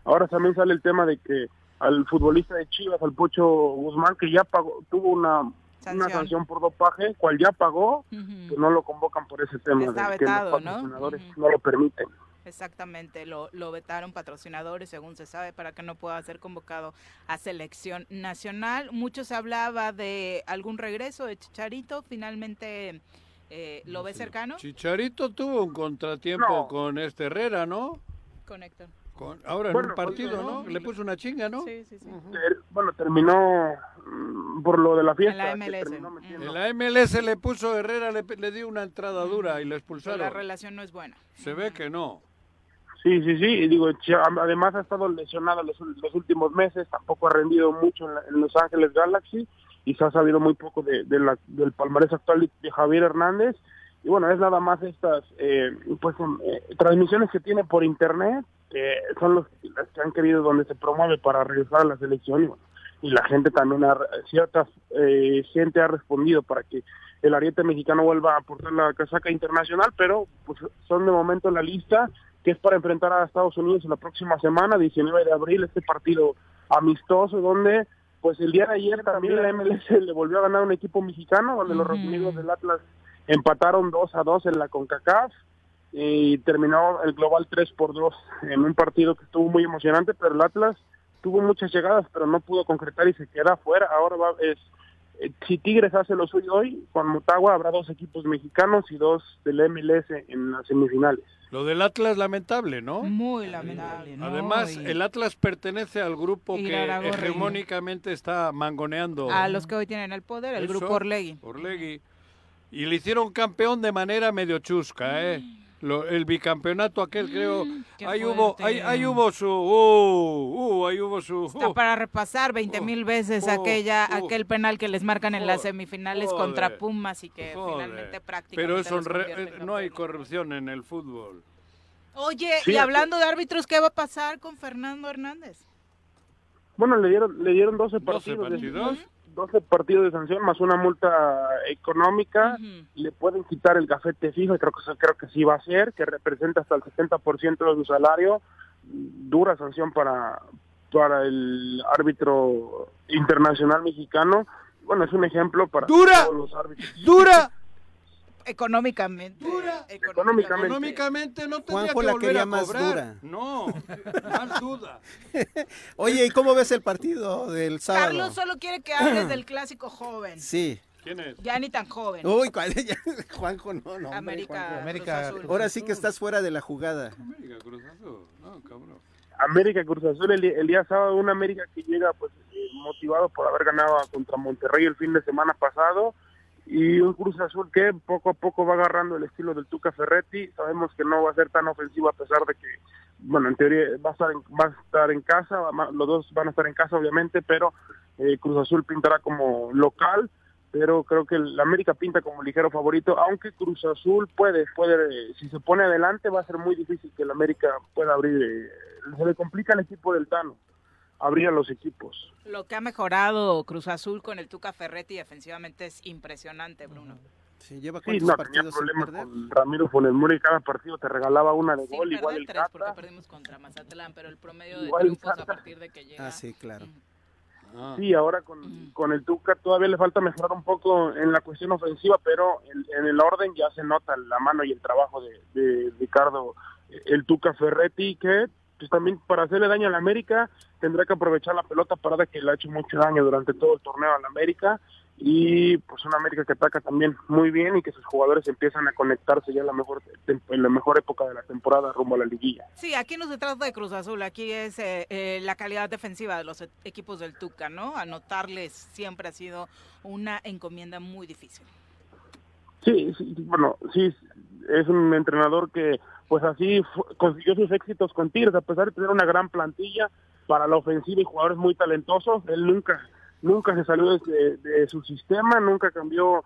Ahora también sale el tema de que al futbolista de Chivas, al Pocho Guzmán, que ya pagó, tuvo una, una Sanción. sanción por dopaje, cual ya pagó, que no lo convocan por ese tema, Está de que los vetado, ¿no? patrocinadores no lo permiten. Exactamente, lo, lo vetaron patrocinadores, según se sabe, para que no pueda ser convocado a selección nacional. Mucho se hablaba de algún regreso de Chicharito, finalmente eh, lo ve cercano. Chicharito tuvo un contratiempo No. con este Herrera, ¿no? Con Héctor. Con- ahora en un partido, ¿no? Le puso una chinga, ¿no? Sí, sí, sí. Bueno, terminó mm, por lo de la fiesta. En la MLS. En la MLS le puso Herrera, le, le dio una entrada dura y lo Pero expulsaron. la relación no es buena. Se ve que no. Sí, sí, sí. Y digo, además ha estado lesionado los, los últimos meses, tampoco ha rendido mucho en, la- en Los Ángeles Galaxy y se ha sabido muy poco de, de la- del palmarés actual de Javier Hernández. Y bueno, es nada más estas eh, pues em, eh, transmisiones que tiene por internet, que son los, las que han querido donde se promueve para regresar a la selección. Y, bueno, y la gente también, ha, cierta eh, gente ha respondido para que el ariete mexicano vuelva a aportar la casaca internacional, pero pues son de momento en la lista que es para enfrentar a Estados Unidos en la próxima semana, 19 de abril, este partido amistoso donde pues el día de ayer también la MLS le volvió a ganar un equipo mexicano, donde los rojinegros del Atlas empataron 2 a 2 en la CONCACAF y terminó el global 3 por 2 en un partido que estuvo muy emocionante, pero el Atlas tuvo muchas llegadas, pero no pudo concretar y se queda fuera. Ahora va, es, eh, si Tigres hace lo suyo hoy, con Motagua habrá dos equipos mexicanos y dos del MLS en las semifinales. Lo del Atlas lamentable, ¿no? Muy lamentable, ¿no? Además, Y el Atlas pertenece al grupo que hegemónicamente está mangoneando. a los que hoy tienen el poder, el Eso, grupo Orlegui. Orlegui. Y le hicieron campeón de manera medio chusca, ¿eh? Lo- el bicampeonato aquel, creo. Mm, qué Ahí hubo, ahí, ahí hubo su. Uh, uh, ahí hubo su. Está uh. para repasar 20 mil veces oh, aquella, aquel penal que les marcan en las semifinales joder, contra Pumas y que Joder. finalmente Pero prácticamente eso re- convierte en eh, no hay corrupción en el fútbol. Oye, Sí, y hablando de árbitros, ¿qué va a pasar con Fernando Hernández? Bueno, le dieron, le dieron 12 12 partidos. de- partidos. 12 partidos de sanción más una multa económica, le pueden quitar el gafete fijo, y creo que creo que sí va a ser, que representa hasta el 70% de su salario, dura sanción para para el árbitro internacional mexicano. Bueno, es un ejemplo para ¡Dura! todos los árbitros. ¡Dura! Económicamente. Económicamente. Económicamente no tendría Juanjo que la volver quería a más cobrar. dura. No, más duda. Oye, ¿y cómo ves el partido del sábado? Carlos solo quiere que hables del clásico joven. Sí. ¿Quién es? Ya ni tan joven. Uy, ¿cuál? Ya, Juanjo, no, no. América, Juanjo. América, Cruz Azul. Ahora sí que estás fuera de la jugada. América Cruz Azul. No, cabrón. América Cruz Azul el, el día sábado, una América que llega pues eh, motivado por haber ganado contra Monterrey el fin de semana pasado y un Cruz Azul que poco a poco va agarrando el estilo del Tuca Ferretti. Sabemos que no va a ser tan ofensivo a pesar de que, bueno, en teoría va a estar en, va a estar en casa, los dos van a estar en casa obviamente, pero eh, Cruz Azul pintará como local. Pero creo que el América pinta como ligero favorito, aunque Cruz Azul puede, puede, si se pone adelante va a ser muy difícil que el América pueda abrir. eh, se le complica al equipo del Tano abrir a los equipos. Lo que ha mejorado Cruz Azul con el Tuca Ferretti defensivamente es impresionante, Bruno. Sí, lleva Sí, no, tenía problemas perder. con Ramiro Funes Mori, cada partido te regalaba una de Sin gol, igual el tres, porque Cata. perdimos contra Mazatlán, pero el promedio de Igual el triunfos a Cata. partir de que llega. Ah, sí, claro. Ah. Sí, ahora con, con el Tuca todavía le falta mejorar un poco en la cuestión ofensiva, pero en, en el orden ya se nota la mano y el trabajo de, de Ricardo, el Tuca Ferretti, que pues también para hacerle daño a la América tendrá que aprovechar la pelota parada que le ha hecho mucho daño durante todo el torneo a la América y pues una América que ataca también muy bien y que sus jugadores empiezan a conectarse ya en la mejor en la mejor época de la temporada rumbo a la liguilla. Sí, aquí no se trata de Cruz Azul, aquí es eh, eh, la calidad defensiva de los e- equipos del Tuca, ¿no? Anotarles siempre ha sido una encomienda muy difícil. Sí, sí, bueno, sí, es un entrenador que pues así consiguió sus éxitos con Tigres, a pesar de tener una gran plantilla para la ofensiva y jugadores muy talentosos, él nunca, nunca se salió de, de su sistema, nunca cambió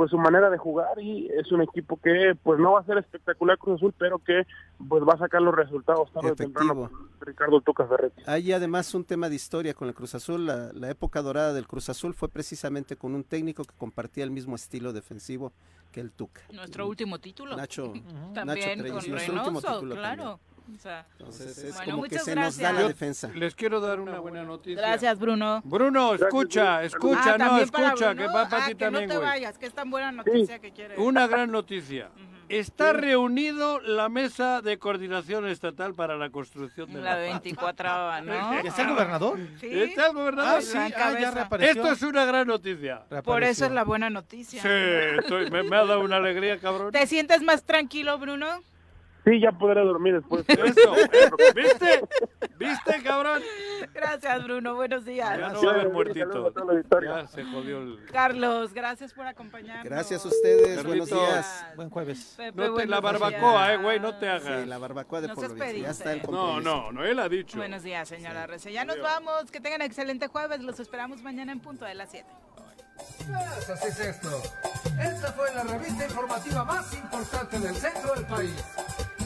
pues su manera de jugar y es un equipo que pues no va a ser espectacular Cruz Azul, pero que pues va a sacar los resultados tarde o temprano Ricardo Tuca Ferretti. Hay además un tema de historia con el Cruz Azul. La, la época dorada del Cruz Azul fue precisamente con un técnico que compartía el mismo estilo defensivo que el Tuca. Nuestro último título. Nacho, También Nacho con nuestro último Reynoso, título claro. O sea, Entonces es bueno, como que se nos da la gracias. defensa. Les quiero dar una buena noticia. Gracias, Bruno. Bruno, escucha, escucha, Ah, no, escucha, que va para Ah, ti que también, no te güey. vayas, que es tan buena noticia que quiere. Una gran noticia. Está reunido la mesa de coordinación estatal para la construcción de La la, paz. 24 ¿no? ¿Ya está el gobernador? Sí. ¿Está el gobernador? Ah, sí, ah, ya reapareció. Esto es una gran noticia. Por eso es la buena noticia. Sí, estoy- me, me ha dado una alegría, cabrón. ¿Te sientes más tranquilo, Bruno? Sí, ya podré dormir después. Eso. ¿viste? ¿Viste, cabrón? Gracias, Bruno. Buenos días. Ya no va a haber muertito. Ya se jodió el... Carlos, gracias por acompañarnos. Gracias a ustedes, buenos días. Buen jueves. Pepe, No te, la barbacoa, días. eh, güey, no te hagas. Sí, la barbacoa de No Víctor, Ya está el pedinte. No, compromiso. no, no, él ha dicho. Buenos días, señora Rece. Ya nos vamos. Que tengan excelente jueves. Los esperamos mañana en punto de las 7. Pues así es esto. Esta fue la revista informativa más importante del centro del país.